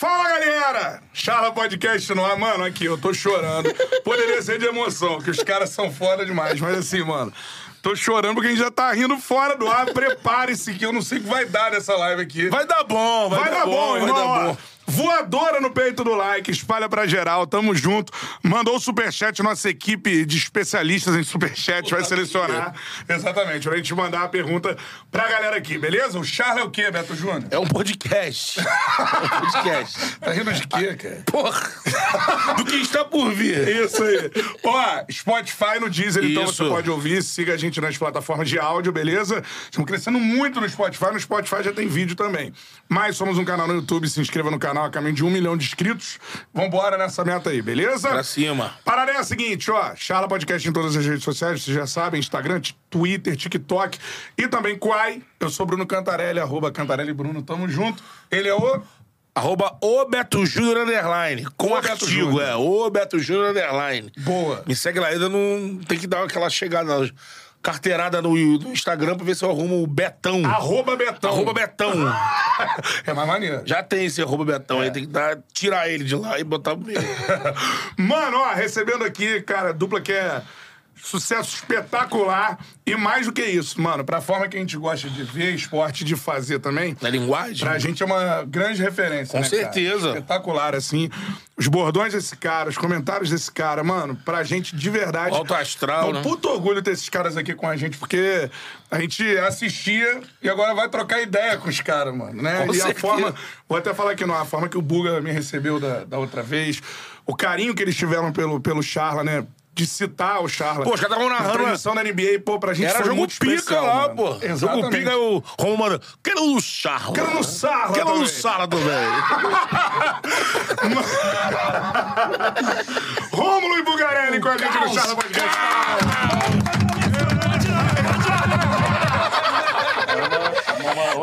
Fala, galera! Charla Podcast no ar. Mano, aqui, eu tô chorando. Poderia ser de emoção, que os caras são foda demais. Mas assim, mano, tô chorando porque a gente já tá rindo fora do ar. Prepare-se que eu não sei o que vai dar nessa live aqui. Vai dar bom, vai, Vai dar bom, vai irmão. dar ó. bom. Voadora no peito do like, espalha pra geral, tamo junto. Mandou o superchat, nossa equipe de especialistas em superchat vai selecionar. Exatamente, pra gente mandar a pergunta pra galera aqui, beleza? O Charla é o quê, Beto Júnior? É um podcast. É um podcast. Tá rindo de quê, cara? Porra. Do que está por vir. Isso aí. Ó, Spotify no Deezer, então Isso. você pode ouvir. Siga a gente nas plataformas de áudio, beleza? Estamos crescendo muito no Spotify. No Spotify já tem vídeo também. Mas somos um canal no YouTube. Se inscreva no canal, a caminho de um milhão de inscritos. Vambora nessa meta aí, beleza? Pra cima. Parada é a seguinte, ó. Charla Podcast em todas as redes sociais, vocês já sabem. Instagram, Twitter, TikTok e também Quai. Eu sou Bruno Cantarelli, arroba Cantarelli Bruno. Tamo junto. Ele é o... Arroba o Beto Júnior Underline. Com O artigo, Júnior. é. O Beto Júnior Underline. Boa. Me segue lá, ainda não tem que dar aquela chegada, carteirada no, no Instagram pra ver se eu arrumo o Betão. Arroba Betão. Arroba Betão. É mais maneiro. Já tem esse arroba Betão É. aí, tem que dar, tirar ele de lá e botar o meu. Mano, ó, recebendo aqui, cara, dupla que é sucesso espetacular. E mais do que isso, mano, pra forma que a gente gosta de ver esporte, de fazer também. Na linguagem? Pra gente é uma grande referência. Com né, cara? certeza. Espetacular, assim. Os bordões desse cara, os comentários desse cara, mano, pra gente de verdade. Alto astral, É um né? puto orgulho ter esses caras aqui com a gente, porque a gente assistia e agora vai trocar ideia com os caras, mano, né? Com e a certeza. forma. Vou até falar aqui, não, a forma que o Buga me recebeu da, da outra vez, o carinho que eles tiveram pelo, pelo Charla, né? De citar o Charla. Pô, os caras estavam narrando, Na transmissão da NBA, pô, pra gente Era foi jogo muito pica especial, lá, mano. pô. Jogo Exatamente. pica, o manda. Quero no sarro. Quero no sarro Quero no sarro também. Rômulo e Bugarelli com a gente no Charla Podcast.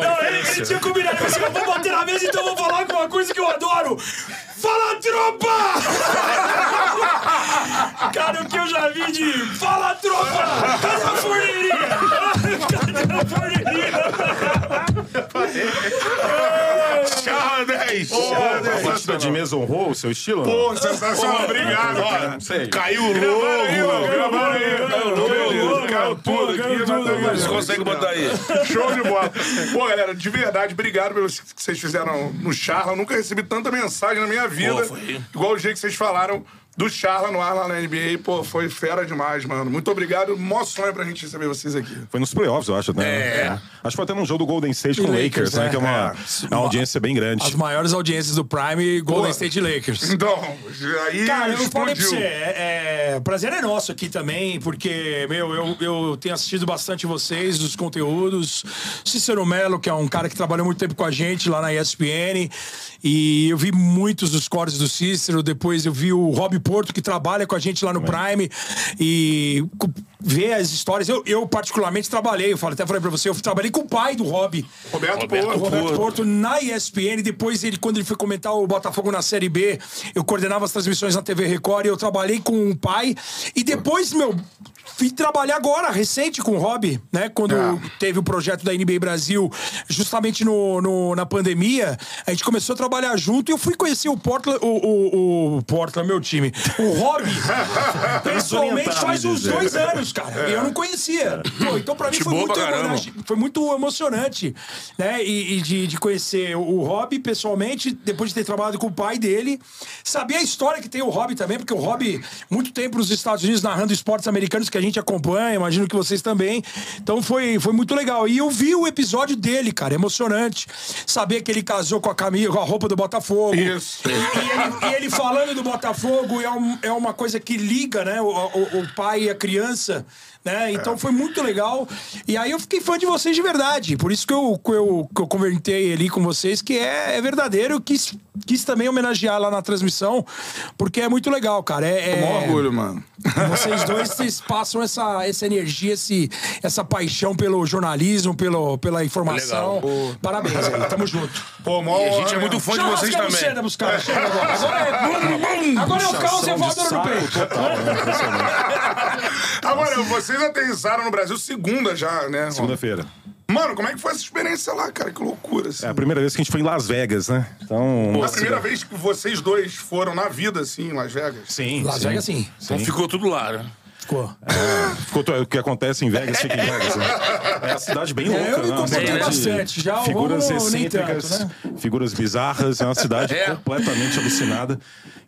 Não, ele, ele tinha combinado eu vou bater na mesa, então eu vou falar com uma coisa que eu adoro. Fala, tropa! Cara, o que eu já vi de Fala, tropa! Cadê a forneria? Cadê a forneria? Charla 10. A batida de mesa honrou o seu estilo? Pô, sensacional. Obrigado, cara. Não sei. Caiu o logo. gravaram aí. Caiu tudo aqui. mas tá Você consegue botar aí? Show de bola. Pô, galera, de verdade, obrigado pelo que vocês fizeram no Charla. Eu nunca recebi tanta mensagem na minha vida. Igual o jeito que vocês falaram do Charla no ar lá na NBA. Pô, foi fera demais, mano. Muito obrigado. Mó sonho pra gente receber vocês aqui. Foi nos playoffs, eu acho, né? É. Acho que foi até num jogo do Golden State com o Lakers, Lakers, né? é. Que é uma, é uma audiência bem grande. As maiores audiências do Prime, Golden Boa. State Lakers. Então, aí Cara, eu falei pra você, é, é, o prazer é nosso aqui também, porque, meu, eu, eu tenho assistido bastante vocês, os conteúdos. Cícero Melo, que é um cara que trabalhou muito tempo com a gente lá na ESPN, e eu vi muitos dos cortes do Cícero. Depois eu vi o Rob Porto, que trabalha com a gente lá no Prime, e ver as histórias. Eu, eu particularmente, trabalhei, eu falei, até falei pra você, eu trabalhei com o pai do Rob. Roberto, Roberto Porto. O Roberto Porto na ESPN, depois ele, quando ele foi comentar o Botafogo na Série B, eu coordenava as transmissões na TV Record e eu trabalhei com o pai. E depois, meu, fui trabalhar agora, recente, com o Rob, né? Quando Ah. teve o projeto da NBA Brasil, justamente no, no- na pandemia, a gente começou a trabalhar junto e eu fui conhecer o Portland, o, o, o Portland, meu time. O Rob, pessoalmente, faz uns dois anos, cara. E eu não conhecia. Pô, então, pra mim, foi muito, caramba. foi muito emocionante, né? E, e de, de conhecer o Rob pessoalmente, depois de ter trabalhado com o pai dele, saber a história que tem o Rob também, porque o Rob, muito tempo nos Estados Unidos narrando esportes americanos que a gente acompanha, imagino que vocês também. Então foi, foi muito legal. E eu vi o episódio dele, cara, emocionante. Saber que ele casou com a camisa, com a roupa do Botafogo. Isso. E, e ele, e ele falando do Botafogo é, um- é uma coisa que liga, né? O, o- o pai e a criança. Né? Então foi muito legal. E aí eu fiquei fã de vocês de verdade. Por isso que eu, que eu, que eu convertei ali com vocês, que é, é verdadeiro. Eu quis, quis também homenagear lá na transmissão, porque é muito legal, cara. É, é- Mó orgulho, mano. vocês dois vocês passam essa, essa energia, esse, essa paixão pelo jornalismo, pelo, pela informação. Legal. Parabéns aí, tamo junto. Pô, mó E a gente é muito né? fã de vocês também. cena pros caras, chega agora. Agora é, agora é o caos e a voadora no peito. Agora, vocês aterrissaram no Brasil segunda já, né? Segunda-feira. Mano, como é que foi essa experiência lá, cara? Que loucura, assim. É a primeira vez que a gente foi em Las Vegas, né? Então. a primeira vez que vocês dois foram na vida, assim, em Las Vegas. Sim. Las sim. Vegas, sim. Então ficou tudo lá, né? Ficou. Ficou to- O que acontece em Vegas fica em Vegas, né? É a cidade bem louca, É, eu me né? Uma bastante. Já o figuras nem excêntricas, tanto, né? figuras bizarras. É uma cidade É. completamente alucinada.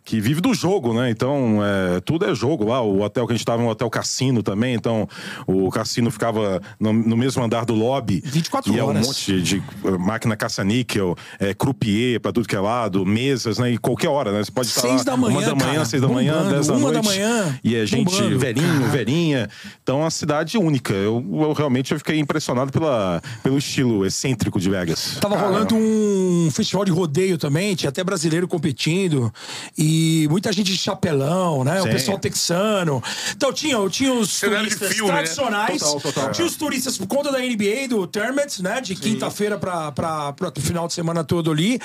Que vive do jogo, né? Então, é, tudo é jogo lá. O hotel que a gente estava um hotel cassino também. Então, o cassino ficava no, no mesmo andar do lobby. 24 e é um horas. monte de uh, máquina caça-níquel, é, croupier pra tudo que é lado, mesas, né? E qualquer hora, né? Você pode estar Seis lá da manhã, uma da manhã, cara, seis da manhã, bombando, dez da uma noite. da manhã, E é gente bombando. velhinho, velhinha. Então, é uma cidade única. Eu, eu realmente eu fiquei impressionado pela, pelo estilo excêntrico de Vegas. Tava rolando um festival de rodeio também, tinha até brasileiro competindo. E muita gente de chapelão, né? O Sim. pessoal texano. Então tinha, tinha os Cenário turistas filme, né? tradicionais. Total, total. Tinha os turistas por conta da NBA, do Tournament, né? De quinta-feira pra o final de semana todo ali.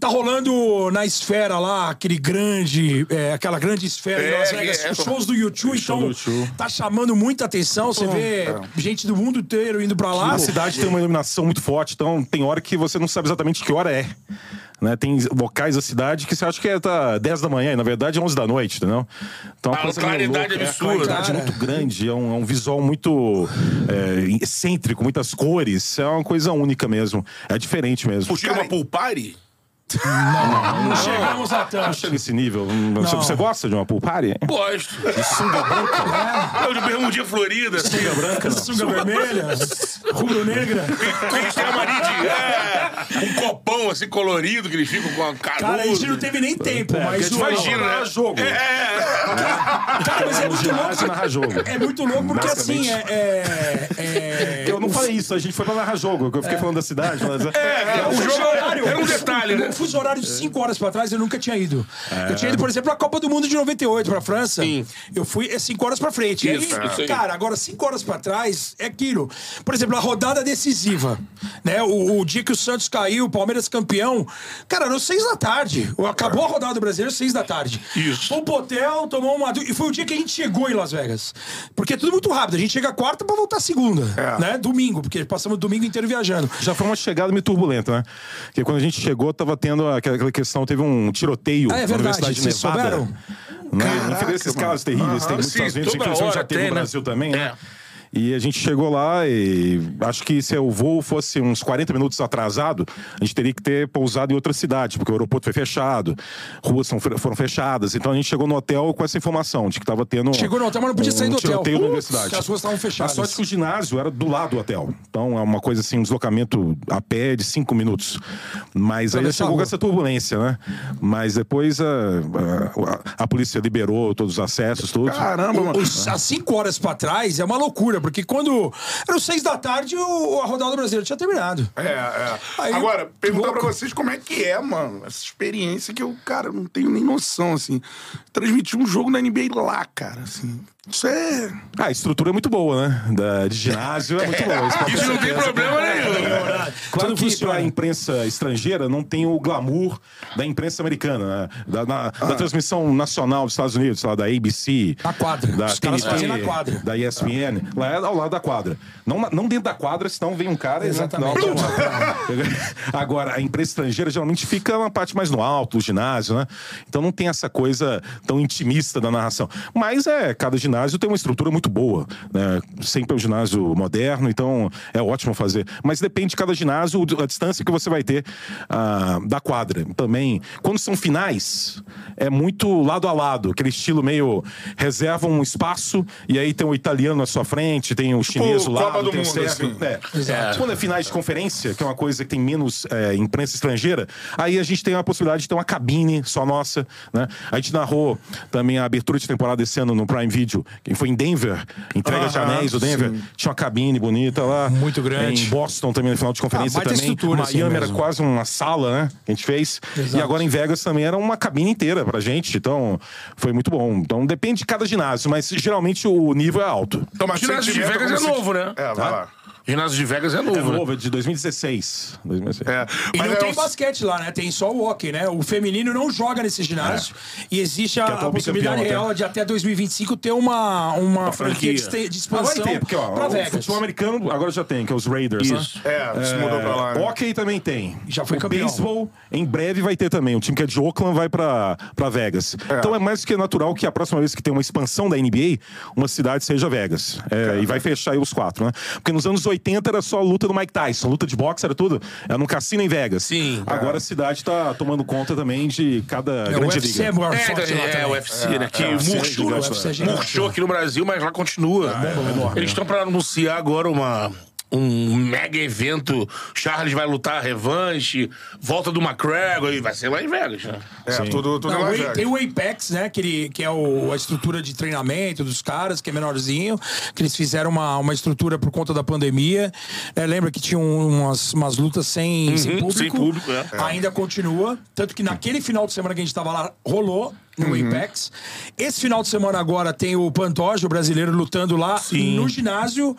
Tá rolando na esfera lá, aquele grande, é, aquela grande esfera em É, Las Vegas, é, os shows do YouTube, então do U2. tá chamando muita atenção. Você vê gente do mundo inteiro indo pra lá. A cidade tem uma iluminação muito forte, então tem hora que você não sabe exatamente que hora é. Né? Tem locais da cidade que você acha que é tá 10 da manhã, e na verdade é 11 da noite, entendeu? Então Ah, uma coisa meio claridade é, absurda. a claridade Cara. muito grande, é um, é um visual muito é, excêntrico, muitas cores, é uma coisa única mesmo. É diferente mesmo. Curtiu uma pool party? Não chegamos a tanto. Chega esse nível. Você, você gosta de uma pool party? Gosto. Eu de bermudinha florida, assim. Sunga branca, não. Sunga vermelha, rubro-negra. Cristian Maride, é. Um copão assim colorido que eles ficam com a canudo. Cara, a gente não teve nem tempo, mas o... Imagina, né? Narra jogo. Cara, mas é muito ginásio louco. narra jogo. É muito louco porque assim, é... é, é- Eu não falei isso, a gente foi pra narrar jogo. Eu fiquei falando da cidade. Mas... É, o jogo horário, era um detalhe, né? Fuso horário de 5 horas pra trás eu nunca tinha ido. É. Eu tinha ido, por exemplo, à Copa do Mundo de 98 pra França. Sim. Eu fui 5 horas pra frente. E Isso, aí, isso aí. cara, agora 5 horas pra trás é aquilo. Por exemplo, a rodada decisiva. Né? O, o dia que o Santos caiu, o Palmeiras campeão. Cara, era 6 da tarde. Acabou a rodada do brasileiro, 6 da tarde. Isso. Fomos pro hotel, tomou uma. E foi o dia que a gente chegou em Las Vegas. Porque é tudo muito rápido. A gente chega quarta pra voltar segunda. É. Né? Domingo, porque passamos o domingo inteiro viajando. Já foi uma chegada meio turbulenta, né? Porque quando a gente chegou, tava tendo aquela questão, teve um tiroteio Ah, é na verdade, Universidade de vocês Nevada. souberam? Né? Caraca, Não esses mano. casos terríveis, tem muitos Sim, Estados Unidos, infelizmente já teve tem, no né? Brasil também, né? E a gente chegou lá e acho que se o voo fosse uns 40 minutos atrasado, a gente teria que ter pousado em outra cidade, porque o aeroporto foi fechado, ruas foram fechadas. Então a gente chegou no hotel com essa informação de que estava tendo. Chegou no hotel, mas não podia sair do hotel. tiroteio na universidade. as ruas estavam fechadas. A sorte que o ginásio era do lado do hotel. Então é uma coisa assim, um deslocamento a pé de cinco minutos. Mas aí Atravessar a chegou com essa turbulência, né? Mas depois a, a- a polícia liberou todos os acessos, tudo. Caramba, mano. Os, há cinco horas pra trás é uma loucura, porque quando eram seis da tarde, o, a rodada brasileira tinha terminado. É, é. Aí, Agora, perguntar louco. pra vocês como é que é, mano, essa experiência que eu, cara, não tenho nem noção, assim. Transmitir um jogo da NBA lá, cara, assim. Isso é. Ah, a estrutura é muito boa, né? Da, de ginásio é muito boa. ter Isso não tem problema nenhum. Claro Tudo que funciona. a imprensa estrangeira não tem o glamour da imprensa americana, né? da, na- Ah. da transmissão nacional dos Estados Unidos, lá da ABC, Na quadra. da Os TNT, na quadra. da ESPN, lá é ao lado da quadra. Não, não dentro da quadra, senão vem um cara Exatamente. né, uma- Agora, a imprensa estrangeira geralmente fica na parte mais no alto, do ginásio, né? Então não tem essa coisa tão intimista da narração. Mas é, cada ginásio tem uma estrutura muito boa, né? Sempre é um ginásio moderno, então é ótimo fazer. Mas depende de cada ginásio, a distância que você vai ter ah, da quadra. Também, quando são finais, é muito lado a lado, aquele estilo meio reserva um espaço e aí tem o italiano na sua frente, tem o chinês do Copa lado, do tem o sérvio. assim. É. Exato. Quando é finais de conferência, que é uma coisa que tem menos é, imprensa estrangeira, aí a gente tem a possibilidade de ter uma cabine só nossa, né? A gente narrou também a abertura de temporada esse ano no Prime Video, que foi em Denver, entrega de anéis do Denver. Tinha uma cabine bonita lá. Muito grande. Em Boston também, no final de conferência Ah, também. estrutura, assim Miami era mesmo. quase uma sala, né? Que a gente fez. Exato. E agora em Vegas também era uma cabine inteira pra gente. Então, foi muito bom. Então, depende de cada ginásio, mas geralmente o nível é alto. Toma O ginásio de Vegas é novo, né? É, vai lá. O ginásio de Vegas é É novo. né? novo, é de 2016. 2016. É. E Mas não é tem o- basquete lá, né? Tem só o hockey, né? O feminino não joga nesse ginásio. E existe a, Que é a possibilidade real de até 2025 ter uma, uma franquia de, franquia. de Agora expansão tem, porque ó, pra o Vegas. futebol americano agora já tem, que é os Raiders, Isso. né? É, se mudou pra lá. né? Hockey também tem. Já foi o campeão. beisebol, em breve vai ter também. Um time que é de Oakland vai pra, pra Vegas. Então é mais do que natural que a próxima vez que tem uma expansão da NBA, uma cidade seja Vegas. É, e vai fechar aí os quatro, né? Porque nos anos 80 era só luta do Mike Tyson, luta de boxe, era tudo. Era num cassino em Vegas. Sim. Agora a cidade tá tomando conta também de cada É, o grande UFC é liga. maior É, forte lá é, o UFC, né? Que é, murchou, é é gigante. murchou aqui no Brasil, mas lá continua. enorme, Eles né? estão pra anunciar agora uma. Um mega evento, Charles vai lutar a revanche, volta do McGregor e vai ser lá em Vegas, né? É, tudo, tudo Não, em Las A- Vegas. tem o Apex, né? Que, ele, que é o- a estrutura de treinamento dos caras, que é menorzinho, que eles fizeram uma, uma estrutura por conta da pandemia. É, lembra que tinham umas, umas lutas sem, sem público? Uhum, sem público, é. Ainda continua. Tanto que naquele final de semana que a gente tava lá, rolou no Uhum. Apex. Esse final de semana agora tem o Pantoja, o brasileiro, lutando lá Sim. no ginásio.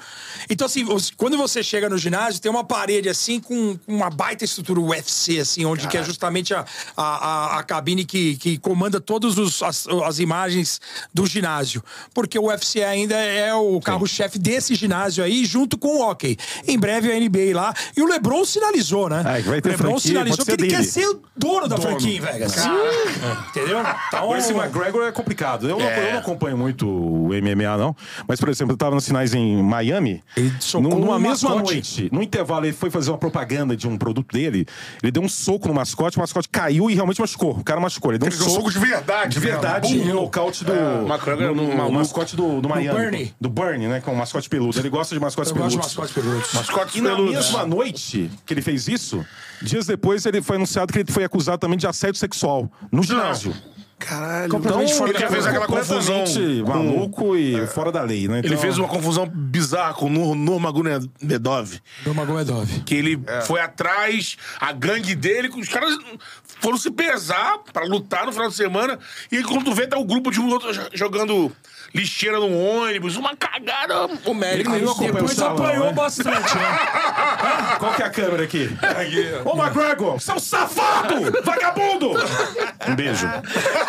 Então, assim, quando você chega no ginásio, tem uma parede assim com uma baita estrutura UFC, assim, onde que é justamente a, a, a, cabine que, que comanda todas as, as imagens do ginásio. Porque o UFC ainda é o carro-chefe desse ginásio aí, junto com o hockey. Em breve a NBA lá. E o Lebron sinalizou, né? É, que vai ter o Lebron franquia, sinalizou que ele quer dele. ser o dono da franquia em Vegas. Entendeu? Então, Agora, esse McGregor é complicado. Eu, não, É. eu não acompanho muito o MMA, não. Mas, por exemplo, eu tava nos sinais em Miami. Ele socou no- numa um mesma mascote. noite, no intervalo, ele foi fazer uma propaganda de um produto dele. Ele deu um soco no mascote, o mascote caiu e realmente machucou. O cara machucou. Ele deu um Ele deu soco. soco de verdade. De verdade, mesmo. no nocaute do. McGregor é no, no mascote do, do Miami. Bernie. Do Bernie, né? Que é um mascote peludo. Ele gosta de mascotes eu gosto de peludos. mascotes peludos. Mascotes E na peludos. mesma noite que ele fez isso, dias depois ele foi anunciado que ele foi acusado também de assédio sexual no ginásio. Caralho. Completamente Então, ele fez aquela confusão. Com- maluco e fora da lei, né? Ele Então- fez uma confusão bizarra com o Nur Nurmagomedov. Do Magomedov. Que ele foi atrás, a gangue dele, os caras foram se pesar pra lutar no final de semana. E quando tu vê, tá o grupo de um outro jogando lixeira no ônibus, uma cagada homérica. Ele nem acompanha o Depois salão, apanhou né? bastante, né? Qual que é a câmera aqui? Ô, McGregor, seu safado! Vagabundo! Um beijo.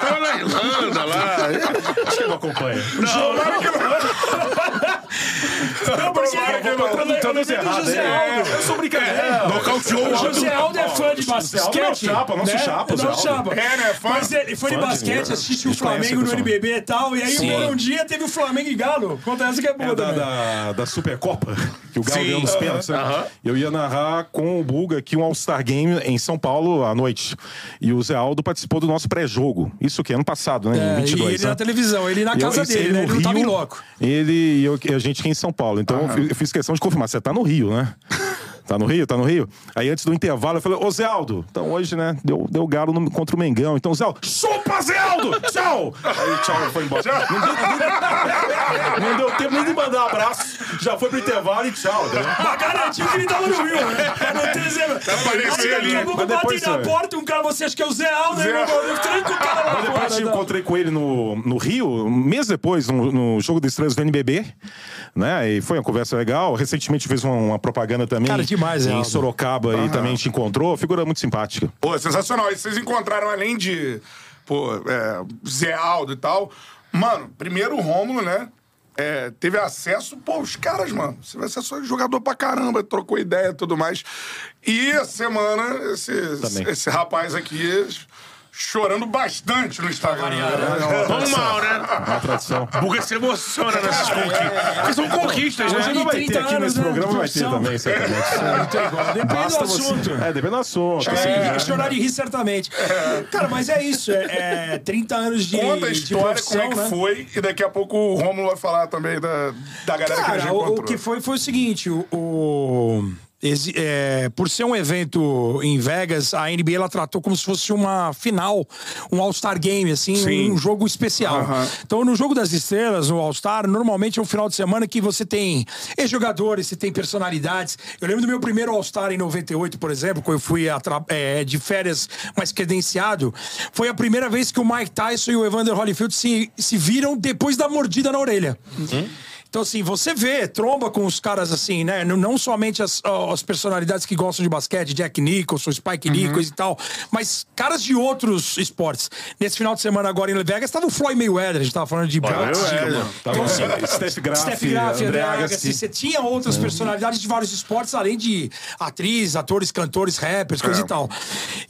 Tava na Irlanda lá. Acho que não acompanha. Não, porque Eu tô isso errado. José é. Aldo. Eu sou brincadeira. Nocauteou o. José Aldo é fã de basquete. é chapa, nosso né? chapa, É nosso chapa. É, né? Fã- Mas ele foi de basquete, assistiu o Flamengo no. NBB e tal. E aí um, dia teve o Flamengo e Galo. Conta essa que é boa É da, da, da Supercopa, que o Galo ganhou nos pênaltis. né? Eu ia narrar com o Bulga aqui um All-Star Game em São Paulo à noite. E o Zé Aldo participou do nosso pré-jogo. Isso que ano passado, né? É, em 22. e ele né? na televisão, ele na casa dele, né? Ele não tava em loco. Ele e e a gente aqui em São Paulo. Então eu fi- eu fiz questão de confirmar. Você tá no Rio, né? Tá no Rio? Tá no Rio? Aí antes do intervalo eu falei, ô Zé Aldo, então hoje, né, deu, deu galo no- contra o Mengão. Então, Zé Aldo, chupa, Zé Aldo! Tchau! Aí, tchau, foi embora. Não deu, não deu tempo nem de mandar um abraço. Já foi pro intervalo e tchau. Né? Mas garantiu que ele tava no Rio, né? Não aparecendo Aí daqui a ali. pouco Mas depois, batem na porta, um cara, você acha que é o Zé Aldo, Zé eu tranco o cara lá Mas depois fora. eu tá? encontrei com ele no, no Rio, um mês depois, no, no Jogo das Estrelas do NBB, né? E foi uma conversa legal. Recentemente fez uma, uma propaganda também Cara, demais, em Aldo. Sorocaba e também te encontrou. Figura muito simpática. Pô, sensacional. E vocês encontraram, além de pô, é, Zé Aldo e tal. Mano, primeiro o Rômulo, né? é, teve acesso, pô, os caras, mano. Você vai ser só jogador pra caramba, trocou ideia e tudo mais. E a semana, esse, Também. esse rapaz aqui chorando bastante no Instagram. Vamos mal, né? Uma tradição. Buga se emociona nessas conquistas. Porque são conquistas, Hoje né? ele Não vai 30 ter aqui anos, nesse né, programa, vai ter também, certamente. Depende Basta do você- assunto. É, depende do assunto. É, chorar de rir certamente. Cara, mas é isso. É, é 30 anos de, Conta a de história, como é que né? foi, e daqui a pouco o Rômulo vai falar também da, da galera que a gente Cara, o, encontrou. o que foi foi o seguinte, o, é, por ser um evento em Vegas, a NBA ela tratou como se fosse uma final, um All-Star Game, assim, Sim. um jogo especial. Aham. Então, no jogo das estrelas, no All-Star, normalmente é um final de semana que você tem ex-jogadores, você tem personalidades. Eu lembro do meu primeiro All-Star em 98, por exemplo, quando eu fui é, de férias mais credenciado. Foi a primeira vez que o Mike Tyson e o Evander Holyfield se, se viram depois da mordida na orelha. Então, assim, você vê, tromba com os caras assim, né? Não, somente as, as personalidades que gostam de basquete, Jack Nicholson, Spike Nichols e tal, mas caras de outros esportes. Nesse final de semana agora em Las Vegas, tava o Floyd Mayweather, a gente tava falando de boxe. Então, assim, Steph Graf, Steph Graf, André Agassi. Agassi. Você tinha outras personalidades de vários esportes, além de atrizes, atores, cantores, rappers, coisa e tal.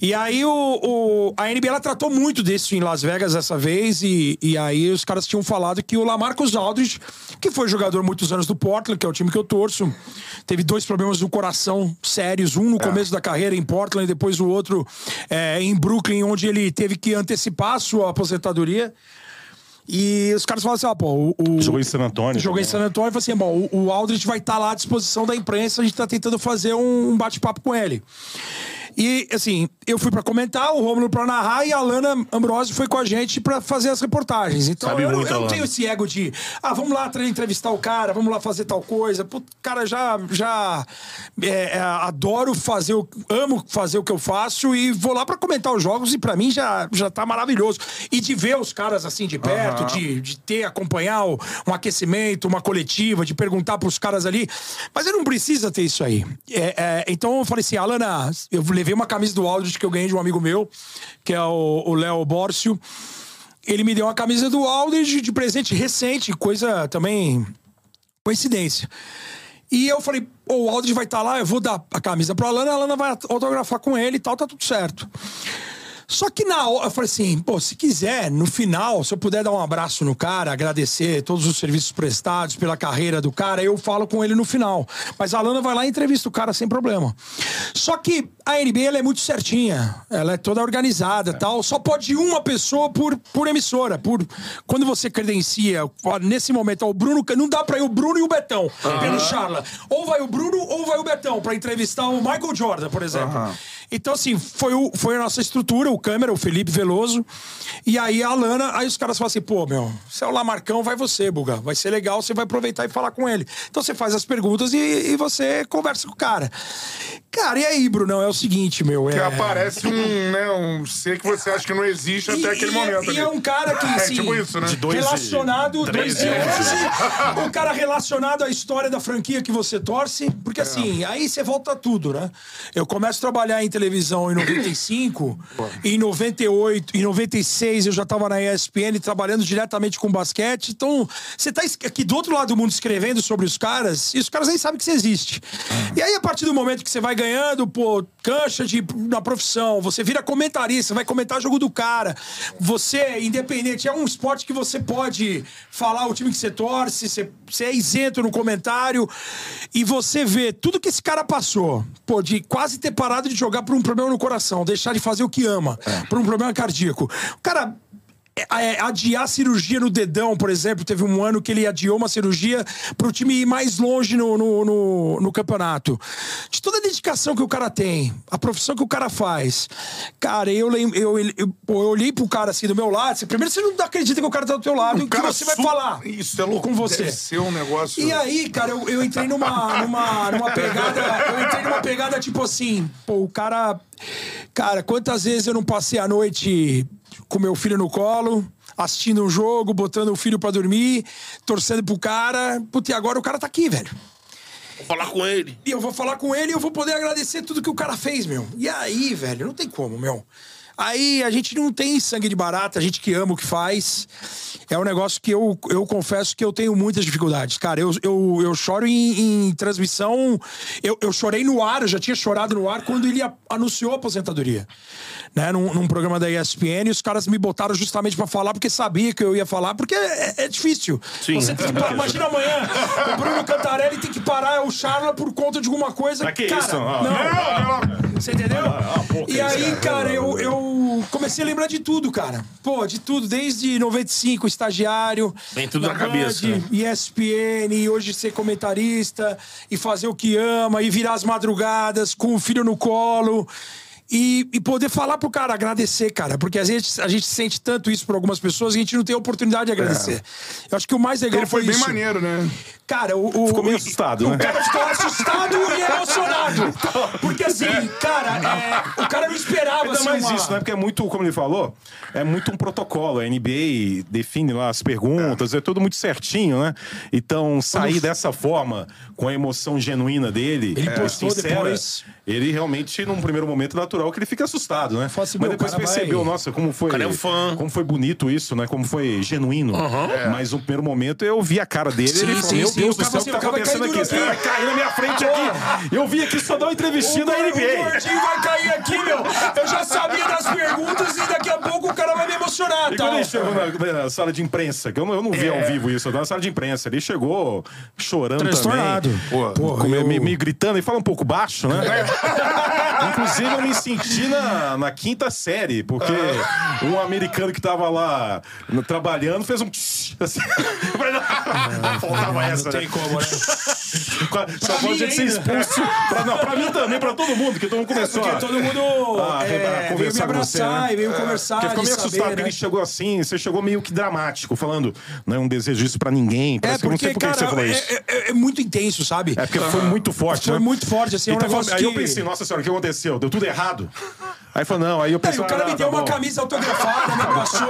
E aí o, o- a NBA ela tratou muito disso em Las Vegas dessa vez, e, e aí os caras tinham falado que o Lamarcus Aldridge, que foi jogador muitos anos do Portland, que é o time que eu torço, teve dois problemas no coração sérios, um no começo da carreira em Portland, e depois o outro é, em Brooklyn, onde ele teve que antecipar a sua aposentadoria. E os caras falaram assim: ah, pô, o. o- Jogou em San Antônio. Joguei em San Antônio e falei assim: bom, o, o Aldridge vai estar lá à disposição da imprensa, a gente tá tentando fazer um, um bate-papo com ele. E, assim, eu fui pra comentar, o Romulo pra narrar e a Lana Ambrosio foi com a gente pra fazer as reportagens. Então, Sabe eu, não- muito, eu não Alana. tenho esse ego de, ah, vamos lá entrevistar o cara, vamos lá fazer tal coisa. Pô, cara, já, já é, é, adoro fazer, o, amo fazer o que eu faço e vou lá pra comentar os jogos e pra mim já, já tá maravilhoso. E de ver os caras assim de perto, de, de ter, acompanhar o- um aquecimento, uma coletiva, de perguntar pros caras ali. Mas ele não precisa ter isso aí. É, é, então eu falei assim, Alana, eu levei uma camisa do Aldridge que eu ganhei de um amigo meu, que é o Léo Bórcio. Ele me deu uma camisa do Aldridge de presente recente, coisa também coincidência. E eu falei, "Pô, o Aldridge vai estar lá, eu vou dar a camisa pra Alana, a Alana vai autografar com ele e tal, tá tudo certo. Só que na hora, eu falei assim, pô, se quiser, no final, se eu puder dar um abraço no cara, agradecer todos os serviços prestados pela carreira do cara, eu falo com ele no final. Mas a Alana vai lá e entrevista o cara sem problema. Só que a NBA ela é muito certinha, ela é toda organizada tal. Só pode uma pessoa por, por emissora. Por, quando você credencia, nesse momento, ó, o Bruno, não dá pra ir o Bruno e o Betão pelo Charla. Ou vai o Bruno ou vai o Betão pra entrevistar o Michael Jordan, por exemplo. Então, assim, foi, o, foi a nossa estrutura, o câmera, o Felipe Veloso. E aí a Lana, aí os caras falam assim: pô, meu, se é o Lamarcão, vai você, Buga. Vai ser legal, você vai aproveitar e falar com ele. Então você faz as perguntas e, e você conversa com o cara. Cara, e aí, Brunão? É o seguinte, meu. Que é... aparece um, né, um ser que você acha que não existe E- até aquele e, momento. E ali. é um cara que, É assim, tipo isso, né? De dois e- relacionado, dois 13 e anos. 11, um cara relacionado à história da franquia que você torce, porque assim, aí você volta tudo, né? Eu começo a trabalhar em televisão em 95, em 98, em 96 eu já tava na ESPN trabalhando diretamente com basquete, então você tá es- aqui do outro lado do mundo escrevendo sobre os caras, e os caras nem sabem que você existe. E aí, a partir do momento que você vai ganhando, pô, cancha de, na profissão, você vira comentarista, vai comentar jogo do cara. Você, independente, é um esporte que você pode falar o time que você torce, você, você é isento no comentário. E você vê tudo que esse cara passou, pô, de quase ter parado de jogar por um problema no coração, deixar de fazer o que ama, por um problema cardíaco. Cara é, é, adiar a cirurgia no dedão, por exemplo. Teve um ano que ele adiou uma cirurgia para o time ir mais longe no, no, no- no campeonato. De toda a dedicação que o cara tem, a profissão que o cara faz. Cara, eu, lem- eu, eu, eu, olhei pro cara assim do meu lado. você- Primeiro, você não acredita que o cara tá do teu lado e o que você vai falar. Isso é louco. com você. Deve ser um negócio. E aí, cara, eu, eu entrei numa, numa, numa pegada. Eu entrei numa pegada tipo assim, pô, o cara. Cara, quantas vezes eu não passei a noite com meu filho no colo, assistindo um jogo, botando o filho pra dormir, torcendo pro cara. Putz, e agora o cara tá aqui, velho. Vou falar com ele. E eu vou falar com ele e eu vou poder agradecer tudo que o cara fez, meu. E aí, velho, não tem como, meu. Aí a gente não tem sangue de barata, a gente que ama o que faz. É um negócio que eu, eu confesso que eu tenho muitas dificuldades. Cara, eu, eu, eu choro em, em transmissão. Eu, eu chorei no ar, eu já tinha chorado no ar quando ele anunciou a aposentadoria. Né, num, num programa da ESPN, e os caras me botaram justamente pra falar, porque sabia que eu ia falar, porque é, é difícil. Sim. Você tem que parar- imagina amanhã, o Bruno Cantarelli tem que parar o Charla por conta de alguma coisa. Pra que cara, isso? Ah, não, Você entendeu? pô, que e aí, cara, eu, eu comecei a lembrar de tudo, cara. Pô, de tudo, desde 95, estagiário. Vem tudo na cabeça, Band, né? ESPN, e hoje ser comentarista, e fazer o que ama, e virar as madrugadas com o filho no colo. E, e poder falar pro cara, agradecer, cara. Porque às vezes a gente sente tanto isso por algumas pessoas e a gente não tem a oportunidade de agradecer. Eu acho que o mais legal Ele foi bem isso. maneiro, né? Cara, o. o Ficou meio o- assustado, o né? cara ficou assustado e emocionado. Porque assim, cara, é, o cara não esperava Ainda assim, mais uma... isso, né? Porque é muito, como ele falou, é muito um protocolo. A NBA define lá as perguntas, é, tudo muito certinho, né? Então, sair dessa forma, com a emoção genuína dele, Ele é, postou sincera, depois. Ele realmente, num primeiro momento, é natural que ele fique assustado, né? Fala assim, Mas depois o percebeu, vai- nossa, como foi. cara é um fã. Como foi bonito isso, né? Como foi genuíno. Mas no primeiro momento eu vi a cara dele Sim, ele falou: sim, Meu sim, Deus o do cara céu, o que tá o acontecendo aqui? Esse cara vai cair na minha frente aqui. Eu vim aqui só dar uma entrevistinha da O NBA. gordinho vai cair aqui, meu. Eu já sabia das perguntas e daqui a pouco o cara vai me emocionar, E tá? quando ele chegou na, na sala de imprensa, que eu não, eu não vi ao vivo isso, eu tava na sala de imprensa, ele chegou chorando Transtornado. também. Pô, Porra, Com- eu- meio, meio gritando, e fala um pouco baixo, né? Inclusive, eu me senti na, na quinta série, porque um americano que tava lá no- trabalhando fez um. tsh, assim. Faltava essa, Não tem né? como, né? Só pode ser expulso. Pra, não, pra mim também, pra todo mundo, que todo mundo começou Porque a. todo mundo Ah, é, veio pra veio me com você, abraçar né? e veio conversar Porque ficou meio saber, assustado, porque né? ele chegou assim, você chegou meio que dramático, falando, não é um desejo isso pra ninguém. É, Parece que eu não sei porque, por que você falou é, isso. é- é- é muito intenso, sabe? É porque foi muito forte, Foi né? muito forte, assim, é um Então, negócio aí eu que- pensei, nossa senhora, o que aconteceu? Deu tudo errado? Aí falou, não, aí eu Aí pensei, o cara ah, me tá deu uma bom. camisa autografada, me abraçou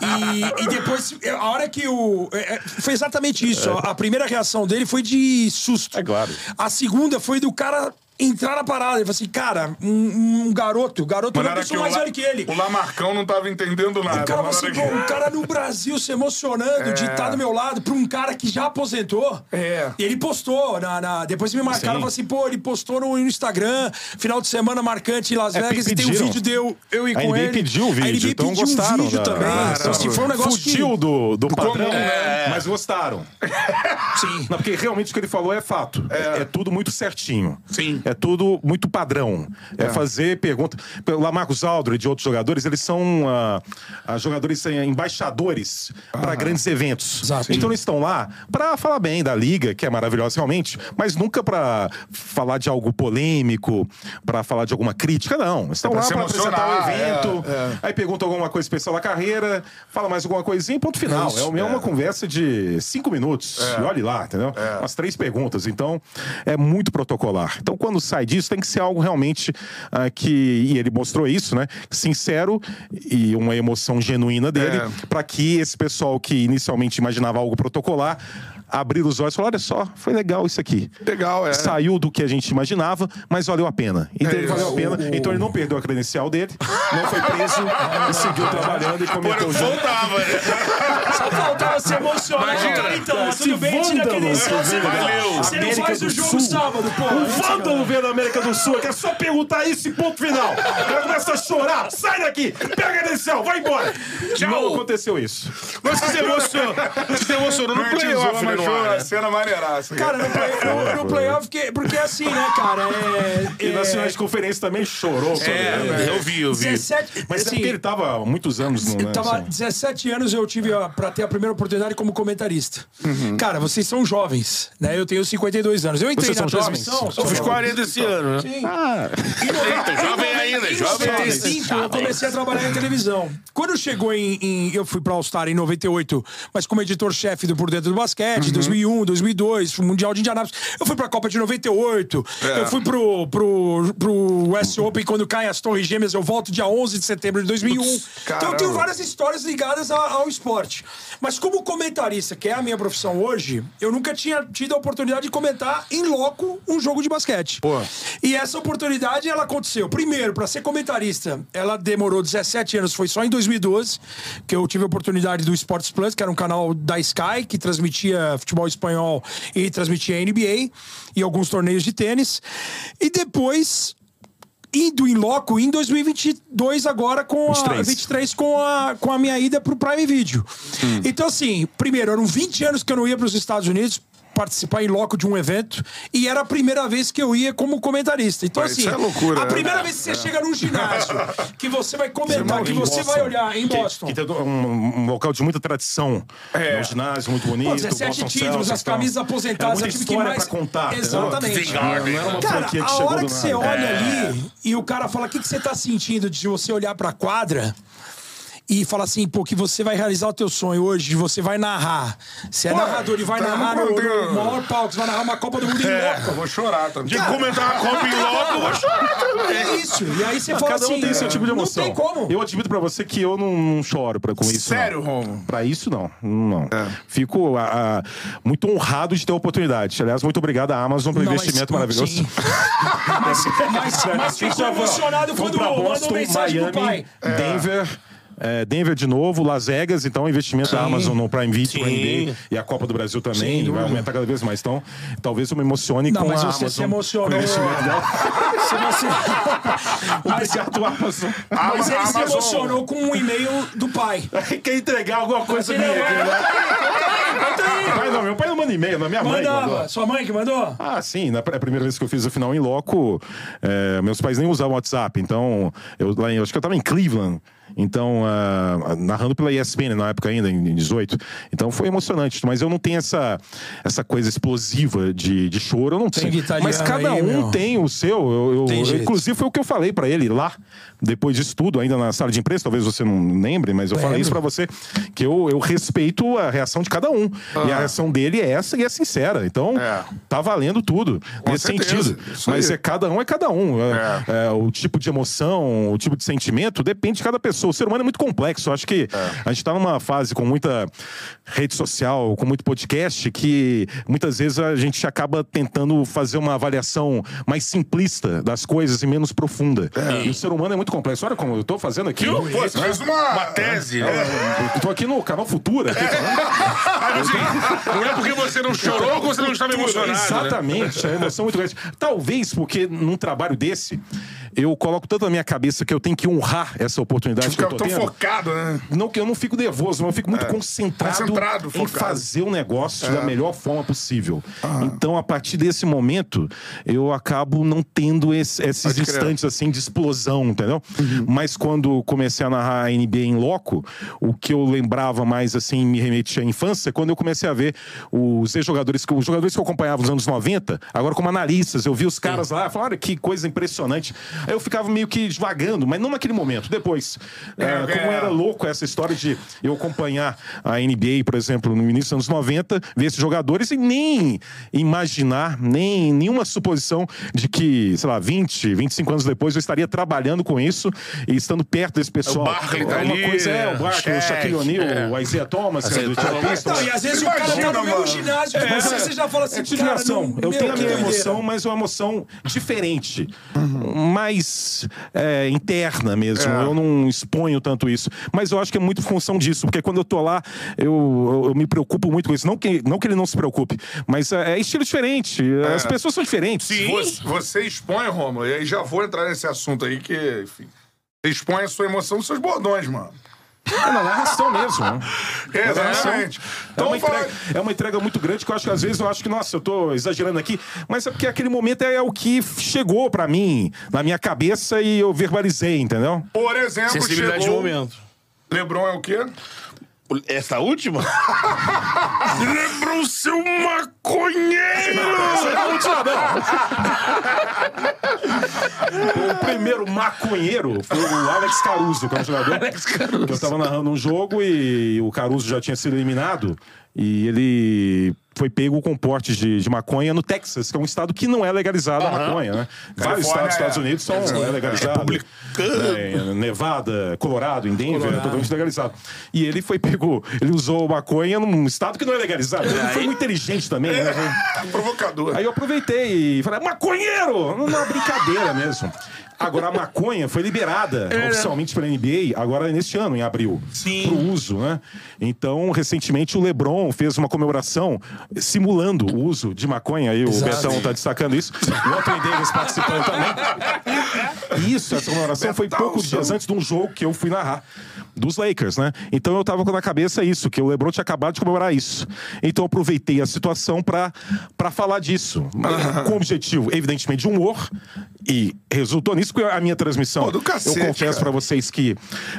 e, e, e depois, a hora que o. é, é, Foi exatamente isso. A primeira reação dele foi de susto. É claro. A segunda foi do cara entrar na parada. Ele falou assim, cara, um, um garoto, garoto Mas eu sou que mais o velho que ele. O Lamarcão não tava entendendo nada. O cara, falou assim, pô, um cara no Brasil se emocionando de estar do meu lado pra um cara que já aposentou. É. E ele postou, na, na- depois me marcaram, falaram assim, pô, ele postou no Instagram, final de semana marcante em Las É, Vegas, e tem um vídeo de eu, eu e A com NBA ele. pediu o A vídeo, NBA então pediu gostaram um vídeo da- também. Caramba. Então, assim, foi um negócio Fugiu que... do, do padrão, comum, né? mas gostaram. Sim. Não, porque realmente o que ele falou é fato. É, é tudo muito certinho. Sim. É tudo muito padrão. É, fazer pergunta. O Lamarcus Aldridge e outros jogadores, eles são ah, ah, jogadores eh, embaixadores para grandes eventos. Exato. Então eles estão lá para falar bem da liga, que é maravilhosa realmente, mas nunca para falar de algo polêmico, para falar de alguma crítica, não. Estão É lá para apresentar o evento, é, aí pergunta alguma coisa especial da carreira, fala mais alguma coisinha e ponto final. Isso, é, uma conversa de cinco minutos. E olhe lá, entendeu? Umas três perguntas. Então, é muito protocolar. Então, quando sai disso, tem que ser algo realmente ah, que. E ele mostrou isso, né? Sincero e uma emoção genuína dele, É. para que esse pessoal que inicialmente imaginava algo protocolar. Abrir os olhos e falar: olha só, foi legal isso aqui. Legal, é. Saiu do que a gente imaginava, mas valeu a pena. Então, É ele valeu a pena. Então, ele não perdeu a credencial dele, não foi preso e seguiu trabalhando e comentou o jogo. Voltava, né? Só faltava se emocionar. Imagina, Cara, então, mas esse tudo bem, tira céu, você não valeu. Você não América faz do o jogo Sul. sábado, pô. Um Isso, vândalo veio da América do Sul, que é só perguntar isso e ponto final. O cara começa a chorar, sai daqui, pega a credencial, vai embora. Tchau. Não aconteceu isso. Você se emocionou, você se emocionou no playoff, né, foi ar, né? cena maneiraça. Cara, no, play, no, no playoff, que, porque assim, né, cara? É, E na é, de conferência também chorou. É, também. eu vi, eu vi. 17, Mas é assim, porque ele tava há muitos anos no. Né, tava assim. 17 anos eu tive a, pra ter a primeira oportunidade como comentarista. Uhum. Cara, vocês são jovens, né? Eu tenho 52 anos. Eu entrei Vocês na são jovens? transmissão. Eu fiz 40 esse ano, né? Sim. Ah, Eita, jovem ainda, jovem ainda. 95, eu comecei a trabalhar em televisão. Quando chegou em. em- eu fui pra All-Star em 98, mas como editor-chefe do Por Dentro do Basquete, 2001, 2002, fui Mundial de Indianápolis. Eu fui pra Copa de 98, eu fui pro, pro, pro West Open quando caem as Torres Gêmeas. Eu volto dia 11 de setembro de 2001. então eu tenho caramba. várias histórias ligadas a- ao esporte. Mas como comentarista, que é a minha profissão hoje, eu nunca tinha tido a oportunidade de comentar em loco um jogo de basquete. Pô. E essa oportunidade, ela aconteceu. Primeiro, para ser comentarista, ela demorou 17 anos, foi só em 2012 que eu tive a oportunidade do Sports Plus, que era um canal da Sky, que transmitia futebol espanhol e transmitia NBA e alguns torneios de tênis. E depois indo em loco em 2022 agora com a 23. 23 com a, com a minha ida pro Prime Video. Então assim, primeiro, eram 20 anos que eu não ia para os Estados Unidos participar em loco de um evento e era a primeira vez que eu ia como comentarista. Então, Mas assim, isso é loucura, a né? primeira vez que você chega num ginásio, que você vai comentar, que você Boston, vai olhar em que- Boston. Que, tem um, um local de muita tradição. É. Um ginásio muito bonito. Pô, 17 Boston títulos, as camisas então, aposentadas, é é muita o time que mais. pra contar. Exatamente. Não Não era uma Cara, que a hora que você nada. olha ali e o cara fala: o que, que você tá sentindo de você olhar pra quadra? E fala assim, pô, que você vai realizar o teu sonho hoje, você vai narrar. Você é Pô, narrador e vai tá narrar no no, maior palco, você vai narrar uma Copa do Mundo em Eu loco. vou chorar também. De comentar a Copa em loco, eu vou chorar também. É isso. E aí você fala cada um assim. tem seu tipo de emoção. Não tem como. Eu admito pra você que eu não, não choro pra, com isso. Sério. Romo? Pra isso, não. Não. É. Fico ah, ah, muito honrado de ter a oportunidade. Aliás, muito obrigado à Amazon pelo Não, mas- investimento maravilhoso. sim. mas, mas, mas ficou emocionado quando mandou Boston, mensagem pro pai. Miami, Denver. É, Denver de novo, Las Vegas, então investimento da Amazon no Prime Video, Sim. pro NBA, e a Copa do Brasil também, Sem vai aumentar cada vez mais. Então, talvez eu me emocione Não, com mas a você Amazon. se emocionou. o. Se você... mas, Obrigado, Amazon. mas ele se emocionou com um e-mail do pai. Quer entregar alguma coisa minha aqui, né? Pai não, meu pai não manda e-mail, não é minha mãe que mandou. Mandava. Sua mãe que mandou? Ah, sim. Na pr- a primeira vez que eu fiz o final em loco, é, meus pais nem usavam WhatsApp. Então, eu, lá em- eu acho que eu tava em Cleveland. Então, ah, narrando pela ESPN na época ainda, em 18. Então foi emocionante. Mas eu não tenho essa, essa coisa explosiva de, de choro, eu não tenho. Mas cada aí, um meu. tem o seu. Eu, eu- jeito. inclusive, foi o que eu falei pra ele lá, depois disso tudo, ainda na sala de imprensa. Talvez você não lembre, mas eu falei Lembro. isso pra você, que eu, eu respeito a reação de cada um. E a reação dele é essa e é sincera. Então, É. tá valendo tudo nesse certeza. sentido. Isso Mas aí. é cada um é cada um. É, é, o tipo de emoção, o tipo de sentimento depende de cada pessoa. O ser humano é muito complexo. Eu acho que a gente tá numa fase com muita rede social, com muito podcast, que muitas vezes a gente acaba tentando fazer uma avaliação mais simplista das coisas e menos profunda. E o ser humano é muito complexo. Olha como eu tô fazendo aqui. Pô, você fez uma... Uma tese. né? Eu tô aqui no canal Futura. Aqui. Mas, assim, não é porque você não chorou que você não estava emocionado. né? Exatamente, a emoção é muito grande. Talvez porque num trabalho desse, eu coloco tanto na minha cabeça que eu tenho que honrar essa oportunidade que Fica eu tô tão tendo. focado, né? Não que eu não fico nervoso, mas eu fico muito concentrado, Concentrado, em fazer o negócio da melhor forma possível. Ah. Então, a partir desse momento, eu acabo não tendo esse- esses Pode crer. instantes assim de explosão, entendeu? Uhum. Mas quando comecei a narrar a NBA em loco, o que eu lembrava mais assim, me remetia à infância, quando eu comecei a ver os ex-jogadores, que- os jogadores que eu acompanhava nos anos 90, agora como analistas, eu vi os caras lá, falava, olha que coisa impressionante. Aí eu ficava meio que devagando, mas não naquele momento, depois. É, É, como é. era louco essa história de eu acompanhar a NBA, por exemplo, no início dos anos 90, ver esses jogadores e nem imaginar, nem nenhuma suposição de que, sei lá, 20, 25 anos depois eu estaria trabalhando com isso e estando perto desse pessoal. Barkley tá É uma ali, coisa é o Barkley, o Shaq, Shaquille O'Neal, é. o Isaiah Thomas, que é do. Não, e às vezes o cara tá no mesmo ginásio, mas você já fala assim, É cara, não, eu meu, tenho a minha emoção, mas é uma emoção diferente. Mais é, interna mesmo. É. Eu não exponho tanto isso. Mas eu acho que é muito função disso, porque quando eu tô lá, eu, eu, eu me preocupo muito com isso. Não que, não que ele não se preocupe, mas é, é estilo diferente. As pessoas são diferentes. Você, você expõe, Romulo, e aí já vou entrar nesse assunto aí, que, expõe a sua emoção nos seus bordões, mano. É na narração mesmo. né? Exatamente. É Então, uma, fala- entrega, é uma entrega muito grande que eu acho que às vezes eu acho que, nossa, eu tô exagerando aqui, mas é porque aquele momento é o que chegou pra mim, na minha cabeça e eu verbalizei, entendeu? por exemplo, Sensibilidade de chegou... momento. Lebron é o quê? Essa última? Lebron, seu maconheiro! O primeiro maconheiro foi o Alex Caruso, que é um jogador que eu tava narrando um jogo e o Caruso já tinha sido eliminado e ele foi pego com portes de, de maconha no Texas, que é um estado que não é legalizado a maconha, né? Vários estados dos Estados é. Unidos são Sim. é legalizado. É, Nevada, Colorado, em Denver, é Colorado. totalmente legalizado. E ele foi pego, ele usou maconha num estado que não é legalizado. Ele foi muito inteligente também, né? Provocador. Aí eu aproveitei e falei, maconheiro! Não é uma brincadeira mesmo. Agora, a maconha foi liberada oficialmente pela NBA agora neste ano, em abril. Sim. Pro uso, né? Então, recentemente, o LeBron fez uma comemoração simulando o uso de maconha. Aí o Exato. Betão tá destacando isso. O Anthony Davis participando também. Isso, essa comemoração foi poucos dias antes de um jogo que eu fui narrar. Dos Lakers, né? Então eu tava com na cabeça isso, que o LeBron tinha acabado de comemorar isso. Então eu aproveitei a situação pra falar disso. Com o objetivo, evidentemente, de humor. E resultou nisso, porque a minha transmissão. Pô, do cacete, eu confesso pra vocês que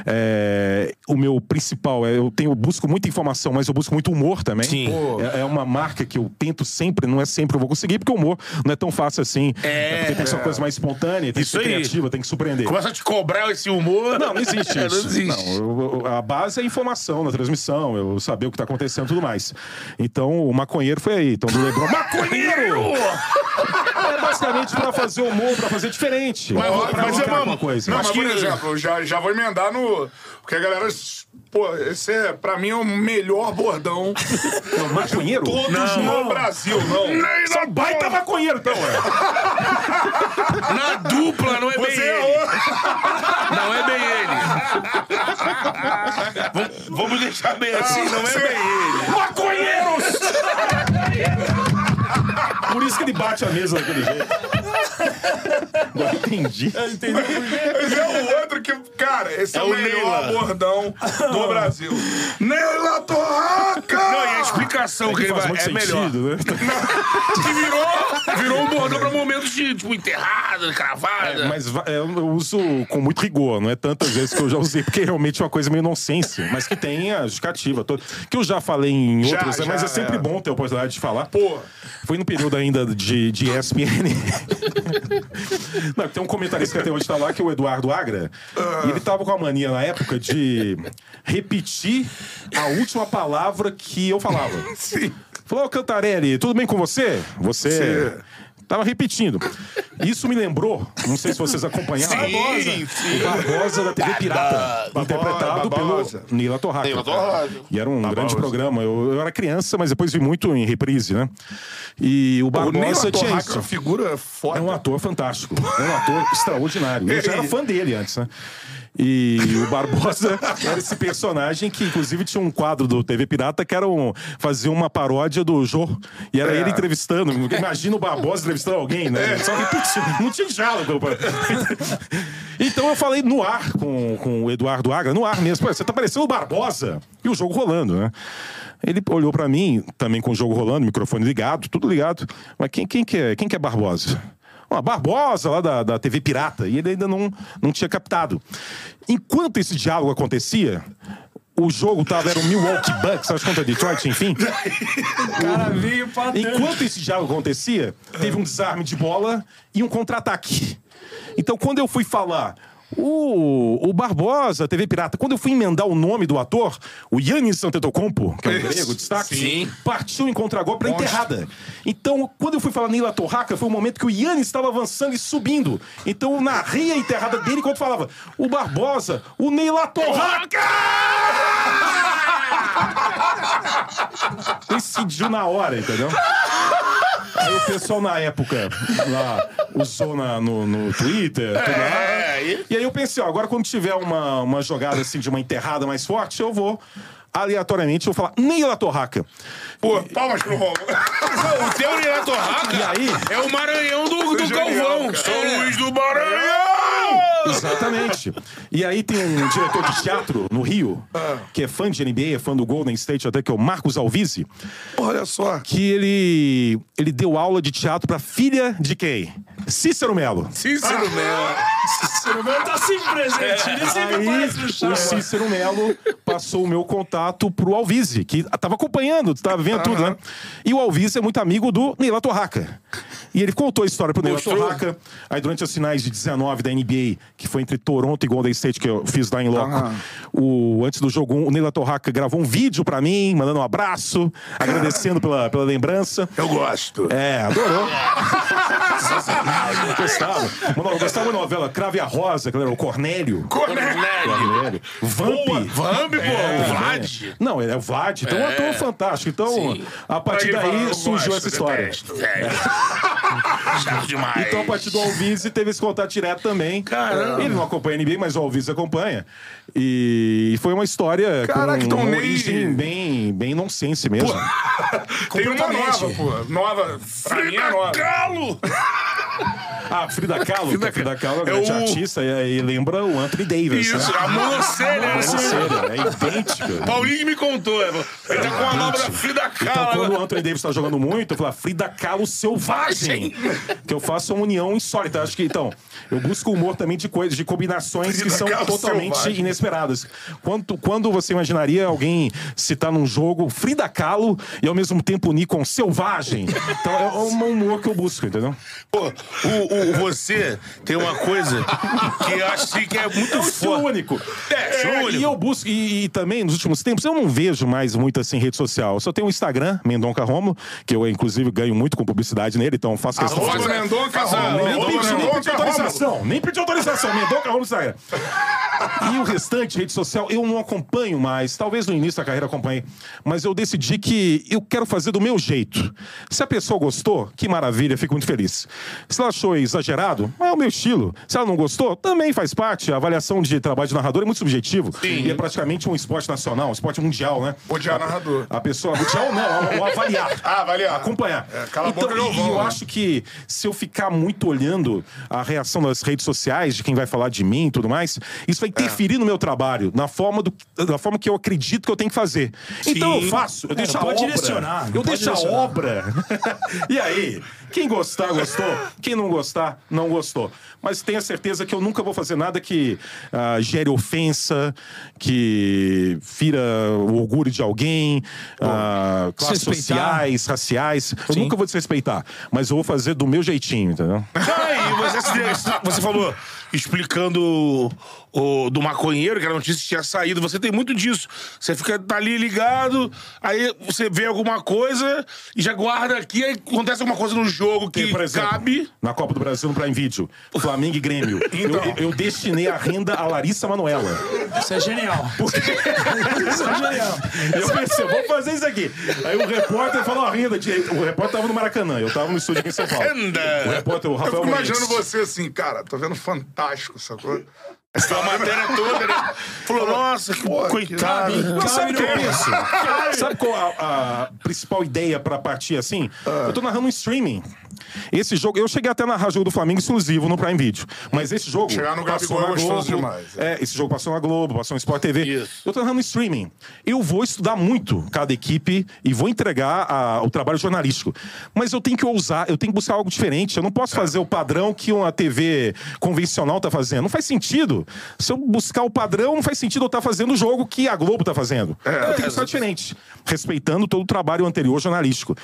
é, o meu principal é eu tenho busco muita informação, mas eu busco muito humor também. Sim. Pô, É, é uma marca que eu tento sempre, não é sempre eu vou conseguir, porque o humor não é tão fácil assim. É. porque tem que ser uma coisa mais espontânea, tem que Isso ser aí. criativa, tem que surpreender. Começa a te cobrar esse humor. Não, não existe É, isso. não existe. Não, eu- eu- a base é a informação na transmissão, eu saber o que tá acontecendo e tudo mais. Então, o maconheiro foi aí. Então, do Lebron. Maconheiro! É basicamente pra fazer humor, pra fazer diferente. Mas- pra mas é coisa. Não, mas, por que- exemplo, eu já, já vou emendar no. Porque a galera. Pô, esse é, pra mim, é o melhor bordão Não, maconheiro? todos Não. no Brasil, não. Só baita maconheiro, então, é. Na dupla, não é bem Você ele. Não é bem ele. Vamos- Vamos deixar bem assim, não é você- bem ele. Maconheiros! Por isso que ele bate a mesa daquele jeito. Agora entendi. Entendeu? Mas é o outro que. Cara, esse é, É o o melhor Neila. bordão do Brasil. Neila Torraca! Não, e a explicação que ele Faz vai muito é melhor. sentido, né? Que virou, virou um bordão pra momentos de, tipo, enterrada, cravada. Mas va- é, eu uso com muito rigor, não é tantas vezes que eu já usei, porque realmente é uma coisa meio nonsense, mas que tem a justificativa toda. Que eu já falei em Já, outros, né, mas já, é sempre é. bom ter a oportunidade de falar. Pô. Foi no período ainda de, de ESPN. não, tem um comentarista que até hoje tá lá, que é o Eduardo Agra, e ele tava com a mania na época de repetir a última palavra que eu falava. Sim. Falou, Cantarelli, tudo bem com você? Você. Você- Tava repetindo. Isso me lembrou, não sei se vocês acompanharam. Sim, sim. O Barbosa da TV Pirata, Barbosa, interpretado Barbosa. pelo Nila Torraca. Nila Torraca. E era um grande Barbosa. programa. Eu, eu era criança, mas depois vi muito em reprise, né? E o O Barbosa tinha Torraca é isso. figura foda. É um ator fantástico. É um ator extraordinário. Eu já era fã dele antes, né? E o Barbosa era esse personagem que, inclusive, tinha um quadro do TV Pirata que era um, fazia uma paródia do Jô. E era É. ele entrevistando. Imagina o Barbosa entrevistando alguém, né? Só repetindo. Não tinha diálogo. Então eu falei no ar com, com o Eduardo Agra, no ar mesmo. Você tá parecendo o Barbosa. E o jogo rolando, né? Ele olhou pra mim, também com o jogo rolando, microfone ligado, tudo ligado. Mas quem, quem, que, é, quem que é Barbosa? Uma Barbosa lá da, da TV Pirata. E ele ainda não, não tinha captado. Enquanto esse diálogo acontecia, o jogo tava, era o Milwaukee Bucks, acho contra Detroit, enfim. O cara veio pra. Enquanto esse diálogo acontecia, teve um desarme de bola e um contra-ataque. Então, quando eu fui falar. O, o Barbosa, TV Pirata, quando eu fui emendar o nome do ator, o Yannis Antetokounmpo, que é um grego, destaque, Sim. partiu em contra-gol pra enterrada. Então, quando eu fui falar Neila Torraca, foi o momento que o Yannis estava avançando e subindo. Então, eu narrei a enterrada dele enquanto falava o Barbosa, o Neila Torraca! Decidiu na hora, entendeu? Aí o pessoal na época lá usou na- no, no Twitter, tudo lá. É, e- E aí eu pensei, ó, agora quando tiver uma, uma jogada assim de uma enterrada mais forte, eu vou aleatoriamente, eu vou falar Neila Torraca. Pô, palmas pro Romulo. O teu Nila Torraca E aí? é o Maranhão do, do Galvão. São Luís do Maranhão! Exatamente. E aí tem um diretor de teatro no Rio, que é fã de NBA, é fã do Golden State até, que é o Marcos Alvise, Olha só. que ele, ele deu aula de teatro pra filha de quem? Cícero Melo. Cícero Melo. O meu tá sempre presente. Ele sempre Aí aparece no o chat. Cícero Melo passou o meu contato pro Alvise, que tava acompanhando, tava vendo tudo, né? E o Alvise é muito amigo do Neila Torraca. E ele contou a história pro Neila? Torraca. Aí durante as finais de 19 da NBA, que foi entre Toronto e Golden State, que eu fiz lá em loco, o, antes do jogo, o Neila Torraca gravou um vídeo pra mim, mandando um abraço, agradecendo pela, pela lembrança. Eu gosto. É, adorou. gostava. Mano, gostava da novela Crave a Rosa, que era o Cornélio. Cornélio. Cornélio. Vamp. Vamp, pô. É, o Vlad. Não, ele é o Vlad, então é um ator fantástico. Então, Sim. a partir Aí daí surgiu essa história. detesto. É. Demais. Então, a partir do Alvise, teve esse contato direto também. Caramba. Ele não acompanha NBA, mas o Alvise acompanha. E foi uma história Caraca, com uma origem bem, bem nonsense mesmo. Tem uma nova, pô. Nova. Pra mim é nova. Galo! Ah, Frida Kahlo, Frida, Frida Kahlo é, É um grande o- artista e, e lembra o Anthony Davis. Isso, né? a monocelha, né? Monocelha, é idêntica. Paulinho me contou. é, Ele tá com a nova da Frida Então, quando Kahlo. o Anthony Davis tá jogando muito, eu falo, Frida Kahlo selvagem. que eu faço uma união insólita. Acho que, então, eu busco humor também de coisas, de combinações que Frida são Kahlo totalmente selvagem. inesperadas. Quando, quando você imaginaria alguém citar num jogo Frida Kahlo e ao mesmo tempo unir com selvagem? Então, é um humor que eu busco, entendeu? Pô, o, o- você tem uma coisa que eu acho que é muito É foda. único. É, estilo É, único. E eu busco, e, e também nos últimos tempos, eu não vejo mais muito assim rede social. Eu só tenho o Instagram, Mendonca Romulo, que eu inclusive ganho muito com publicidade nele, então faço questão Arroba de. Mendonca Romulo. Nem pedi, nem pedi autorização, nem pedi autorização, Mendonca Romulo no Instagram. E o restante, rede social, eu não acompanho mais. Talvez no início da carreira acompanhe. Mas eu decidi que eu quero fazer do meu jeito. Se a pessoa gostou, que maravilha, fico muito feliz. Se ela achou exagerado, é o meu estilo. Se ela não gostou, também faz parte. A avaliação de trabalho de narrador é muito subjetivo. E é praticamente um esporte nacional, um esporte mundial, né? Odiar narrador. A pessoa. Mundial não, o avaliar. Ah, avaliar. Acompanhar. É, cala a então, boca, e- Galvão, e eu né? acho que se eu ficar muito olhando a reação das redes sociais, de quem vai falar de mim e tudo mais, isso vai interferir no meu trabalho, na forma, do, da forma que eu acredito que eu tenho que fazer. Então eu faço, eu deixo não a obra. direcionar, não eu deixo a obra. e aí, quem gostar, gostou. Quem não gostar, não gostou. Mas tenha certeza que eu nunca vou fazer nada que ah, gere ofensa, que fira o orgulho de alguém, ah, classes sociais, raciais. Eu nunca vou desrespeitar, mas eu vou fazer do meu jeitinho, entendeu? Aí, você, você falou explicando o, do maconheiro, que a notícia tinha saído. Você tem muito disso. Você fica tá ali ligado, aí você vê alguma coisa e já guarda aqui, aí acontece alguma coisa no jogo que Tem, por exemplo, cabe. na Copa do Brasil no Prime Video, Flamengo e Grêmio. Então. Eu, eu destinei a renda a Larissa Manoela. Isso é genial. Isso é genial. Eu pensei, vou fazer isso aqui. Aí o repórter falou a renda. de- O repórter tava no Maracanã, eu tava no estúdio aqui em São Paulo. Renda. O repórter, o Eu Rafael fico imaginando você assim, cara, tô vendo fantástico, sacou? A matéria toda, né? Falou, nossa, que coitado. Mas sabe o que no- penso? Sabe qual a, a principal ideia pra partir assim? Eu tô narrando um streaming. Esse jogo, eu cheguei até a narrar jogo do Flamengo exclusivo no Prime Video. Mas esse jogo. Chegar no passou Gabigol é na gostoso Globo. demais, É, esse jogo passou na Globo, passou no Sport TV. Isso. Eu tô narrando um streaming. Eu vou estudar muito cada equipe e vou entregar a- o trabalho jornalístico. Mas eu tenho que ousar, eu tenho que buscar algo diferente. Eu não posso fazer o padrão que uma TV convencional tá fazendo. Não faz sentido. Se eu buscar o padrão, não faz sentido eu estar fazendo o jogo que a Globo tá fazendo. eu tenho que buscar diferente. Respeitando todo o trabalho anterior jornalístico.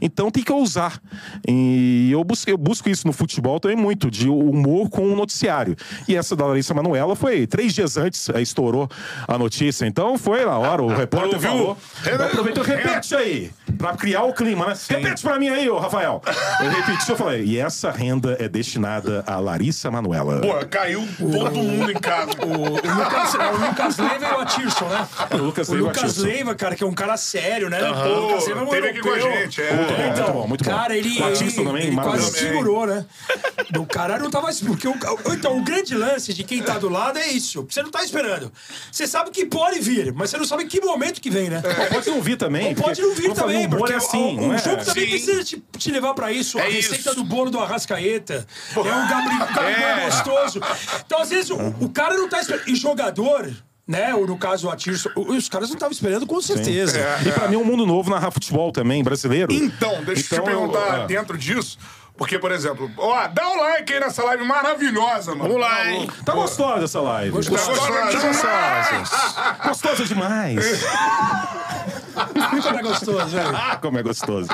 Então tem que ousar. E eu busco, eu busco isso no futebol também muito, de humor com o noticiário. E essa da Larissa Manoela foi três dias antes, estourou a notícia. Então foi na hora, o repórter falou. Aproveitou, repete aí, pra criar o clima, né? Repete pra mim aí, ô Rafael. Eu repeti, eu falei, e essa renda é destinada a Larissa Manoela. Pô, caiu todo mundo em casa. O, o Lucas, é o Lucas Leiva e o Atirson, né? O Lucas O Lucas. Leiva, cara, que é um cara sério, né? Pô, o Lucas Leiva é um teve aqui com a gente, é. É, então, muito bom, muito bom. Cara, ele, O Atirson ele, também, ele quase maravilhoso. segurou, né? O cara não tava... Porque o, então, o grande lance de quem tá do lado é isso. Você não tá esperando. Você sabe que pode vir, mas você não sabe em que momento que vem, né? Pode não vir também. Ou pode não vir também, um porque é assim, o, o é? jogo também Sim. precisa te, te levar pra isso. a É receita isso. do bolo do Arrascaeta. É um Gabriel é gostoso. Então, às vezes, o, o cara não tá esperando. E jogador, né? Ou no caso, o Atirson, o- os caras não estavam esperando com certeza. E pra mim é um mundo novo narrar futebol também, brasileiro. Então, deixa eu te Então, eu- perguntar ah. dentro disso. Porque, por exemplo, ó, dá o like aí nessa live maravilhosa, mano. Vamos lá, hein? Tá gostosa essa live. Gostosa. Tá gostosa demais. Gostosa demais. Como é gostoso, velho. Ah, como é gostoso.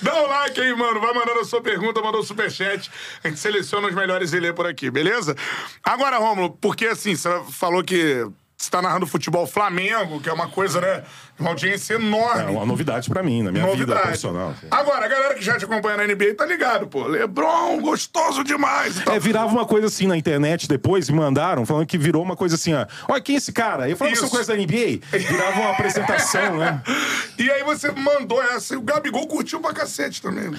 Dá o like aí, mano. Vai mandando a sua pergunta, mandou o superchat. A gente seleciona os melhores e lê por aqui, beleza? Agora, Rômulo, porque assim, você falou que você tá narrando futebol Flamengo, que é uma coisa, né? Uma audiência É enorme. uma novidade pra mim, na minha vida Novidade. profissional. Agora, a galera que já te acompanha na NBA tá ligado, pô. Lebron, gostoso demais. e tal. É, virava uma coisa assim na internet depois, me mandaram, falando que virou uma coisa assim, ó. Olha, quem é esse cara? Eu falava que são coisas da NBA. Virava uma apresentação, né? E aí você mandou essa e o Gabigol curtiu pra cacete também.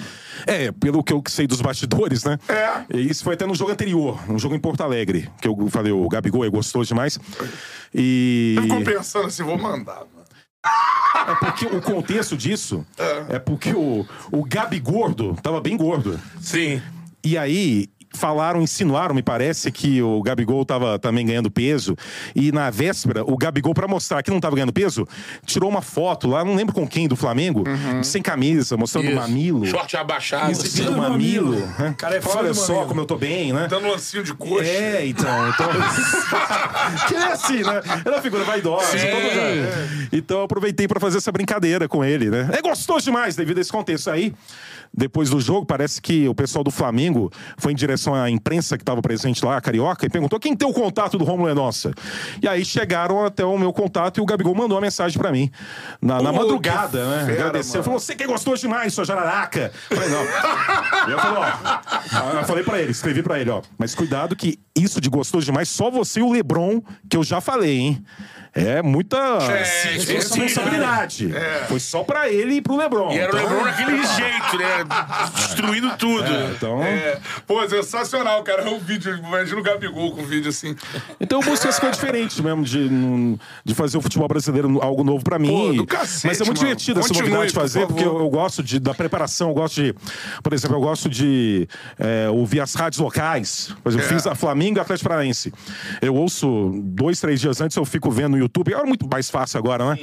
É, pelo que eu sei dos bastidores, né? É. E Isso foi até no jogo anterior, um jogo em Porto Alegre, que eu falei, o Gabigol é gostoso demais. E. Você ficou pensando assim, vou mandar. É porque o contexto disso é, porque o, o Gabi gordo tava bem gordo. Sim. E aí, falaram, insinuaram, me parece, que o Gabigol tava também ganhando peso. E na véspera, o Gabigol, pra mostrar que não tava ganhando peso, tirou uma foto lá, não lembro com quem, do Flamengo, sem camisa, mostrando o mamilo. Short abaixado. Isso, do mamilo. mamilo. né? Cara, é Olha só mamilo. como eu tô bem, né? Dando um lancinho de coxa. É, então. então... que é assim, né? Era uma figura vaidosa. Então, então eu aproveitei pra fazer essa brincadeira com ele, né? É gostoso demais devido a esse contexto aí. Depois do jogo, parece que o pessoal do Flamengo foi em direção à imprensa que estava presente lá, a Carioca, e perguntou quem tem o contato do Romulo é nossa. E aí chegaram até o meu contato e o Gabigol mandou uma mensagem pra mim. Na, na madrugada, né? fera, Agradeceu. mano. Falou, você que gostou demais, sua jararaca. Eu falei, não. Eu falei, ó. Eu falei pra ele, escrevi pra ele, ó. Mas cuidado que isso de gostoso demais, só você e o Lebron, que eu já falei, hein? É muita É, responsabilidade. Foi só pra ele e pro Lebron. E era o Então, Lebron daquele jeito, né? Destruindo tudo. Então, É. Pô, sensacional, cara. O vídeo, imagina o Gabigol com o vídeo assim. então eu busquei essa coisa diferente mesmo, de, de fazer o futebol brasileiro algo novo pra mim. Pô, do cacete, Mas é muito mano. divertido essa Continue, novidade de por fazer, favor. porque eu, eu gosto de, da preparação, eu gosto de. Por exemplo, eu gosto de é, ouvir as rádios locais. Por exemplo, É. eu fiz a Flamengo e Atlético Paranaense. Eu ouço dois, três dias antes, eu fico vendo YouTube. É muito mais fácil agora, né?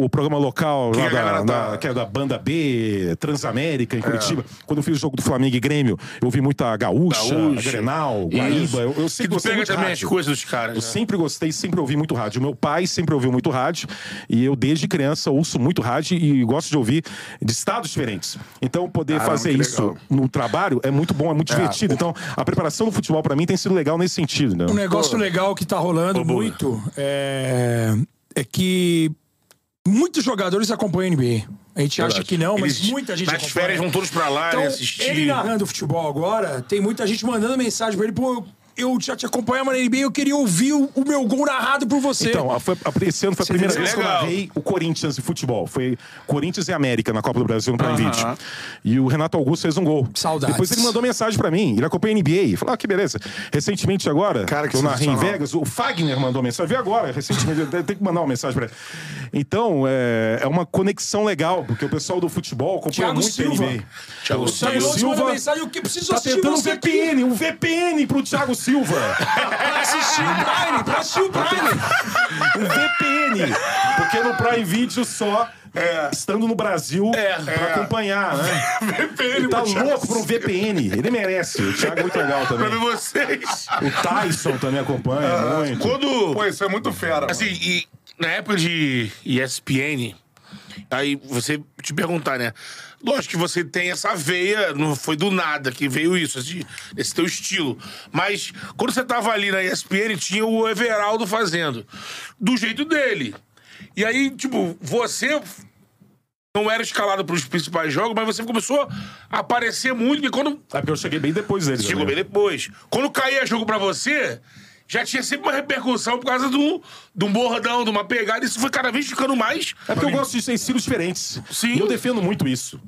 O programa local Que lá galera da, tá- da- que é da banda B, Transamérica, É. em Curitiba. Quando eu fiz o jogo do Flamengo e Grêmio, eu ouvi muita Gaúcha, Gaúcha. Grenal. Guaíba. Eu, eu Que sempre tu gostei pega muito também as rádio. coisas dos caras. Eu né? sempre gostei, sempre ouvi muito rádio. Meu pai sempre ouviu muito rádio. E eu, desde criança, ouço muito rádio e gosto de ouvir de estados diferentes. Então, poder Caramba, fazer isso legal. no trabalho é muito bom, é muito divertido. Então, a preparação do futebol, pra mim, tem sido legal nesse sentido. Né? Um negócio legal que tá rolando Ô, boa. muito é, é que muitos jogadores acompanham a NBA. A gente acha que não, mas Eles, muita gente Nas acompanha. férias vão todos pra lá, Então, né? Assistir. ele narrando futebol agora, tem muita gente mandando mensagem pra ele, pô, eu já te acompanhava na NBA, eu queria ouvir o, o meu gol narrado por você. Então, a- foi- a- esse ano foi a Você primeira vez que eu Legal. narrei o Corinthians de futebol. Foi Corinthians e América na Copa do Brasil no Prime Video. E o Renato Augusto fez um gol. Saudades. Depois ele mandou mensagem pra mim. Ele acompanha a NBA. Falou, ah, que beleza. Recentemente agora, Cara, que eu narrei em. Vegas, o Fagner mandou mensagem. Veio agora, recentemente. eu Tem que mandar uma mensagem pra ele. Então, é, é uma conexão legal, porque o pessoal do futebol acompanha Thiago muito Silva. a NBA. Thiago O Thiago Silva mandou Silva mensagem, eu que preciso tá assistir tentando um você aqui. VPN, um VPN pro Thiago Silva. Pra assistir o Prime, pra assistir o Prime. um VPN. Porque no Prime Video só. Estando no Brasil pra acompanhar, né? VPN, tá pro louco um VPN. Ele merece. O Thiago é muito legal Pra ver também. vocês. O Tyson também acompanha muito. Quando. Pô, isso é muito fera. mano. Assim, e na época de ESPN, aí você te perguntar, né? Lógico que você tem essa veia, não foi do nada que veio isso, esse, esse teu estilo. Mas quando você tava ali na ESPN, tinha o Everaldo fazendo. Do jeito dele. E aí, tipo, você não era escalado para os principais jogos, mas você começou a aparecer muito, porque quando porque eu cheguei bem depois dele. Chegou também. bem depois. Quando caía jogo pra você, já tinha sempre uma repercussão por causa do, de um bordão, de uma pegada. Isso foi cada vez ficando mais. É porque eu gosto de estilos diferentes. Sim. E eu defendo muito isso.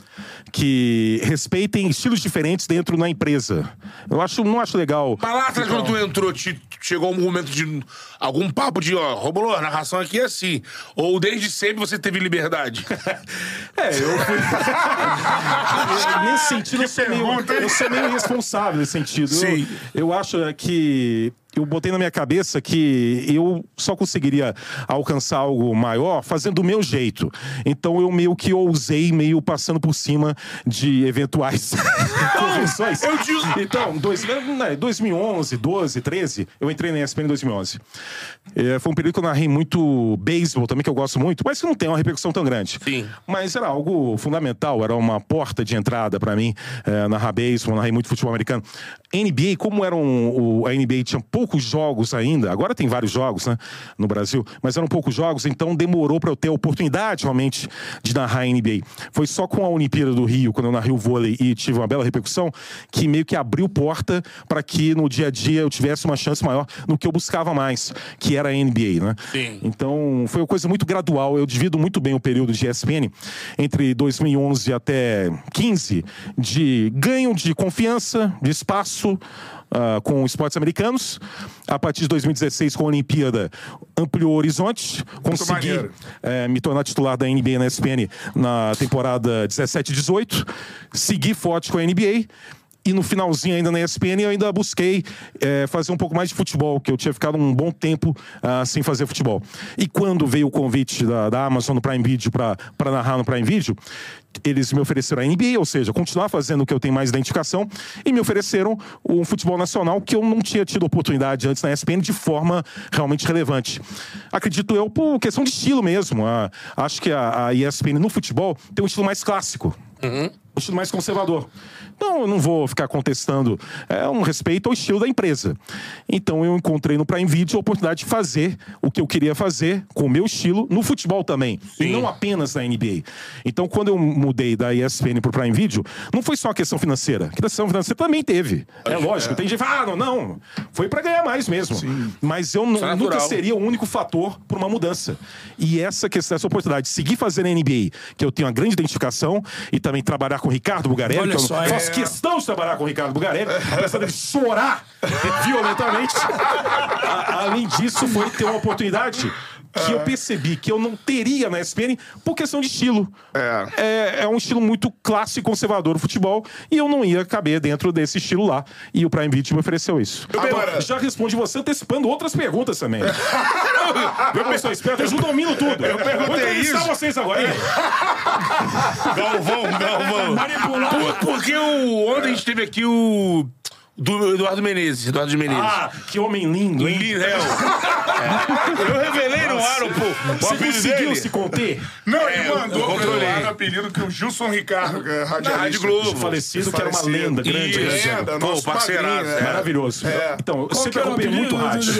Que respeitem estilos diferentes dentro da empresa. Eu acho, não acho legal. Mas lá atrás, quando tu entrou, te, chegou um momento de algum papo de, ó, Romulo, a narração aqui é assim. Ou desde sempre você teve liberdade. É, eu fui. nesse sentido, eu sou, meio, eu sou meio irresponsável nesse sentido. Sim. Eu, eu acho que. Eu botei na minha cabeça que eu só conseguiria alcançar algo maior fazendo do meu jeito. Então eu meio que ousei, meio passando por cima de eventuais correções. eu digo- Então, dois, né, 2011, 12, 13, eu entrei na ESPN em 2011. É, foi um período que eu narrei muito beisebol também, que eu gosto muito, mas que não tem uma repercussão tão grande. Sim. Mas era algo fundamental, era uma porta de entrada pra mim, é, narrar beisebol, narrei muito futebol americano. NBA, como era um, o, a NBA tinha poucos jogos ainda, agora tem vários jogos, né, no Brasil, mas eram poucos jogos, então demorou pra eu ter a oportunidade realmente de narrar a NBA. Foi só com a Olimpíada do Rio, quando eu narrei o vôlei e tive uma bela repercussão, que meio que abriu porta pra que no dia a dia eu tivesse uma chance maior no que eu buscava mais, que era a NBA, né? Sim. Então, foi uma coisa muito gradual. Eu divido muito bem o período de ESPN entre 2011 até 15 de ganho de confiança, de espaço ah, com esportes americanos. A partir de 2016, com a Olimpíada, ampliou o horizonte. Consegui eh, me tornar titular da NBA na ESPN na temporada 17 18. Segui forte com a NBA. E no finalzinho ainda na ESPN eu ainda busquei é, fazer um pouco mais de futebol, que eu tinha ficado um bom tempo ah, sem fazer futebol. E quando veio o convite da, da Amazon no Prime Video para narrar no Prime Video, eles me ofereceram a NBA, ou seja, continuar fazendo o que eu tenho mais identificação, e me ofereceram um futebol nacional que eu não tinha tido oportunidade antes na ESPN de forma realmente relevante. Acredito eu por questão de estilo mesmo. Ah, acho que a, a ESPN no futebol tem um estilo mais clássico. Um estilo mais conservador. Então, eu não vou ficar contestando. É um respeito ao estilo da empresa. Então, eu encontrei no Prime Video a oportunidade de fazer o que eu queria fazer com o meu estilo no futebol também. E não apenas na NBA. Então, quando eu mudei da ESPN pro Prime Video, não foi só a questão financeira. A questão financeira também teve. É lógico. Tem gente que fala, ah, não, não. Foi para ganhar mais mesmo. Mas eu é nunca seria o único fator para uma mudança. E essa questão, essa oportunidade de seguir fazendo a NBA, que eu tenho uma grande identificação, e também trabalhar com o Ricardo Bugarelli, Olha que eu só, faço é. questão de trabalhar com o Ricardo Bugarelli, apesar dele chorar violentamente. A- além disso, foi ter uma oportunidade que eu percebi que eu não teria na ESPN por questão de estilo. É. É, é um estilo muito clássico e conservador o futebol, e eu não ia caber dentro desse estilo lá. E o Prime Video me ofereceu isso. Agora- já respondi você antecipando outras perguntas também. eu como sou esperto, eu domino tudo. Eu perguntei isso. vocês agora. Galvão, Galvão. Manipular. Por- porque o, ontem a gente teve aqui o. Do Eduardo Menezes, Eduardo de Menezes. Ah, que homem lindo, hein? Lin Hell. É. Eu revelei no ar o, pô, o Você conseguiu dele. se conter? Não, É, ele eu mandou pro controlei. Eduardo o apelido que o Gilson Ricardo, que é radialista. Rádio Globo. Falecido, que era uma lenda grande. Né? Lenda, Pô, nosso parceiraço. padrinho, é. Maravilhoso. É. Então, eu sempre o acompanhei muito rádio.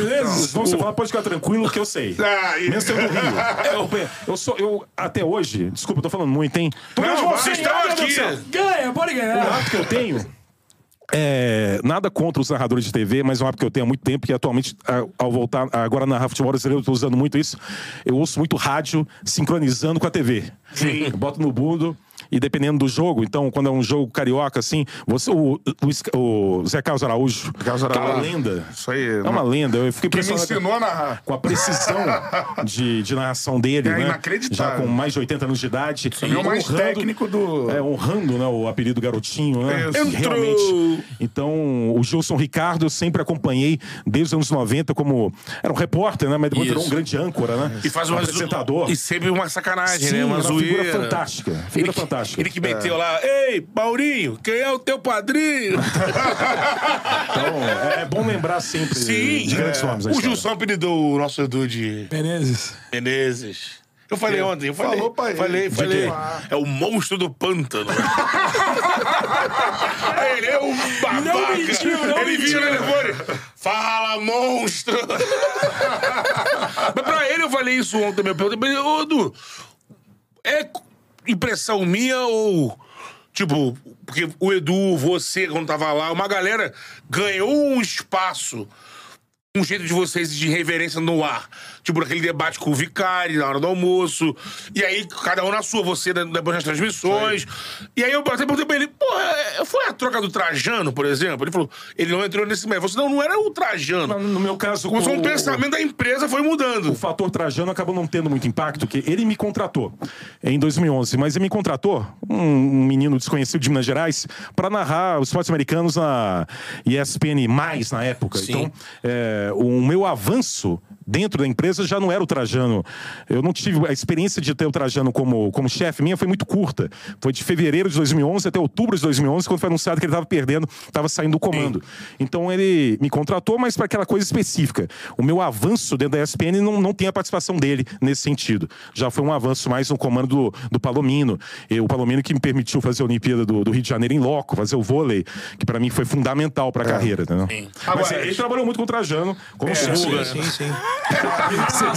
Vamos falar, pode ficar tranquilo que eu sei. Ah, e- Mesmo sendo do Rio. Eu, eu sou, eu, até hoje, desculpa, eu tô falando muito, hein? Não, eu. Vocês estão do aqui. Ganha, pode O ganhar. hábito que eu tenho é, nada contra os narradores de TV, mas é um hábito que eu tenho há muito tempo, que atualmente, ao voltar agora a narrar futebol brasileiro, eu tô usando muito isso. Eu ouço muito rádio sincronizando com a TV. Sim. Eu boto no bundo. E dependendo do jogo, então, quando é um jogo carioca, assim, você, o, Luiz- o Zé Carlos Araújo, Carlos que é uma Araújo. lenda. Isso aí, É uma lenda. Eu fiquei Quem me ensinou a narrar. com a precisão de, de narração dele, É né? inacreditável. Já com mais de 80 anos de idade. Ele é o mais técnico do- É, honrando né, o apelido garotinho, né? Isso. Entrou. Realmente. Então, o Gilson Ricardo eu sempre acompanhei desde os anos 90 como... Era um repórter, né? Mas depois virou um Isso. grande âncora, né? E faz um apresentador. E sempre uma sacanagem, Sim, né? Uma uma figura fantástica. Ele Figura que, fantástica. Ele que meteu lá, ei, Maurinho, quem é o teu padrinho? Então, é, é bom lembrar sempre Sim. de grandes nomes. da O. Gilson apelidou o nosso Edu de Menezes. Menezes. Eu falei ontem, eu falei. Falou pra ele. Falei, falei. É o monstro do pântano. ele é um babaca. Não mentiu, não ele vinha no telefone. Fala, monstro. Mas pra ele eu falei isso ontem. Eu perguntei pra ele, ô Edu, é impressão minha ou... Tipo, porque o Edu, você, quando tava lá, uma galera ganhou um espaço um jeito de vocês de reverência no ar. Tipo, naquele debate com o Vicari, na hora do almoço. E aí, cada um na sua, você depois das transmissões. E aí eu até perguntei pra ele, pô, é- foi a troca do Trajano, por exemplo? Ele falou, ele não entrou nesse mérito. Você não, não era o Trajano. No meu caso... Começou o- um pensamento da empresa, foi mudando. O fator Trajano acabou não tendo muito impacto, que ele me contratou em 2011, mas ele me contratou, um, um menino desconhecido de Minas Gerais, para narrar os esportes americanos na ESPN+, na época. Sim. Então, é, o meu avanço dentro da empresa já não era o Trajano. Eu não tive a experiência de ter o Trajano como, como chefe minha, foi muito curta. Foi de fevereiro de 2011 até outubro de 2011, quando foi anunciado que ele estava perdendo, estava saindo do comando. Então ele me contratou, mas para aquela coisa específica. O meu avanço dentro da ESPN não, não tem a participação dele nesse sentido. Já foi um avanço mais no comando do, do Palomino. E o Palomino que me permitiu fazer a Olimpíada do, do Rio de Janeiro em loco, fazer o vôlei, que para mim foi fundamental para a carreira. Entendeu? Mas Agora- ele trabalhou muito com o Trajano, como chefe. Sim, sim, sim.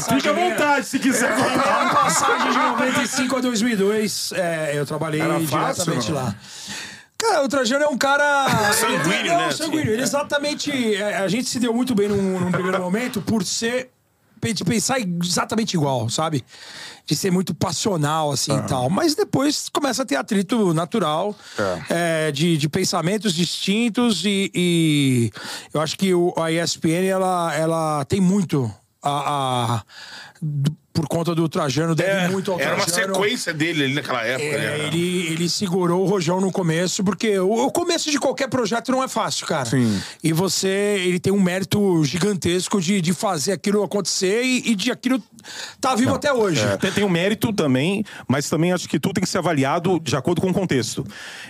Fica à vontade se quiser A contar. passagem de 95 a 2002, é, eu trabalhei fácil, diretamente lá. Cara, o Trajano é um cara. Sanguíneo, não, né? Sanguíneo. Ele exatamente. é, A gente se deu muito bem num, num primeiro momento por ser. de pensar exatamente igual, sabe? De ser muito passional, assim e tal. Mas depois começa a ter atrito natural é, de, de pensamentos distintos e, e eu acho que o, a ESPN ela, ela tem muito a do- por conta do Trajano, deve É, muito ao era uma Trajano. sequência dele ali naquela época. É, né? ele, ele segurou o Rojão no começo, porque o, o começo de qualquer projeto não é fácil, cara. Sim. E você, ele tem um mérito gigantesco de, de fazer aquilo acontecer e, e de aquilo tá vivo até hoje. Tem, tem um mérito também, mas também acho que tudo tem que ser avaliado de acordo com o contexto.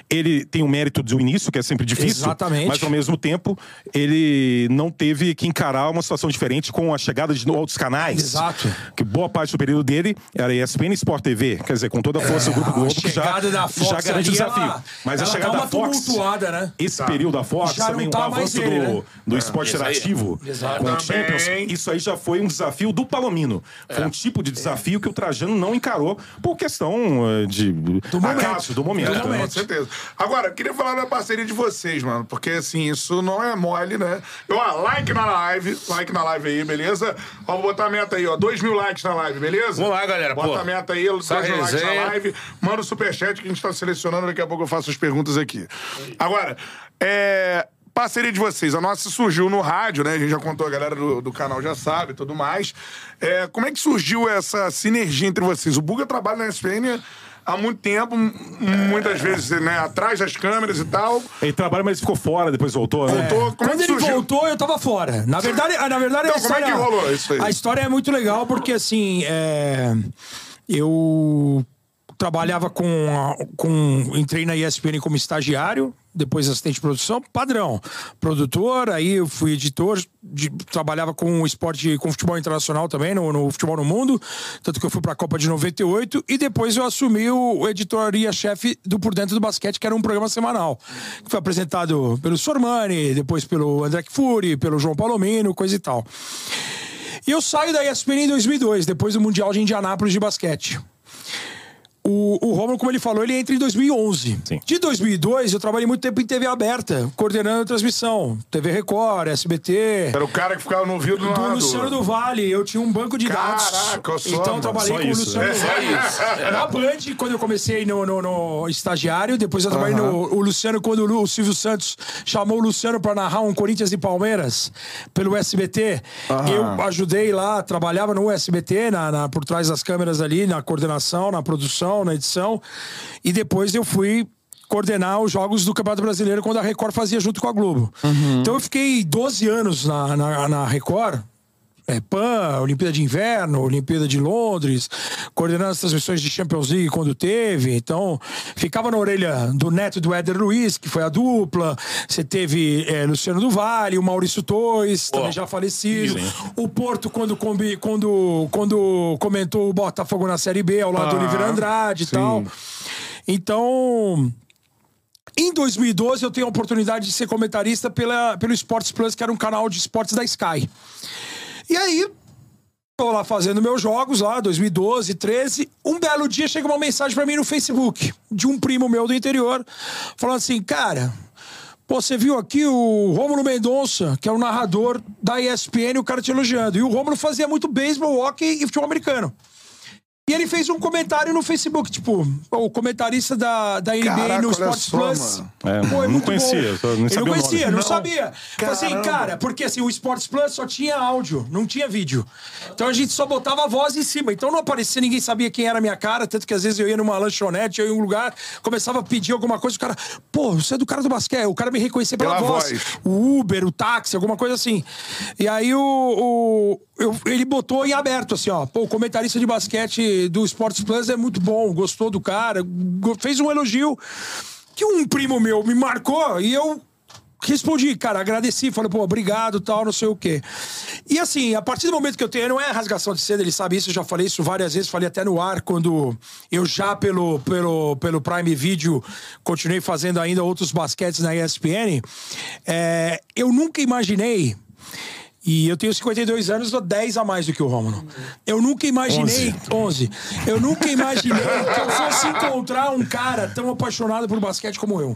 Ele tem o mérito do início, que é sempre difícil, Exatamente. mas ao mesmo tempo ele não teve que encarar uma situação diferente com a chegada de outros canais. Exato. Que boa parte do período dele era ESPN e Sport TV, quer dizer, com toda a força do Grupo É, a Globo, que já, chegada da Fox já garante o desafio. ela- mas a ela chegada dá da Fox, tumultuada, né? esse período da Fox, Já também tá o mais avanço ele, do, né? do esporte aí. interativo Exato. com o. Champions, isso aí já foi um desafio do Palomino. Foi É. um tipo de desafio que o Trajano não encarou por questão eh, de Do momento. acaso, do momento. Do né? momento. Com certeza. Agora, queria falar da parceria de vocês, mano. Porque, assim, isso não é mole, né? Eu, ó, like na live. Like na live aí, beleza? Ó, vou botar a meta aí, ó. Dois mil likes na live, beleza? Vamos lá, galera, Bota pô. a meta aí, dois likes na resenha. live. Manda o superchat que a gente tá selecionando. Daqui a pouco eu faço as perguntas aqui. Agora, é... Parceria de vocês. A nossa surgiu no rádio, né? A gente já contou, a galera do, do canal já sabe e tudo mais. É, como é que surgiu essa sinergia entre vocês? O Buga trabalha na SPN há muito tempo, muitas vezes, né? Atrás das câmeras e tal. Ele trabalha, mas ficou fora, depois voltou. né? Voltou. Como é Quando que ele surgiu? voltou, eu tava fora. Na verdade, na verdade Então, a como é história, que rolou isso aí? A história é muito legal porque assim, é, eu trabalhava com, com entrei na ESPN como estagiário, depois assistente de produção, padrão, produtor, aí eu fui editor, de- trabalhava com esporte, com futebol internacional também, no, no futebol no mundo, tanto que eu fui para a Copa de 98 e depois eu assumi o, o editoria-chefe do Por Dentro do Basquete, que era um programa semanal, que foi apresentado pelo Sormani, depois pelo André Fury, pelo João Palomino, coisa e tal. E eu saio da ESPN em 2002, depois do Mundial de Indianápolis de basquete. O, o Romulo, como ele falou, ele entra em 2011. Sim. De 2002, eu trabalhei muito tempo em TV aberta, coordenando a transmissão. TV Record, SBT. Era o cara que ficava no ouvido do Do narrador. Luciano do Vale, eu tinha um banco de dados. Caraca, só, então eu trabalhei só com isso, o Luciano é. do Vale. Na Band, quando eu comecei no, no- no estagiário, depois eu trabalhei no o Luciano, quando o, o Silvio Santos chamou o Luciano para narrar um Corinthians e Palmeiras pelo SBT. Eu ajudei lá, trabalhava no SBT, na, na- por trás das câmeras ali, na coordenação, na produção, na edição. E depois eu fui coordenar os jogos do Campeonato Brasileiro quando a Record fazia junto com a Globo. Então eu fiquei 12 anos na, na, na Record. É, PAN, Olimpíada de Inverno, Olimpíada de Londres, coordenando as transmissões de Champions League quando teve. Então, ficava na orelha do neto do Éder Luiz, que foi a dupla. Você teve é, Luciano do Vale, o Maurício Torres, também já falecido. O Porto, quando, combi- quando, quando comentou o Botafogo na Série B, ao lado do Ah, Oliveira Andrade e tal. Então, em 2012, eu tenho a oportunidade de ser comentarista pela, pelo Sports Plus, que era um canal de esportes da Sky. E aí, tô lá fazendo meus jogos lá, 2012, 13. Um belo dia chega uma mensagem pra mim no Facebook de um primo meu do interior, falando assim: cara. Pô, você viu aqui o Rômulo Mendonça, que é o narrador da ESPN, o cara te elogiando. E o Rômulo fazia muito beisebol, hockey e futebol americano. E ele fez um comentário no Facebook, tipo, o comentarista da, da NBA Caraca, no Sports só, Plus. É, Pô, é não muito conhecia, bom. eu Ele sabia não o nome. conhecia, não, Não. sabia. Falei assim, cara, porque assim, o Sports Plus só tinha áudio, não tinha vídeo. Então a gente só botava a voz em cima. Então não aparecia, ninguém sabia quem era a minha cara. Tanto que às vezes eu ia numa lanchonete, eu ia em um lugar, começava a pedir alguma coisa, o cara, pô, você é do cara do basquete. O cara me reconhecia pela, Pela voz. voz. O Uber, o táxi, alguma coisa assim. E aí o. o- eu- ele botou em aberto, assim, ó. Pô, o comentarista de basquete do Sports Plus é muito bom, gostou do cara, fez um elogio que um primo meu me marcou e eu respondi, cara, agradeci, falei, pô, obrigado, tal, não sei o quê. E assim, a partir do momento que eu tenho, não é rasgação de seda, ele sabe isso, eu já falei isso várias vezes, falei até no ar, quando eu já pelo, pelo, pelo Prime Video continuei fazendo ainda outros basquetes na ESPN, é, eu nunca imaginei. E eu tenho 52 anos, dou 10 a mais do que o Romulo. Eu nunca imaginei. 11. Eu nunca imaginei que eu fosse encontrar um cara tão apaixonado por basquete como eu.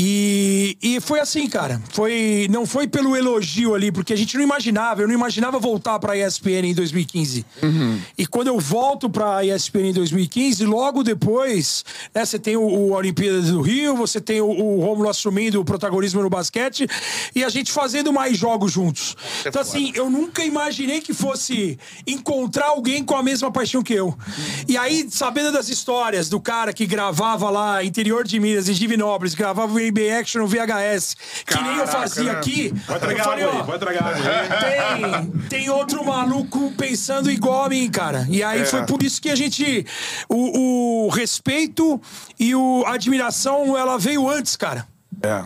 E, e foi assim, cara. Foi, não foi pelo elogio ali, porque a gente não imaginava. Eu não imaginava voltar pra ESPN em 2015. E quando eu volto pra ESPN em 2015, logo depois, né, você tem o, o Olimpíadas do Rio, você tem o, o Rômulo assumindo o protagonismo no basquete e a gente fazendo mais jogos juntos. Então, assim, eu nunca imaginei que fosse encontrar alguém com a mesma paixão que eu. E aí, sabendo das histórias do cara que gravava lá interior de Minas, em Divinópolis, gravava o NBA Action no VHS, que nem eu fazia né? aqui. Vai eu tragar falei, água ó, aí, vai tragar água aí. tem, tem outro maluco pensando igual a mim, cara. E aí É. foi por isso que a gente. O, o respeito e o, a admiração, ela veio antes, cara. É.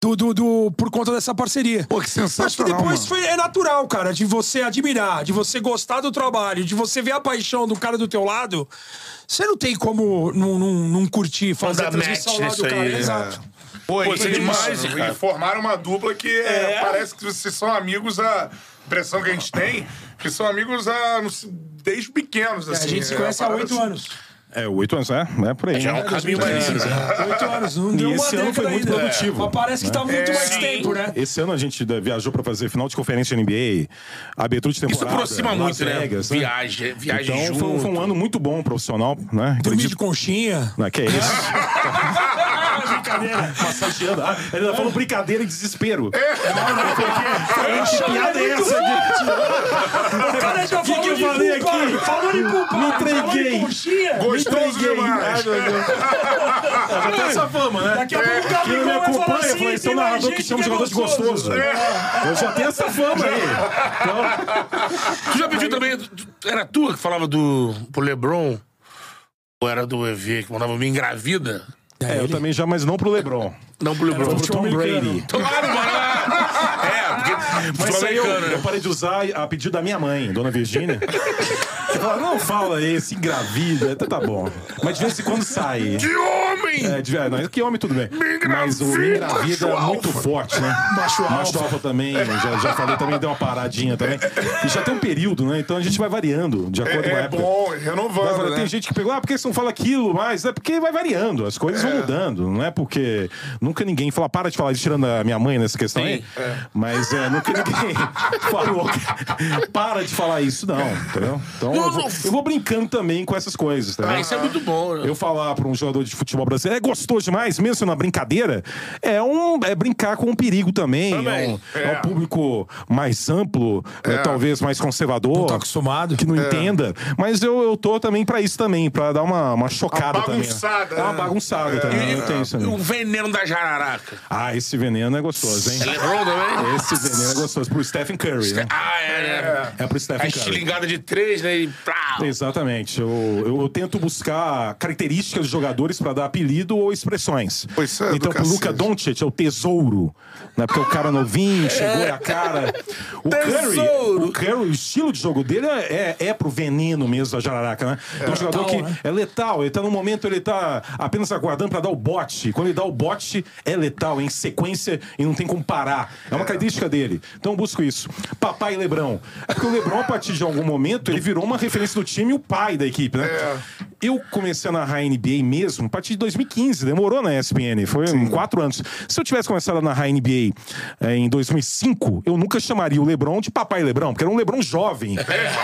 Do, do, do- por conta dessa parceria. Pô, que Acho que sensacional, depois mano. foi, é natural, cara, de você admirar, de você gostar do trabalho, de você ver a paixão do cara do teu lado. Você não tem como não, não, não curtir, fazer a transmissão match lá do cara. aí, né? Exato. Pô, Pô, e, isso é demais, cara. e formaram uma dupla que é, parece que vocês são amigos, a impressão que a gente tem, que são amigos a, desde pequenos, É, assim. a gente se é, conhece há parada oito assim. anos. É, oito anos, é, é por aí. Já é né? um caminho mais. Oito anos, não deu uma esse ano foi muito ainda. produtivo, Mas parece que tá muito É. mais Sim. tempo, né? Esse ano a gente viajou pra fazer final de conferência NBA, abertura de Isso temporada. aproxima Las muito, né? Vegas, né? Viagem, viagem Então junto. foi, um- foi um ano muito bom profissional, né? Dormir de conchinha. Não, que é isso? Brincadeira. Massageando. Ah, ele ainda falou brincadeira e desespero. Que piada é essa? O cara já que falou eu de falei culpa, aqui? Falou de culpa. Me entreguei. Gostoso Entreguei. demais. Deus. Já tem essa fama, né? Daqui a pouco o Quem Gabigol me vai falar acompanha, assim, é tem o mais narrador gente que chama que é jogador de gostoso. Eu já tenho essa fama aí. Então, Tu já pediu também. Era tu que falava do pro Lebron? Ou era do EV que mandava me engravida? É, eu também já, mas não pro LeBron. Não pro Lebron. Pro Tom Brady. Claro, mano. É. Mas isso aí eu, eu parei de usar a pedido da minha mãe, dona Virgínia. Que fala, não fala esse, engravida, até tá bom. Mas de vez em quando sai. Que homem! É, de, não, que homem tudo bem. engravida, Mas o me engravida é muito alfa. forte, né? Macho Macho alfa. alfa também, já, já falei também, deu uma paradinha também. E já tem um período, né? Então a gente vai variando de acordo com a É época. bom, Vai renovando, variando. né? Tem gente que pegou, ah, por que você não fala aquilo mais? É porque vai variando, as coisas vão mudando. Não é porque nunca ninguém fala, para de falar tirando a minha mãe nessa questão aí. Sim. Mas é, nunca ninguém falou, que- para de falar isso, não, entendeu? Então Não, eu vou, não. eu vou brincando também com essas coisas, tá? Ah, isso é muito bom, né? Eu falar pra um jogador de futebol brasileiro, é gostoso demais, mesmo sendo uma brincadeira, é, um, é brincar com um perigo também. Também. É, um, é É. um público mais amplo, né, talvez mais conservador. Não tá acostumado. Que não entenda. Mas eu, eu tô também pra isso também, pra dar uma, uma chocada Uma também. bagunçada, É uma né? bagunçada também. eu tenho isso também. o veneno da jararaca. Ah, esse veneno é gostoso, hein? É Lebron também? Esse veneno é gostoso. Pro Stephen Curry, né? Ah, é, né? É pro A Stephen Curry. estilingada de três, né? E. Exatamente. Eu, eu, eu tento buscar características de jogadores para dar apelido ou expressões. Pô, isso é então, pro. Luca Doncic é o tesouro, né? Porque o cara novinho, chegou é a cara. O Curry, o Curry, o estilo de jogo dele é, é, é pro veneno mesmo da jararaca, né? É um jogador Letal, que né? é letal. Ele tá no momento, ele tá apenas aguardando para dar o bote. Quando ele dá o bote, é letal, é em sequência e não tem como parar. É uma característica dele. Então eu busco isso. Papai Lebrão. É porque o Lebrão, a partir de algum momento, ele virou uma referência do time e o pai da equipe, né? É. Eu comecei a narrar NBA mesmo a partir de 2015, demorou na ESPN, foi em quatro anos. Se eu tivesse começado a narrar NBA eh, em 2005, eu nunca chamaria o Lebron de Papai Lebrão, porque era um Lebron jovem,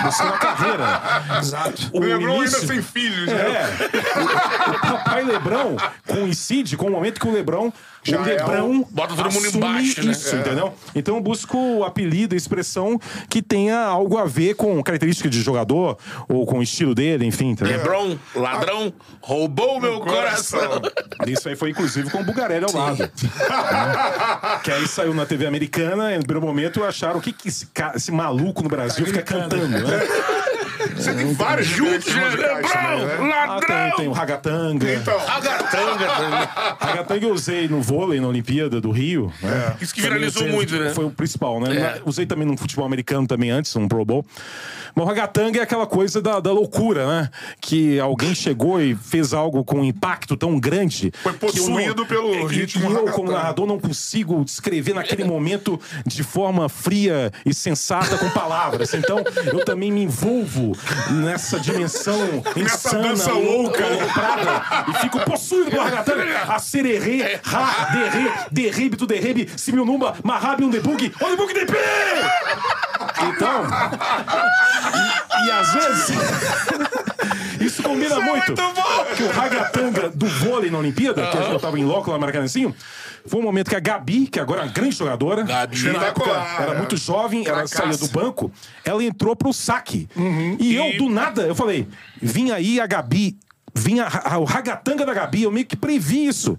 buscando a carreira. Exato. O Lembrou ainda início- sem filhos, né? é. O, o papai Lebrão coincide com o momento que o Lebrão. Já o é Lebrão Bota todo mundo embaixo, né? Isso, entendeu? Então eu busco apelido, expressão que tenha algo a ver com característica de jogador ou com o estilo dele, enfim. Entendeu? Lebron, ladrão, roubou meu coração. Isso aí foi inclusive com o Bugarelli ao lado. Né? Que aí saiu na TV americana, e no primeiro momento acharam o que, que esse, ca- esse maluco no Brasil fica cantando, né? Você tem vários Juntos, né? Lebrão, né? Ah, tem, ladrão. tem o Ragatanga. Então, Agatanga também. Ragatanga eu usei no vôlei na Olimpíada do Rio. Né? Isso que Também viralizou usei no muito, né? Foi o principal, né? É. Na- Usei também no futebol americano também antes, um Pro Bowl. Mas o Ragatanga é aquela coisa da, da loucura, né? Que alguém chegou e fez algo com um impacto tão grande. Foi que eu possuído pelo e- ritmo E eu, ragatanga. como narrador, não consigo descrever naquele momento de forma fria e sensata com palavras. Então, eu também me envolvo nessa dimensão insana, dança louca. aloprada, e fico possuído pelo ragatanga. A sererê, ra, derre, derribe, tu derribe, similnumba, marrabi, um debug, um debug de Então, e, e às vezes. Isso combina Isso é muito. muito. Que o ragatanga do vôlei na Olimpíada, que eu tava em loco lá no Maracanãzinho, foi um momento que a Gabi, que agora é uma grande jogadora, Gabi. na época era muito jovem, ela Fracasso. saía do banco, ela entrou pro saque. E eu, do nada, eu falei, vinha aí a Gabi. Vinha o ragatanga da Gabi, eu meio que previ isso.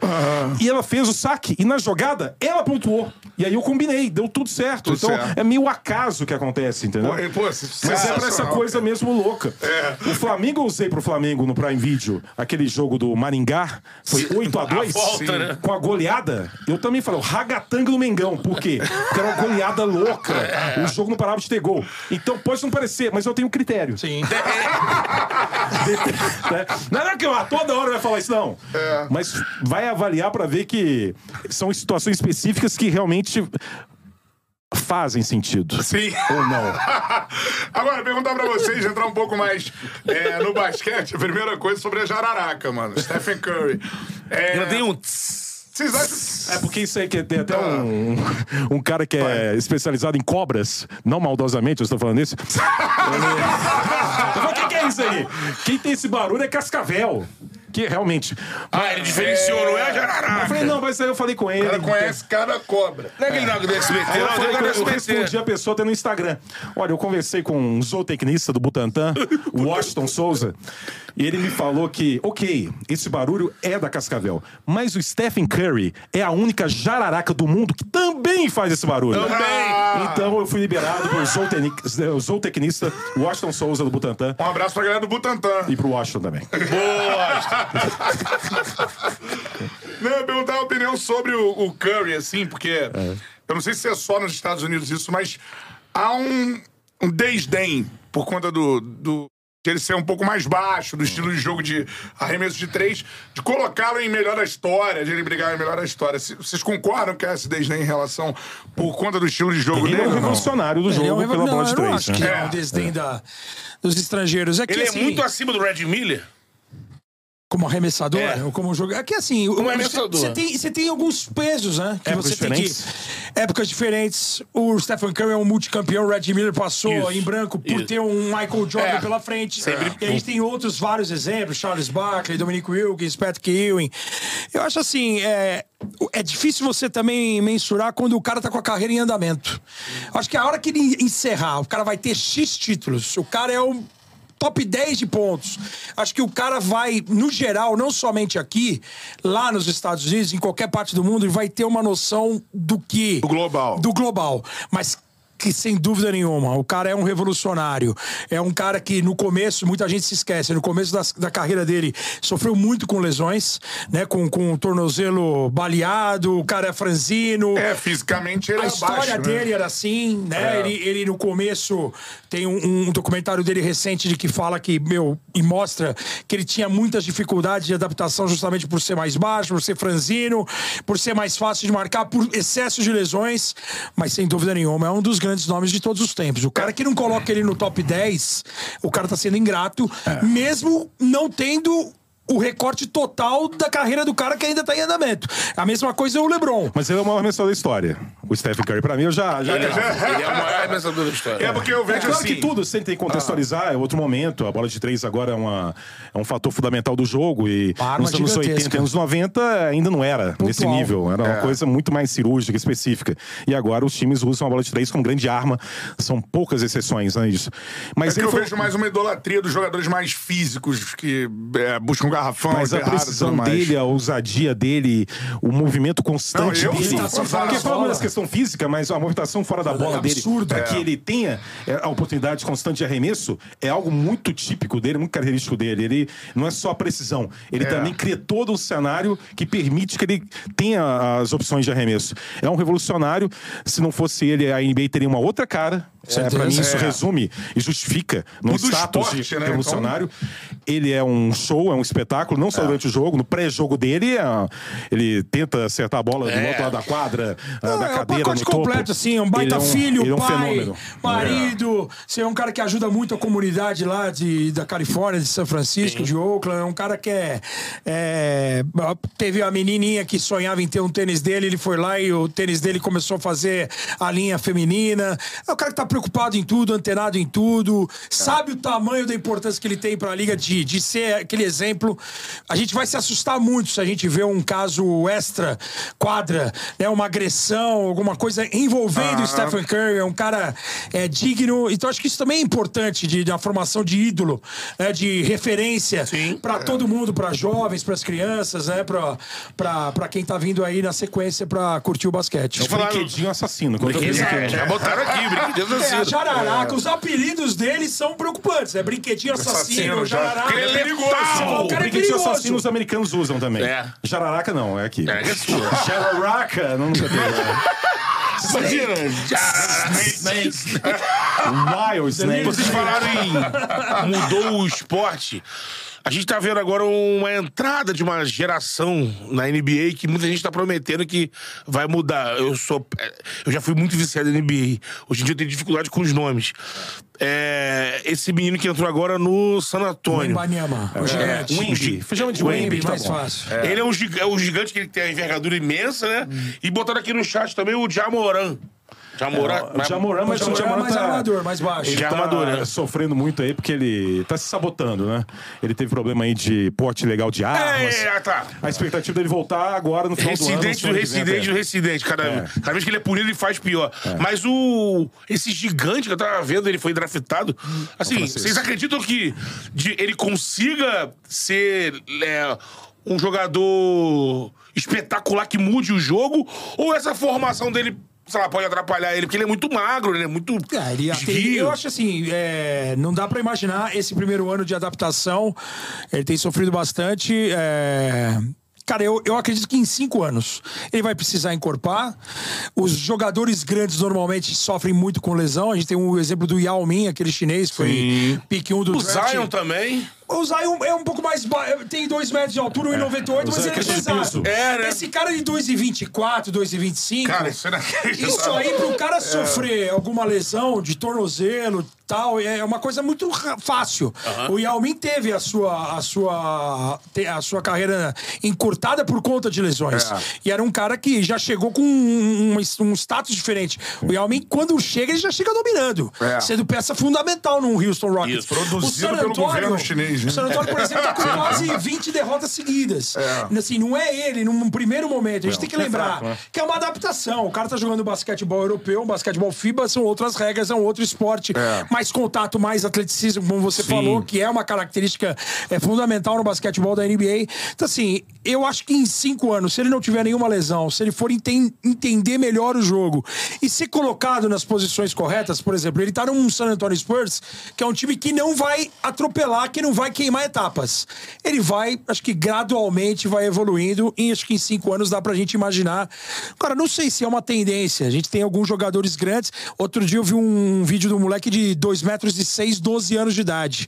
E ela fez o saque. E na jogada, ela pontuou. E aí eu combinei, deu tudo certo. Tudo então certo. é meio acaso que acontece, entendeu? Pô, pô, Mas é pra essa coisa mesmo louca. É. O Flamengo eu usei pro Flamengo no Prime Video, aquele jogo do Maringá, foi 8 a 2 A volta, né? com a goleada. Eu também falei, o ragatanga do Mengão. Por quê? Porque era uma goleada louca. O jogo não parava de ter gol. Então pode não parecer, mas eu tenho critério. Sim. Né? Não é que eu toda hora vai falar isso, não. Mas vai avaliar pra ver que são situações específicas que realmente fazem sentido. Sim. Ou não. Agora, perguntar pra vocês, entrar um pouco mais é, no basquete. A primeira coisa sobre a jararaca, mano. Stephen Curry. É, Ela tem um. tss. Vocês acham... É porque isso aí que tem até um, um cara que é especializado em cobras, não maldosamente, eu estou falando isso. Ele... Eu é isso aí? Quem tem esse barulho é cascavel. Que realmente. Ah, ele diferenciou, não é a Eu jararaca. falei, não, mas aí eu falei com ele. O cara conhece cada cobra. Não é aquele negócio do SBT, Aí eu, não, falei negócio eu respondi a pessoa até no Instagram. Olha, eu conversei com um zootecnista do Butantan, o Washington Souza, e ele me falou que, ok, esse barulho é da Cascavel, mas o Stephen Curry é a única jararaca do mundo que também faz esse barulho. Também. Então eu fui liberado pelo zootecni- o zootecnista Washington Souza do Butantan Um abraço pra galera do Butantan. e pro Washington também. Não, eu perguntar a opinião sobre o, o Curry, assim, porque eu não sei se é só nos Estados Unidos isso, mas há um, um desdém por conta do, do de ele ser um pouco mais baixo, do estilo de jogo de arremesso de três, de colocá-lo em melhor da história, de ele brigar em melhor da história. Se- Vocês concordam que há esse desdém em relação por conta do estilo de jogo Ele dele? é um revolucionário do Ele é jogo um pela não, bola de eu não três. acho né? que é É. um desdém da, dos estrangeiros. É que, Ele é assim, muito acima do Red Miller. Como arremessador, É. ou como jogador. É que assim, o- Como você- arremessador. Você tem, você tem alguns pesos, né? Que Épocas você tem que. diferentes. Épocas diferentes. O Stephen Curry é um multicampeão, o Red Miller passou Isso, em branco por isso. ter um Michael Jordan É. pela frente. E a gente tem outros vários exemplos: Charles Barkley, Dominic Wilkins, Patrick Ewing. Eu acho assim, é. É difícil você também mensurar quando o cara tá com a carreira em andamento. Acho que a hora que ele encerrar, o cara vai ter X títulos. O cara é um top 10 de pontos. Acho que o cara vai, no geral, não somente aqui, lá nos Estados Unidos, em qualquer parte do mundo, ele vai ter uma noção do que. Do global. Do global. Mas que sem dúvida nenhuma, o cara é um revolucionário. É um cara que no começo, muita gente se esquece, no começo das- da, carreira dele, sofreu muito com lesões, né? Com, com o tornozelo baleado, o cara é franzino. É, fisicamente ele A é história abaixo, né? dele era assim, né? É. Ele, ele no começo tem um, um documentário dele recente de que fala que, meu, e mostra que ele tinha muitas dificuldades de adaptação justamente por ser mais baixo, por ser franzino, por ser mais fácil de marcar, por excesso de lesões, mas sem dúvida nenhuma é um dos grandes nomes de todos os tempos. O cara que não coloca ele no top 10, o cara tá sendo ingrato, É. mesmo não tendo o recorte total da carreira do cara que ainda tá em andamento. A mesma coisa é o LeBron. Mas ele é o maior arremessador da história. O Stephen Curry, pra mim, eu já. já Ele é, ele é o maior arremessador da história. É porque eu É vejo claro assim... que tudo você tem que contextualizar, é outro momento. A bola de três agora é, uma, é um fator fundamental do jogo. E Uma nos anos 80 gigantesca. e anos 90 ainda não era nesse nível. Era uma É. coisa muito mais cirúrgica, específica. E agora os times usam a bola de três como grande arma. São poucas exceções, né? Isso. Mas É que eu foi- vejo mais uma idolatria dos jogadores mais físicos que é, buscam um garrafão, Mas a precisão dele, a ousadia dele, o movimento constante Não, eu dele. Porque das física, mas a movimentação fora da bola dele, absurdo. para É. que ele tenha é, a oportunidade constante de arremesso, é algo muito típico dele, muito característico dele. Ele não é só a precisão, ele É. também cria todo um cenário que permite que ele tenha as opções de arremesso. É um revolucionário. Se não fosse ele, a NBA teria uma outra cara É, pra mim, isso É. resume e justifica num Tudo status esporte, de né? revolucionário. Ele é um show, é um espetáculo, não só durante o jogo, no pré-jogo dele, é, ele tenta acertar a bola do É. outro lado da quadra, Não, da é um cadeira pacote no topo. completo, assim, um baita Ele é um- filho, ele é um pai, fenômeno. marido. Você é um cara que ajuda muito a comunidade lá de, da Califórnia, de São Francisco, de Oakland. É um cara que é, é, Teve a menininha que sonhava em ter um tênis dele, ele foi lá e o tênis dele começou a fazer a linha feminina. É um cara que tá preocupado em tudo, antenado em tudo, sabe o tamanho da importância que ele tem pra liga de, de ser aquele exemplo. A gente vai se assustar muito se a gente vê um caso extra quadra, né, uma agressão, alguma coisa envolvendo o Stephen Curry, é um cara é, digno. Então acho que isso também é importante de, de uma formação de ídolo, né, de referência para todo mundo, para jovens, para as crianças, né, para quem tá vindo aí na sequência para curtir o basquete. É o brinquedinho assassino. Quando eu vejo É, que- já botaram aqui, brinquedos É, a. Jararaca, os apelidos deles são preocupantes. É brinquedinho assassino, Assassino, Jararaca. Ele é perigoso. letal. O cara é Brinquedinho perigoso. assassino os americanos usam também. É. Jararaca não, é aqui. É, é sua. Jararaca, não nunca teve. Imagina. Wild Snake. Vocês falaram em mudou o esporte. A gente tá vendo agora uma entrada de uma geração na NBA que muita gente tá prometendo que vai mudar. Eu sou. Eu já fui muito viciado na NBA. Hoje em dia eu tenho dificuldade com os nomes. É, esse menino que entrou agora no San Antônio. Wembanyama, o gigante. Wemby. Chama de Wemby, Wemby, tá mais bom. fácil. Ele é um, giga- é um gigante que ele tem a envergadura imensa, né? E botaram aqui no chat também o Jamoran. O Jamoran, mas o Jamoran é mais tá... armador, mais baixo. Ele tá armador, né? sofrendo muito aí porque ele tá se sabotando, né? Ele teve problema aí de porte legal de armas. É, tá. A expectativa dele voltar agora no final do ano. Residente do ano que vem residente do residente. Cada, É. cada vez que ele é punido, ele faz pior. Mas o. Esse gigante que eu tava vendo, ele foi draftado. Assim, vocês acreditam que de- ele consiga ser. é, um jogador espetacular que mude o jogo? Ou essa formação dele, sei lá, pode atrapalhar ele? Porque ele é muito magro, ele é muito. É, ele tem- esguio. eu acho assim, é, não dá pra imaginar esse primeiro ano de adaptação. Ele tem sofrido bastante. é, Cara, eu, eu acredito que em cinco anos ele vai precisar encorpar. Os jogadores grandes normalmente sofrem muito com lesão. A gente tem um exemplo do Yao Ming, aquele chinês, foi pique 1 do O draft. Zion também. O Zion é um pouco mais baixo, tem 2 metros de altura, 1,98, mas Zion é ele é pesado. peso. É, né? Esse cara de 2,24, 2,25. Cara, isso é inacreditável. Isso aí, pro cara sofrer alguma lesão de tornozelo tal, é uma coisa muito ra- fácil. O Yao Ming teve a sua, a, sua, te- a sua carreira encurtada por conta de lesões. E era um cara que já chegou com um, um- um status diferente. O Yao Ming, quando chega, ele já chega dominando. É. Sendo peça fundamental no Houston Rockets. Isso. Produzido pelo governo chinês, né? O San Antonio, por exemplo, tá com quase 20 derrotas seguidas. Assim, não é ele, num primeiro momento. A gente tem que lembrar que é uma adaptação. O cara tá jogando basquetebol europeu, basquetebol FIBA, são outras regras, é um outro esporte. Mais contato, mais atleticismo, como você falou, que é uma característica é, fundamental no basquetebol da NBA. Então, assim, eu acho que em cinco anos, se ele não tiver nenhuma lesão, se ele for enten- entender melhor o jogo e ser colocado nas posições corretas, por exemplo, ele tá num San Antonio Spurs, que é um time que não vai atropelar, que não vai queimar etapas. Ele vai, acho que gradualmente vai evoluindo e acho que em cinco anos dá pra gente imaginar. Cara, não sei se é uma tendência. A gente tem alguns jogadores grandes. Outro dia eu vi um vídeo do moleque de 2 metros e 6, 12 anos de idade.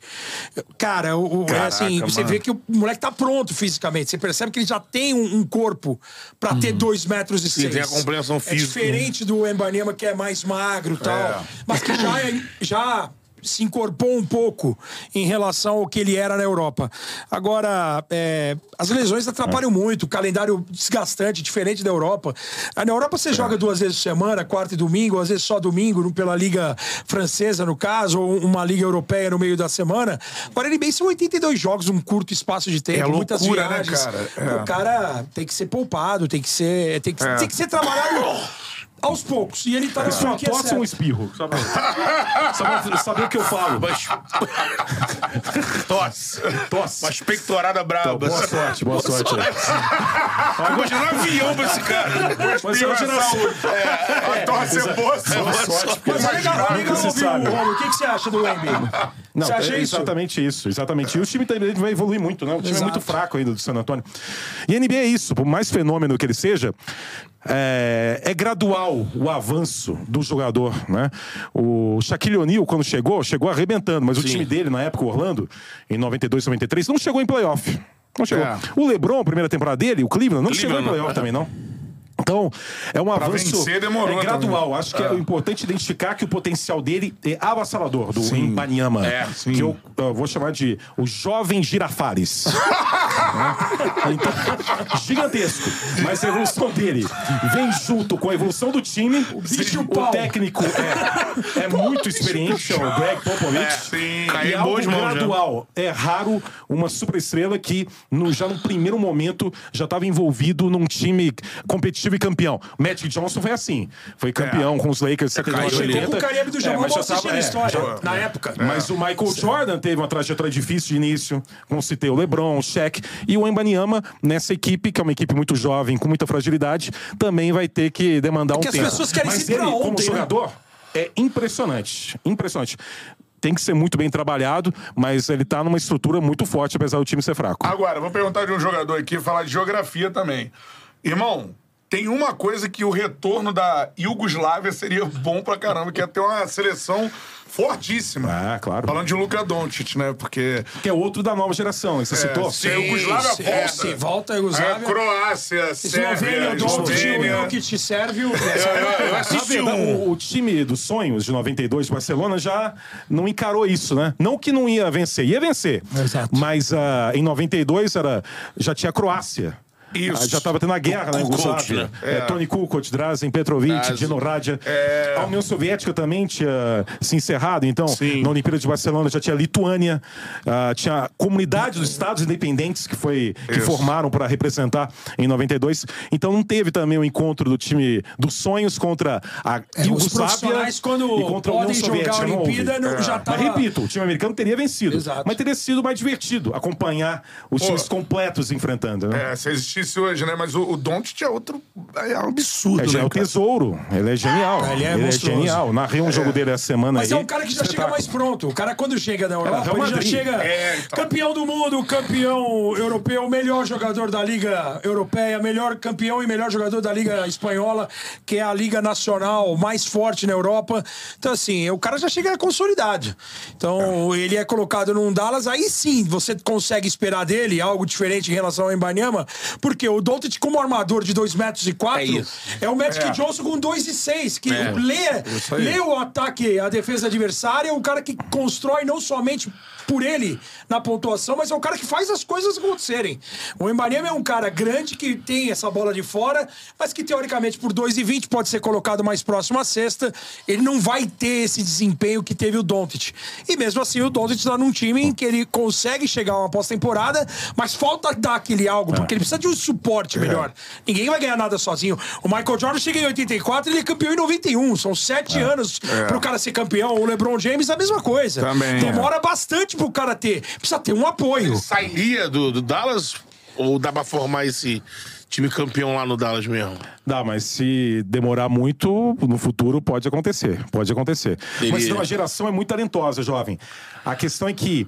Cara, o, o- é assim, Caraca, você mano. vê que o moleque tá pronto fisicamente. Você percebe que ele já tem um, um corpo pra ter 2 metros e 6. tem a compreensão É física. diferente do Embanema, que é mais magro e tal. Mas que já, é- já se incorporou um pouco em relação ao que ele era na Europa. Agora, é, as lesões atrapalham muito, o calendário desgastante, diferente da Europa. Aí Na Europa você joga duas vezes por semana, quarta e domingo, às vezes só domingo, pela Liga Francesa, no caso, ou uma Liga Europeia no meio da semana. Agora, ele bem são 82 jogos num curto espaço de tempo, É muitas loucura, né, viagens. cara? É. O cara tem que ser poupado, tem que ser, tem que, É. tem que ser trabalhado aos poucos. E ele tá na é franquia tosse ou um espirro? Só pra, só pra saber o que eu falo. Mas... Tosse. Tosse. Uma pectorada braba. Boa sorte, boa sorte. Imagina um avião pra esse cara. Mas é uma geração. A tosse é boa, Boa sorte, Mas é legal, é legal ouvir o Romulo. O que, que você acha do Wemby? Não, você acha é isso? exatamente isso, exatamente. E o time também vai evoluir muito, né? O time é Exato. muito fraco ainda do San Antônio. E a NBA é isso, por mais fenômeno que ele seja, é, é gradual o avanço do jogador, né? O Shaquille O'Neal, quando chegou, chegou arrebentando, mas o time dele, na época, o Orlando, em 92, 93, não chegou em playoff. Não chegou. É. O LeBron, primeira temporada dele, o Cleveland, não chegou em Cleveland, playoff né? também, não. Então, é um avanço vencer demorou é gradual. Acho que é. importante identificar que o potencial dele é avassalador, do Imbanyama. É, que eu, eu vou chamar de o jovem girafares. Né? então, gigantesco. Mas a evolução dele vem junto com a evolução do time. O, bicho o pau. técnico é, é muito experiente, é o Greg Popovich. Sim. Caiu E é algo né? gradual. É raro uma superestrela que no, já no primeiro momento já estava envolvido num time competitivo e campeão. Magic Johnson foi assim. Foi campeão com os Lakers em caiu 79, ali. 80. Com o Caribe do É, Jamão, mas é, já tava- a é, história, já- na época. mas o Michael Jordan teve uma trajetória difícil de início. Como citei o LeBron, o Shaq. E o Embanyama, nessa equipe, que é uma equipe muito jovem, com muita fragilidade, também vai ter que demandar um que as tempo. pessoas querem Mas se ele, como ontem, né? jogador, é impressionante. Impressionante. Tem que ser muito bem trabalhado, mas ele tá numa estrutura muito forte, apesar do time ser fraco. Agora, vou perguntar de um jogador aqui, falar de geografia também. Irmão, tem uma coisa que o retorno da Iugoslávia seria bom pra caramba, que é ter uma seleção fortíssima. Ah, claro. Falando de Luka Doncic, né? Porque Que é outro da nova geração, você citou? se a Iugoslávia Sim, volta, sim, volta a a Iugoslávia. Croácia, Eslovênia, Sérvia, Eslovênia... Jokic, Sérvio. Eu, eu, eu Na assisti um. o, o time dos sonhos de 92 de Barcelona já não encarou isso, né? Não que não ia vencer, ia vencer. Exato. Mas ah, em 92 era, já tinha a Croácia. Isso. Ah, Já estava tendo a guerra na Kukoc, né? É, Tony Kukoc, Drazen Petrovic, Drazen. Dino Radja. É. A União Soviética também tinha se encerrado. Então, Sim. na Olimpíada de Barcelona já tinha a Lituânia, ah, tinha a comunidade dos Estados Independentes que, foi, que Isso. formaram para representar em 92. Então não teve também o encontro do time dos sonhos contra a É, os Iugoslávia profissionais, quando e contra a União jogar a Soviética. não. Olimpíada, não- já tava... Mas repito, o time americano teria vencido. Exato. Mas teria sido mais divertido acompanhar os times completos enfrentando. Né? É, se existisse hoje, né? Mas o, o Doncic é outro... É um absurdo, É, é né, o cara? tesouro. Ele é genial. Ele é Ele é genial. Narrei um jogo dele essa semana Mas aí. é um cara que já chega mais pronto. O cara, quando chega da Europa, Real ele já chega É, então. campeão do mundo, campeão europeu, melhor jogador da Liga Europeia, melhor campeão e melhor jogador da Liga Espanhola, que é a Liga Nacional mais forte na Europa. Então, assim, o cara já chega consolidado. Então, ele é colocado num Dallas, aí sim você consegue esperar dele algo diferente em relação ao Embanyama, porque o Doncic, como armador de 2 metros e 4, É é o Magic É. Johnson com 2 e 6, que É. lê, lê o ataque, a defesa adversária, é um cara que constrói não somente por ele na pontuação, mas é um cara que faz as coisas acontecerem. O Embanyama é um cara grande que tem essa bola de fora, mas que teoricamente por 2,20 pode ser colocado mais próximo à cesta. Ele não vai ter esse desempenho que teve o Doncic. E mesmo assim o Doncic está num time em que ele consegue chegar a uma pós-temporada, mas falta dar aquele algo, porque ele precisa de um suporte melhor. Ninguém vai ganhar nada sozinho. O Michael Jordan chega em 84 e ele é campeão em 91. São sete anos pro cara ser campeão. O LeBron James, a mesma coisa. Também, Demora bastante pro cara ter. Precisa ter um apoio. Sairia do, do Dallas? Ou dá pra formar esse time campeão lá no Dallas mesmo? Dá, mas se demorar muito, no futuro pode acontecer. Pode acontecer. Ele- Mas a geração é muito talentosa, jovem. A questão é que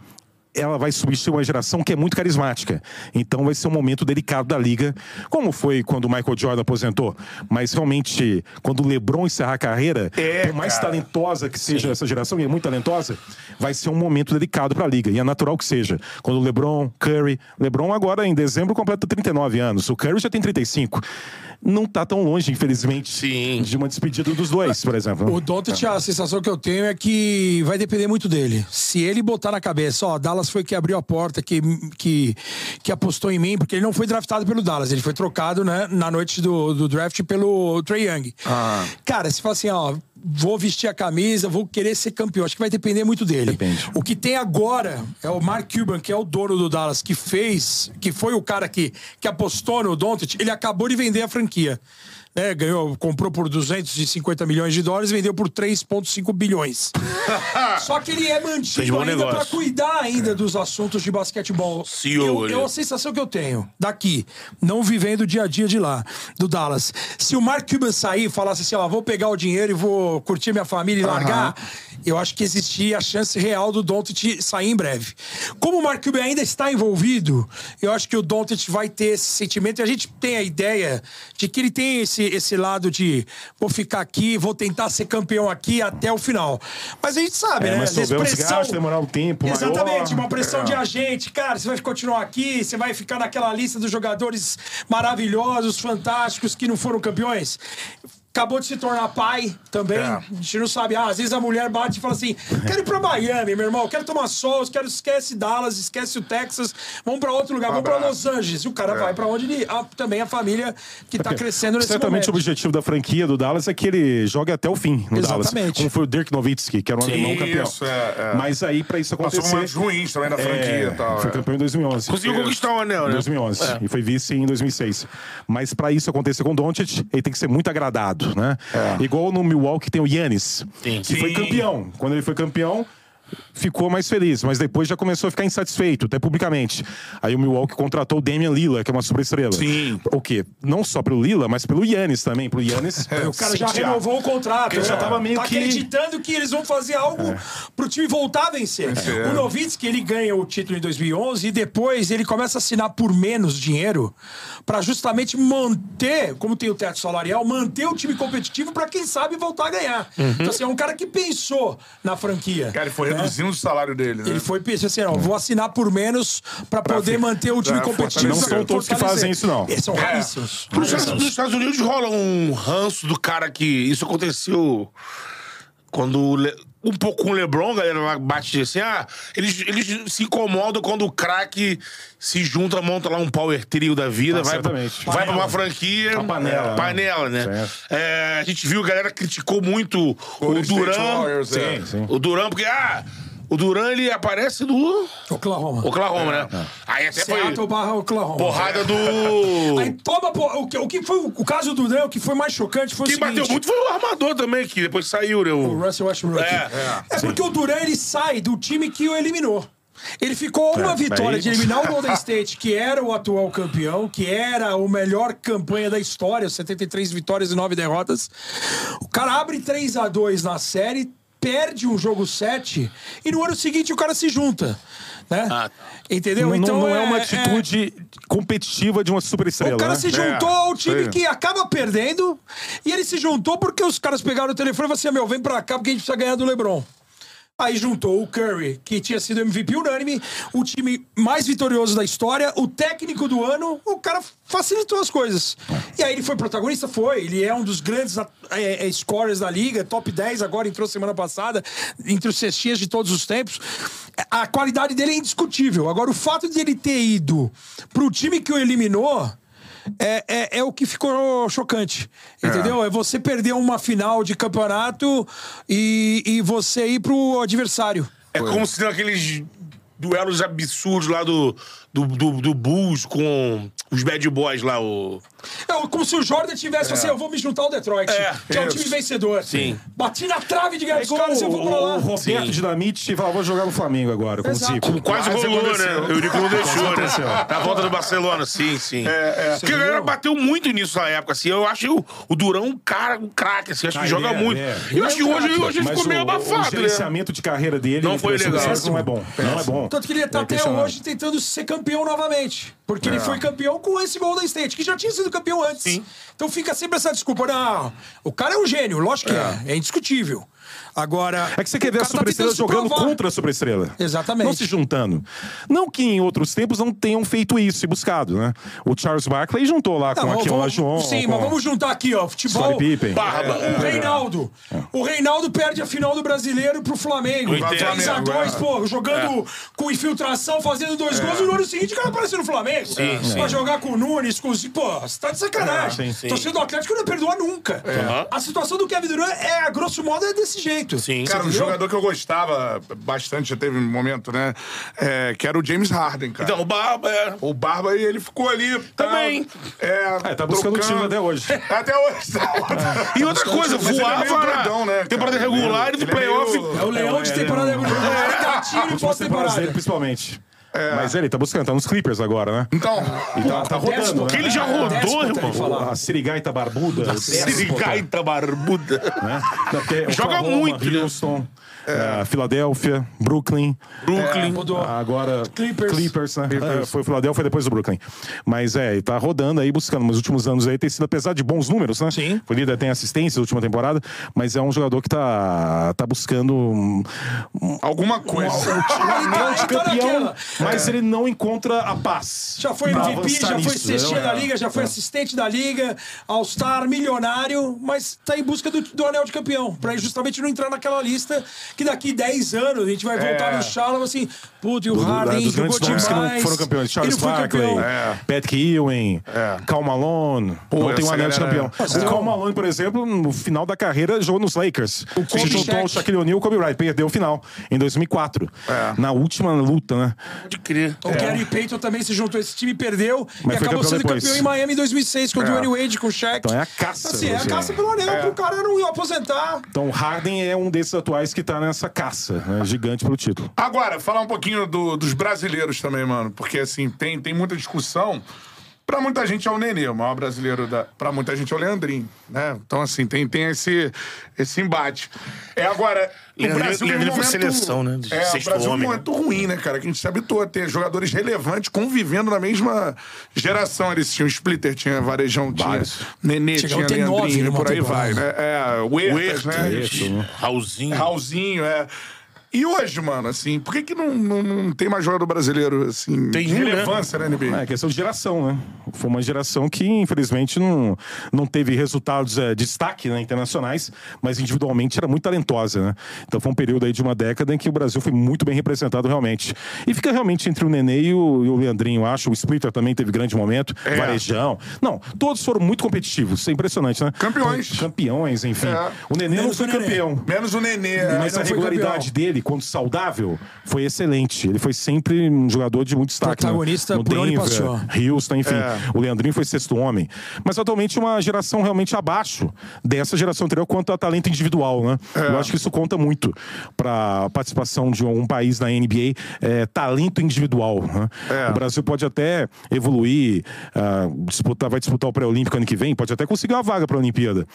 ela vai substituir uma geração que é muito carismática. Então vai ser um momento delicado da liga, como foi quando o Michael Jordan aposentou. Mas realmente, quando o LeBron encerrar a carreira, É, por mais cara. talentosa que seja essa geração, e é muito talentosa, vai ser um momento delicado para a liga. E é natural que seja. Quando o LeBron, Curry, LeBron agora em dezembro completa 39 anos, o Curry já tem 35. Não tá tão longe, infelizmente, Sim. de uma despedida dos dois, por exemplo. O Doncic, a sensação que eu tenho é que vai depender muito dele. Se ele botar na cabeça, ó, Dallas foi que abriu a porta, que, que, que apostou em mim, porque ele não foi draftado pelo Dallas, ele foi trocado né, na noite do, do draft pelo Trey Young. Cara, se fala assim, ó, vou vestir a camisa, vou querer ser campeão, acho que vai depender muito dele. Depende. O que tem agora é o Mark Cuban, que é o dono do Dallas, que fez, que foi o cara que, que apostou no Doncic, ele acabou de vender a franquia. Né, ganhou, comprou por 250 milhões de dólares e vendeu por 3,5 bilhões. Só que ele é mantido ainda para cuidar ainda dos assuntos de basquetebol. CEO eu, é a sensação que eu tenho daqui, não vivendo o dia a dia de lá, do Dallas. Se o Mark Cuban sair e falasse assim, ó, vou pegar o dinheiro e vou curtir minha família e largar, eu acho que existia a chance real do Doncic sair em breve. Como o Mark Cuban ainda está envolvido, eu acho que o Doncic vai ter esse sentimento e a gente tem a ideia de que ele tem esse, esse, esse lado de vou ficar aqui, vou tentar ser campeão aqui até o final. Mas a gente sabe, É, né? mas os pressão- gastos, demorar um tempo maior. Exatamente, uma pressão de agente. Cara, você vai continuar aqui, você vai ficar naquela lista dos jogadores maravilhosos, fantásticos, que não foram campeões. Acabou de se tornar pai também. É. A gente não sabe. Ah, às vezes a mulher bate e fala assim: quero ir pra Miami, meu irmão, quero tomar sol, quero esquece Dallas, esquece o Texas, vamos pra outro lugar, vamos pra Los Angeles. E o cara vai pra onde ele. ah, também a família que tá crescendo nesse Certamente o momento. objetivo da franquia do Dallas é que ele jogue até o fim no Dallas. Exatamente. Como foi o Dirk Nowitzki, que era um alemão campeão. Isso, é, é. Mas aí, pra isso Passou acontecer... momentos ruins também na franquia É, e tal. foi é. campeão em 2011. Conseguiu conquistar o anel, Em né? 2011. E foi vice em 2006. Mas pra isso acontecer com o Doncic, ele tem que ser muito agradado, né? Igual no Milwaukee tem o Yannis, Sim. que foi Sim. campeão. Quando ele foi campeão, ficou mais feliz, mas depois já começou a ficar insatisfeito, até publicamente. Aí o Milwaukee contratou o Damian Lillard, que é uma superestrela. Sim. O quê? Não só pelo Lillard, mas pelo Yannis também. Pro Yannis. O cara já renovou o contrato. Ele já tava meio tá que- acreditando que eles vão fazer algo pro time voltar a vencer. Vencer. O Novitsky, ele ganha o título em 2011 e depois ele começa a assinar por menos dinheiro pra justamente manter, como tem o teto salarial, manter o time competitivo pra quem sabe voltar a ganhar. Então, assim, é um cara que pensou na franquia. Cara, ele foi reduzindo o salário dele, né? Ele foi pensando assim, não, vou assinar por menos pra poder manter o time pra competitivo. Não são todos que fazem isso, não. Eles são É. raríssimos. Nos Estados, nos Estados Unidos rola um ranço do cara que. Isso aconteceu quando. Um pouco com o LeBron, a galera lá bate assim, ah, eles, eles se incomodam quando o craque se junta, monta lá um power trio da vida, Ah, vai, pra, vai pra uma franquia. A panela, né? Panela, né? É, a gente viu, a galera criticou muito o Golden Duran. É. Sim, sim. O Duran, porque, ah, o Duran ele aparece do Oklahoma. Oklahoma, né? Aí até foi Seattle barra Oklahoma. porrada do. Aí toma. po- O que, o que foi o, o caso do Duran, o que foi mais chocante foi Quem o seguinte. bateu muito foi o armador também, que depois saiu, né? O O... Russell Westbrook. É, É, porque o Duran ele sai do time que o eliminou. Ele ficou uma É, vitória de eliminar o Golden State, que era o atual campeão, que era o melhor campanha da história, 73 vitórias e 9 derrotas. O cara abre 3 a 2 na série, perde um jogo 7 e no ano seguinte o cara se junta. Né? Ah, tá. Entendeu? Não, então não é uma atitude competitiva de uma superestrela. O cara né? se juntou É, ao time sim. que acaba perdendo e ele se juntou porque os caras pegaram o telefone e falaram assim: meu, vem pra cá porque a gente precisa ganhar do LeBron. Aí juntou o Curry, que tinha sido MVP unânime, o time mais vitorioso da história, o técnico do ano, o cara facilitou as coisas. E aí ele foi protagonista? Foi. Ele é um dos grandes é, é, scorers da liga, top 10 agora, entrou semana passada, entre os cestinhas de todos os tempos. A qualidade dele é indiscutível. Agora, o fato de ele ter ido pro time que o eliminou. É, é, é o que ficou chocante. Entendeu? É. você perder uma final de campeonato e, e você ir pro adversário. É como se aqueles duelos absurdos lá do, do, do, do Bulls com os bad boys lá, o... É como se o Jordan tivesse assim, eu vou me juntar ao Detroit, É, que é um time vencedor. Sim. Bati na trave de ganhar É caras e eu vou pra o, lá. o Roberto Sim. Dinamite falava, vou jogar no Flamengo agora, com Exato. o Zico. Quase, Quase rolou, né? O Eurico não deixou, né? Na volta do Barcelona, sim, sim. é. Porque a galera bateu muito nisso na época, assim. Eu acho o, o Durão um cara, um craque, assim. Acho que Ah, joga é, muito. é. E eu acho que hoje, hoje ele ficou meio o, o abafado, né? gerenciamento de carreira dele Não foi legal. não é bom. Não é bom. Tanto que ele tá É até questionável. hoje tentando ser campeão novamente. Porque ele foi campeão com esse Golden State, que já tinha sido campeão antes. Sim. Então fica sempre essa desculpa. Não, o cara é um gênio, lógico que é. É indiscutível. Agora. É que você quer ver o a cara tá superestrela se jogando provar. contra a superestrela. Exatamente. Não se juntando. Não que em outros tempos não tenham feito isso e buscado, né? O Charles Barkley juntou lá com Não, aquele vamos- Olajuwon. Sim, com mas vamos juntar aqui, ó. Futebol. Pippen. Barba. O Reinaldo. O Reinaldo perde a final do brasileiro pro Flamengo. Eu entendo. 3 a 2 É. pô, jogando com infiltração, fazendo dois gols, e no ano seguinte o cara apareceu no Flamengo. Sim, sim. Pra jogar com o Nunes, com os. Pô, você tá de sacanagem. É, sim, sim. Torcida do Atlético não perdoa nunca. A situação do Kevin Durant é, a grosso modo, é desse jeito. Sim. Cara, um jogador que eu gostava bastante, já teve um momento, né? é, que era o James Harden, cara. Então, o Barba é... O Barba, ele ficou ali. tá, Também. É, É, tá buscando o trocando. time até hoje. Até hoje. Tá. E outra coisa, Mas ele é voava grandão, né, temporada regular e do é playoff. É o leão de É, temporada é, regular. É Últimas temporadas pós-temporada. dele, principalmente. Mas ele tá buscando, tá nos Clippers agora, né? Então, E tá, tá rodando. Que né? ele já rodou, Déspota, irmão. A Sirigaita Barbuda. Sirigaita barbuda. né? Joga Oklahoma, muito, né? Houston. é, Filadélfia, Brooklyn. Brooklyn. Mudou. Agora, Clippers. Clippers, né? É, foi o Philadelphia depois do Brooklyn. Mas é, tá rodando aí, buscando. Nos últimos anos aí tem sido, apesar de bons números, né? Sim. Foi líder, tem assistência na última temporada, mas é um jogador que tá, tá buscando um, Alguma coisa. de Tá campeão, mas ele não encontra a paz. Já foi MVP, já foi né? da Liga, já foi assistente da Liga, All-Star, milionário, mas tá em busca do, do anel de campeão, pra justamente não entrar naquela lista que daqui 10 anos a gente vai voltar É. no Shallow assim, putz, e o Do- Harden dos jogou nomes que não demais. foram campeões. Charles Barkley, campeão. É. Patrick Ewing, Cal Malone. Pô, não tem um anel de campeão. Nossa, o Cal Malone, por exemplo, no final da carreira, jogou nos Lakers. Kobe Se juntou Shaq. o Shaquille O'Neal e o Kobe Bryant. Perdeu o final, em 2004. É. Na última luta, né? Pode crer. O Gary Payton também se juntou a esse time, perdeu Mas e acabou campeão sendo depois. campeão em Miami em 2006 com o Dwayne Wade, com o Shaq. Então é a caça, Assim, é a você. caça pelo anel pro cara não aposentar. Então o Harden é um desses atuais que tá nessa caça, né? gigante pelo título. Agora, falar um pouquinho do- dos brasileiros também, mano. Porque, assim, tem, tem muita discussão. Pra muita gente é o Nenê, o maior brasileiro da. Pra muita gente é o Leandrinho, né? Então, assim, tem, tem esse, esse embate. É agora. O Leandrinho- Brasil um foi momento, seleção, né? De É, o sexto Brasil é um né? momento ruim, né, cara? Que a gente se habituou a ter jogadores relevantes convivendo na mesma geração. Eles tinham Splitter, tinha Varejão, tinha Vários. Nenê, Chegou tinha nove Leandrinho, por aí vai, né? É, o Huertas? Isso, né? Raulzinho. Raulzinho, é. E hoje, mano, assim, por que, que não, não, não tem mais jogador brasileiro, assim, Tem de né? relevância na NBA? É questão de geração, né? Foi uma geração que, infelizmente, não, não teve resultados é, de destaque né, internacionais, mas individualmente era muito talentosa, né? Então foi um período aí de uma década em que o Brasil foi muito bem representado realmente. E fica realmente entre o Nenê e o, e o Leandrinho, eu acho. O Splitter também teve grande momento. É. Varejão. Não, todos foram muito competitivos. Isso é impressionante, né? Campeões. Campeões, enfim. É. O Nenê não Menos foi o Nenê. campeão. Menos o Nenê. Mas é. a não foi regularidade campeão. dele, quando saudável, foi excelente. Ele foi sempre um jogador de muito destaque. no- Protagonista no por onde Denver, passou. Houston, enfim. É. O Leandrinho foi sexto homem. Mas atualmente uma geração realmente abaixo dessa geração anterior quanto a talento individual, né? É. Eu acho que isso conta muito para a participação de um país na NBA, é, talento individual. né? É. O Brasil pode até evoluir, ah, disputar, vai disputar o pré-olímpico ano que vem, pode até conseguir uma vaga para a Olimpíada.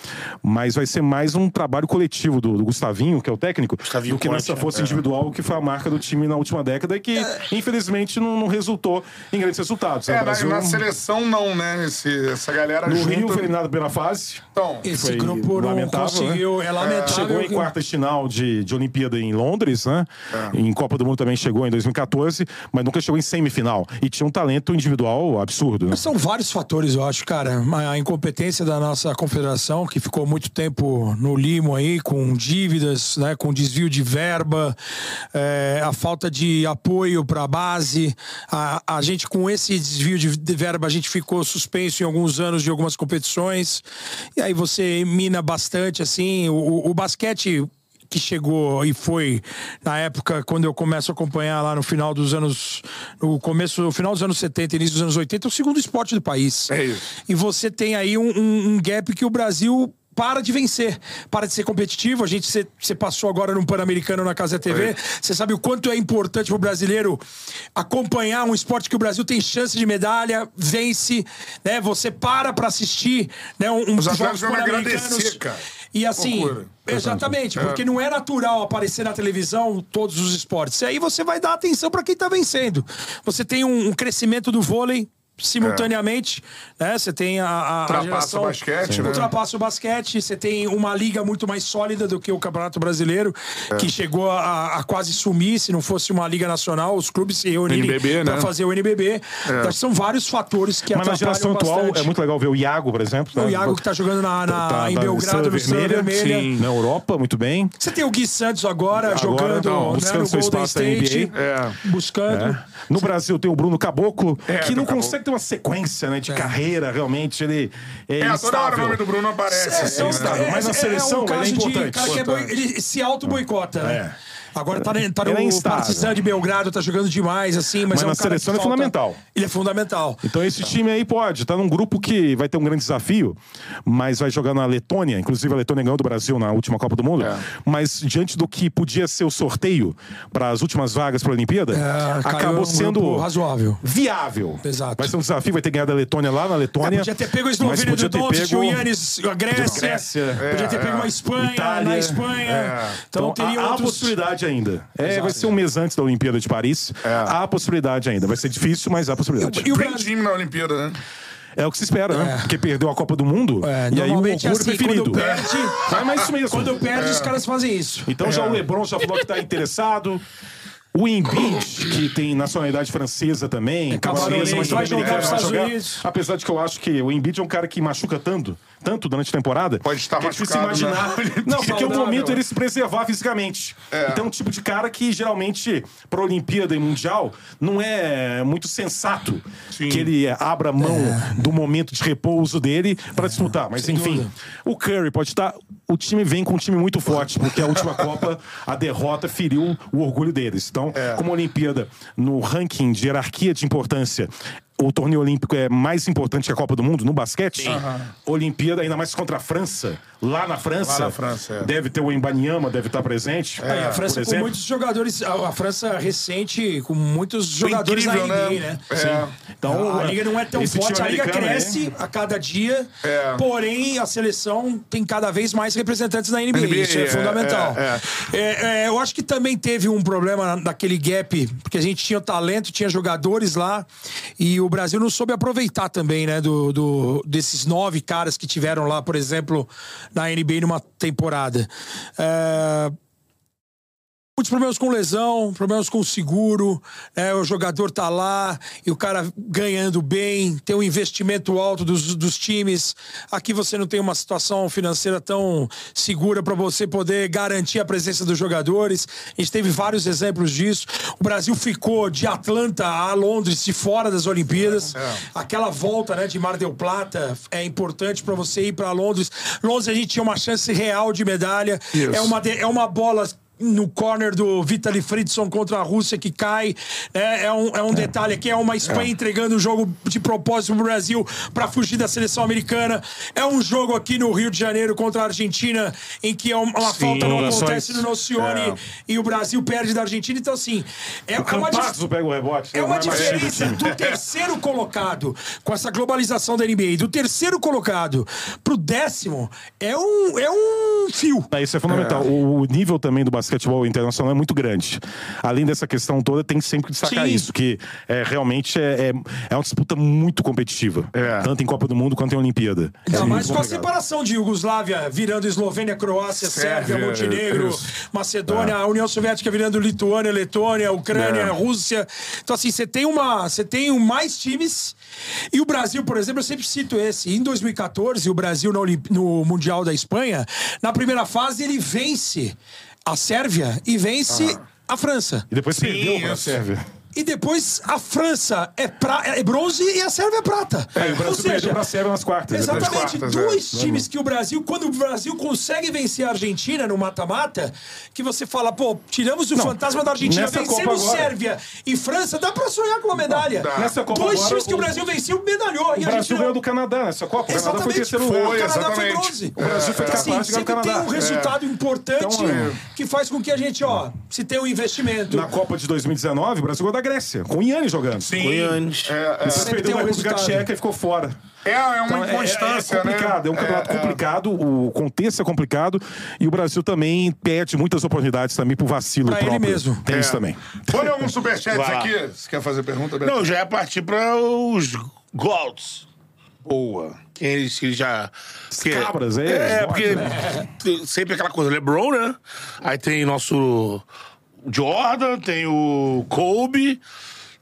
Mas vai ser mais um trabalho coletivo do, do Gustavinho, que é o técnico, Gustavinho do que Conte, nessa né? Individual que foi a marca do time na última década e que, infelizmente, não, não resultou em grandes resultados. né? É, O na, Brasil, na seleção não, né? Esse, essa galera no junta... Rio foi eliminado na primeira fase. Então, Esse grupo não lamentável, conseguiu, né? é lamentável. Chegou em de final de, de Olimpíada em Londres, né? É. Em Copa do Mundo também chegou em 2014, mas nunca chegou em semifinal. E tinha um talento individual absurdo, né? São vários fatores, eu acho, cara. A incompetência da nossa confederação, que ficou muito tempo no limo aí, com dívidas, né, com desvio de verba, é, a falta de apoio para a base. A, a gente, com esse desvio de, de verba, a gente ficou suspenso em alguns anos de algumas competições. E aí você mina bastante, assim. O, o basquete que chegou e foi na época quando eu começo a acompanhar lá no final dos anos no começo no final dos anos 70 início dos anos 80 é o segundo esporte do país É isso. e você tem aí um, um- um gap que o Brasil para de vencer, para de ser competitivo. A gente você passou agora num Pan-Americano na Casa TV. Você sabe o quanto é importante para o brasileiro acompanhar um esporte que o Brasil tem chance de medalha, vence, né? Você para para assistir, né? Um, Os jogos pan-americanos. E assim, exatamente, porque não é natural aparecer na televisão todos os esportes. E aí você vai dar atenção para quem tá vencendo. Você tem um, um crescimento do vôlei simultaneamente, né? Você tem a, a, geração, o basquete, né? ultrapassa o basquete. Você tem uma liga muito mais sólida do que o Campeonato Brasileiro, É. que chegou a, a quase sumir. Se não fosse uma liga nacional, os clubes se reunirem NBB, para né? fazer o NBB. Então, são vários fatores que Mas na geração atual é muito legal ver o Iago, por exemplo. O né? Iago que tá jogando na, na- Tá em na Belgrado, no Estrela Vermelha. Sim. Na Europa, muito bem. Você tem o Gui Santos agora, jogando não, né, buscando no seu Golden State. NBA. É. Buscando. É. No Brasil tem o Bruno Caboclo, É, que não consegue ter uma sequência né, de carreira, realmente. Ele é, É, toda hora o nome do Bruno aparece. É, assim, é um- né? instável, mas na é- seleção é um ele é caso de importante. cara que é boi- ele se auto-boicota, né? Agora tá, tá é no instável. Partizan de Belgrado, tá jogando demais, assim, mas, Mas é um na seleção ele é fundamental. Ele é fundamental. Então esse time aí pode, tá num grupo que vai ter um grande desafio, mas vai jogar na Letônia, inclusive a Letônia ganhou do Brasil na última Copa do Mundo, É. mas diante do que podia ser o sorteio para as últimas vagas para a Olimpíada, É, acabou um sendo razoável. viável. Exato. Vai ser um desafio, vai ter que ganhar da Letônia lá na Letônia. É, podia ter pego a Eslovênia do Doncic, pego o Yannis, a Grécia. Grécia. Podia ter pego uma Espanha, Itália. na Espanha. Então, Então, teria há outros... possibilidade ainda. É, vai ser um mês antes da Olimpíada de Paris. Há possibilidade ainda. Vai ser difícil, mas há possibilidade. E o Brasil- Team na Olimpíada, né? É o que se espera, né? Porque perdeu a Copa do Mundo. É, e aí o é orgulho assim, preferido. quando perde- Vai mais isso mesmo. Quando perde, os caras fazem isso. Então já o Lebron já falou que tá interessado. O Embiid, que tem nacionalidade francesa também, camaronês, mas vai jogar vai nos Estados jogar. Unidos. Apesar de que eu acho que o Embiid é um cara que machuca tanto, tanto durante a temporada. Pode estar que é difícil machucado, imaginar. né? Não, porque é o momento ele se preservar fisicamente. Então é um tipo de cara que geralmente para Olimpíada e Mundial não é muito sensato que ele abra mão do momento de repouso dele para disputar. Mas enfim, dúvida. o Curry pode estar. O time vem com um time muito forte, porque a última Copa, a derrota feriu o orgulho deles. Então, como a Olimpíada, no ranking de hierarquia de importância, o torneio olímpico é mais importante que a Copa do Mundo no basquete. Olimpíada, ainda mais contra a França, lá na França. Lá na França, é. Deve ter o Embanyama, deve estar presente. É, a França com muitos jogadores, a, França recente com muitos jogadores incrível, na NBA, né? né? É. Então, a liga não é tão forte, a liga cresce a cada dia, É. porém a seleção tem cada vez mais representantes na NBA, NBA, isso é, é, fundamental. é, É, é, eu acho que também teve um problema naquele gap, porque a gente tinha talento, tinha jogadores lá, e o Brasil não soube aproveitar também, né, do, do- desses nove caras que tiveram lá, por exemplo, na NBA numa temporada. É, Muitos problemas com lesão, problemas com seguro, né? o jogador tá lá e o cara ganhando bem, tem um investimento alto dos, dos times. Aqui você não tem uma situação financeira tão segura para você poder garantir a presença dos jogadores. A gente teve vários exemplos disso. O Brasil ficou de Atlanta a Londres de fora das Olimpíadas. Aquela volta né, de Mar del Plata é importante para você ir para Londres. Londres a gente tinha uma chance real de medalha. É uma, é uma bola no corner do Vitaly Fridson contra a Rússia que cai. É, é um, é um detalhe aqui, é uma Espanha entregando o jogo de propósito pro Brasil para fugir da seleção americana. É um jogo aqui no Rio de Janeiro contra a Argentina, em que é uma uma falta não prorrogações. acontece no Nocione e o Brasil perde da Argentina. Então, assim, é, é O uma Campazzo pega o rebote. é né? uma do diferença do terceiro colocado, com essa globalização da NBA, do terceiro colocado pro décimo, é um, é um fio. Isso é fundamental. O, o nível também do basquetebol internacional é muito grande. Além dessa questão toda, tem sempre que destacar Sim. isso, que é, realmente é, é, é uma disputa muito competitiva. É. Tanto em Copa do Mundo quanto em Olimpíada. Ainda É mais com a separação de Iugoslávia virando Eslovênia, Croácia, Sérvia, Sérvia, Montenegro, isso. Macedônia, a União Soviética virando Lituânia, Letônia, Ucrânia, É. Rússia. Então, assim, você tem uma. Você tem mais times. E o Brasil, por exemplo, eu sempre cito esse. Em 2014, o Brasil no, Olimp- no Mundial da Espanha, na primeira fase, ele vence a Sérvia e vence a França. E depois perdeu pra isso. Sérvia. E depois a França é, pra, é bronze e a Sérvia é prata. É, o Brasil perdeu pra Sérvia nas quartas. Exatamente. quartas, Dois é. times que o Brasil, quando o Brasil consegue vencer a Argentina no mata-mata, que você fala, pô, tiramos o fantasma da Argentina, vencemos agora- Sérvia e França, dá pra sonhar com uma medalha. dá. Nessa Copa Dois agora, times que o Brasil venceu, medalhou. O e Brasil não. ganhou do Canadá nessa Copa. O Canadá foi Exatamente. terceiro Foi, o Canadá foi bronze. O Brasil foi Então, capaz assim, de ganhar o sempre tem Canadá. um resultado importante Então, é. que faz com que a gente, ó, se tenha um investimento. Na Copa de 2019, o Brasil ganhou da Grécia, com o Yannis jogando. Sim. Yannis. É, Sempre perdeu da República. Tcheca e ficou fora. é, é uma Então, é- inconstância, é, complicado, né? é um campeonato É, é. complicado, o contexto é complicado e o Brasil também perde muitas oportunidades também por vacilo Pra ele próprio. mesmo. Tem isso É. também. Olha alguns superchats aqui. Você quer fazer pergunta, Beto? Não, já ia partir para os Golds. Boa. Eles que já. porque- cabras, é, É, porque tem sempre aquela coisa, LeBron, né? Aí tem nosso Jordan, tem o Kobe,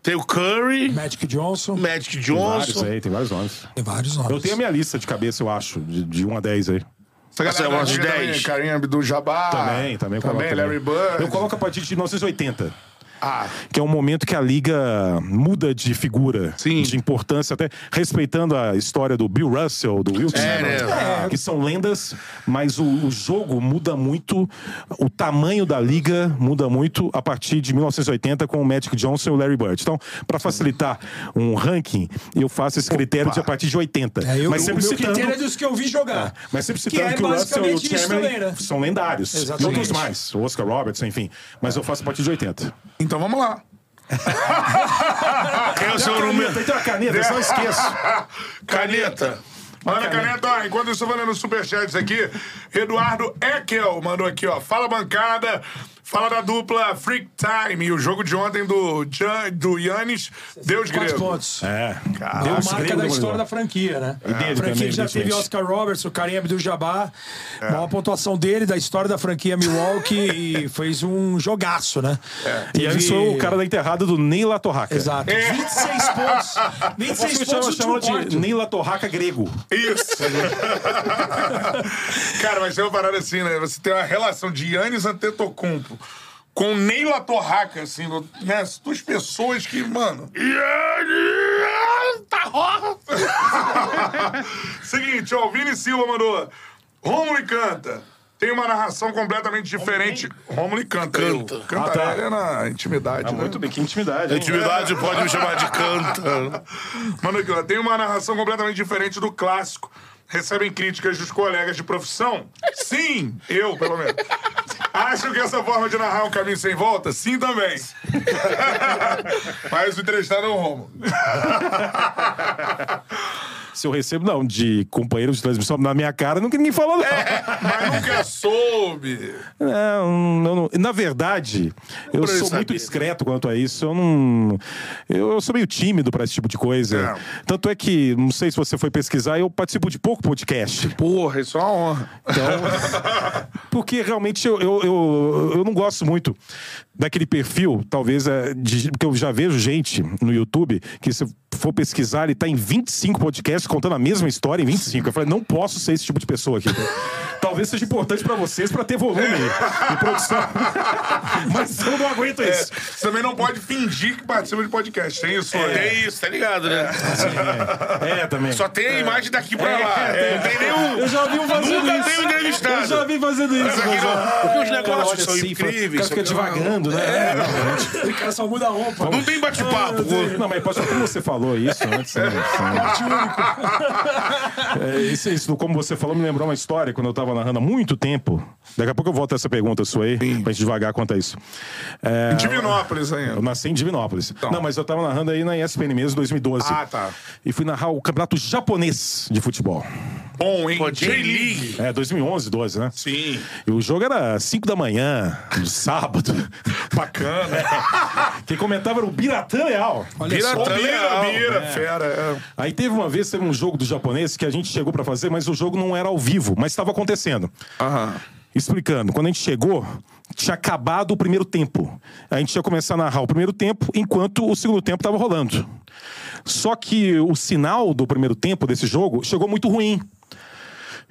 tem o Curry, Magic Johnson. Magic Tem vários Johnson. aí, tem vários nomes. Tem vários nomes. Eu tenho a minha lista de cabeça, eu acho, de, de 1 a 10 aí. Essa é galera de também, 10. Karim Abdul-Jabbar. também, também, eu coloco Também, Larry Bird. Eu coloco a partir de 1980. Ah. Que é um momento que a liga muda de figura, Sim. de importância, até respeitando a história do Bill Russell, do Will É, Chamberlain, né? que são lendas, mas o, o jogo muda muito, o tamanho da liga muda muito a partir de 1980 com o Magic Johnson e o Larry Bird. Então, para facilitar um ranking, eu faço esse critério de a partir de 80. É, eu, mas o sempre meu citando critério é dos que eu vi jogar. mas sempre Que citando é que, o Russell e o basicamente isso Chamberlain também, né? são lendários. Exatamente. E outros mais, o Oscar Robertson, enfim. Mas eu faço a partir de 80. Então vamos lá. Quem é o seu Tem número? uma caneta, eu só esqueço. Caneta. Manda caneta, ó. Enquanto eu estou falando superchats aqui, Eduardo Ekel mandou aqui, ó. Fala bancada. Fala da dupla Freak Time. E o jogo de ontem do, do Yannis, Deus Quatro grego. pontos. É. Deu Deus marca grego da do história da franquia, né? E dele a franquia também, que já teve. Oscar Roberts, o Kareem Abdul-Jabbar. Maior pontuação dele, da história da franquia Milwaukee. e fez um jogaço, né? E Teve- aí sou o cara da enterrada do Neila Torraca. Exato. 26 pontos. 26 Você chama, pontos chama de. Neila Torraca grego. Isso. Cara, mas tem uma parada assim, né? Você tem uma relação de Yannis Antetokounmpo com Neila Torraca, assim, no- né? As duas pessoas que, mano... Tá. Seguinte, ó, o Vini Silva mandou. Rômulo e canta. Tem uma narração completamente diferente. Rômulo e canta. Canta. Eu Canta Ah, tá. é na intimidade, né? Muito bem, que intimidade. hein? Intimidade pode me chamar de canta. Mano, aqui, ó, tem uma narração completamente diferente do clássico. Recebem críticas dos colegas de profissão? Sim, eu, pelo menos. Acham que essa forma de narrar é um caminho sem volta? Sim, também. Mas o entrevistado é o Romulo. Se eu recebo, não, de companheiros de transmissão na minha cara, nunca ninguém falou, não. Mas nunca soube. Não, não, não. Na verdade, eu Pra eu sou saber. muito discreto quanto a isso. Eu não. Eu, eu sou meio tímido pra esse tipo de coisa. É. Tanto é que, não sei se você foi pesquisar, eu participo de pouco podcast. Porra, isso é uma honra. Então, porque realmente eu, eu, eu, eu não gosto muito daquele perfil, talvez, é, de, porque eu já vejo gente no YouTube que se for pesquisar, ele tá em 25 podcasts contando a mesma história em 25. Eu falei, não posso ser esse tipo de pessoa aqui. Talvez seja importante pra vocês pra ter volume de produção. Mas eu não aguento É, isso. você também não pode fingir que participa de podcast. Tem isso, né? Tem isso, tá ligado, né? É, também. Só tem a imagem daqui pra lá. É, Não tem nenhum. Eu já vi um fazendo Nunca isso. um entrevistado. Eu já vi fazendo isso. Não, porque os negócios são assim, incríveis. O cara fica devagando, né? É. O cara só muda a roupa. Não tem bate-papo. Não, mas pode como você falou isso antes. Né? É, isso, isso, como você falou, me lembrou uma história quando eu tava narrando há muito tempo. Daqui a pouco eu volto a essa pergunta sua aí, pra gente devagar quanto a isso. É, Divinópolis ainda. eu nasci em Divinópolis. Não, mas eu tava narrando aí na ESPN mesmo, 2012. Ah, tá. E fui narrar o campeonato japonês de futebol. Bom, hein? Pô, J-League. É, 2011, 12, né? Sim. E o jogo era 5 da manhã, no sábado. Bacana. Quem comentava era o Biratã Leal. Olha só. Pirata Bira, bira, fera. é. Aí teve uma vez, teve um jogo do japonês que a gente chegou pra fazer, mas o jogo não era ao vivo, mas estava acontecendo. Aham. Explicando, quando a gente chegou, tinha acabado o primeiro tempo. A gente ia começar a narrar o primeiro tempo, enquanto o segundo tempo estava rolando. Só que o sinal do primeiro tempo desse jogo chegou muito ruim.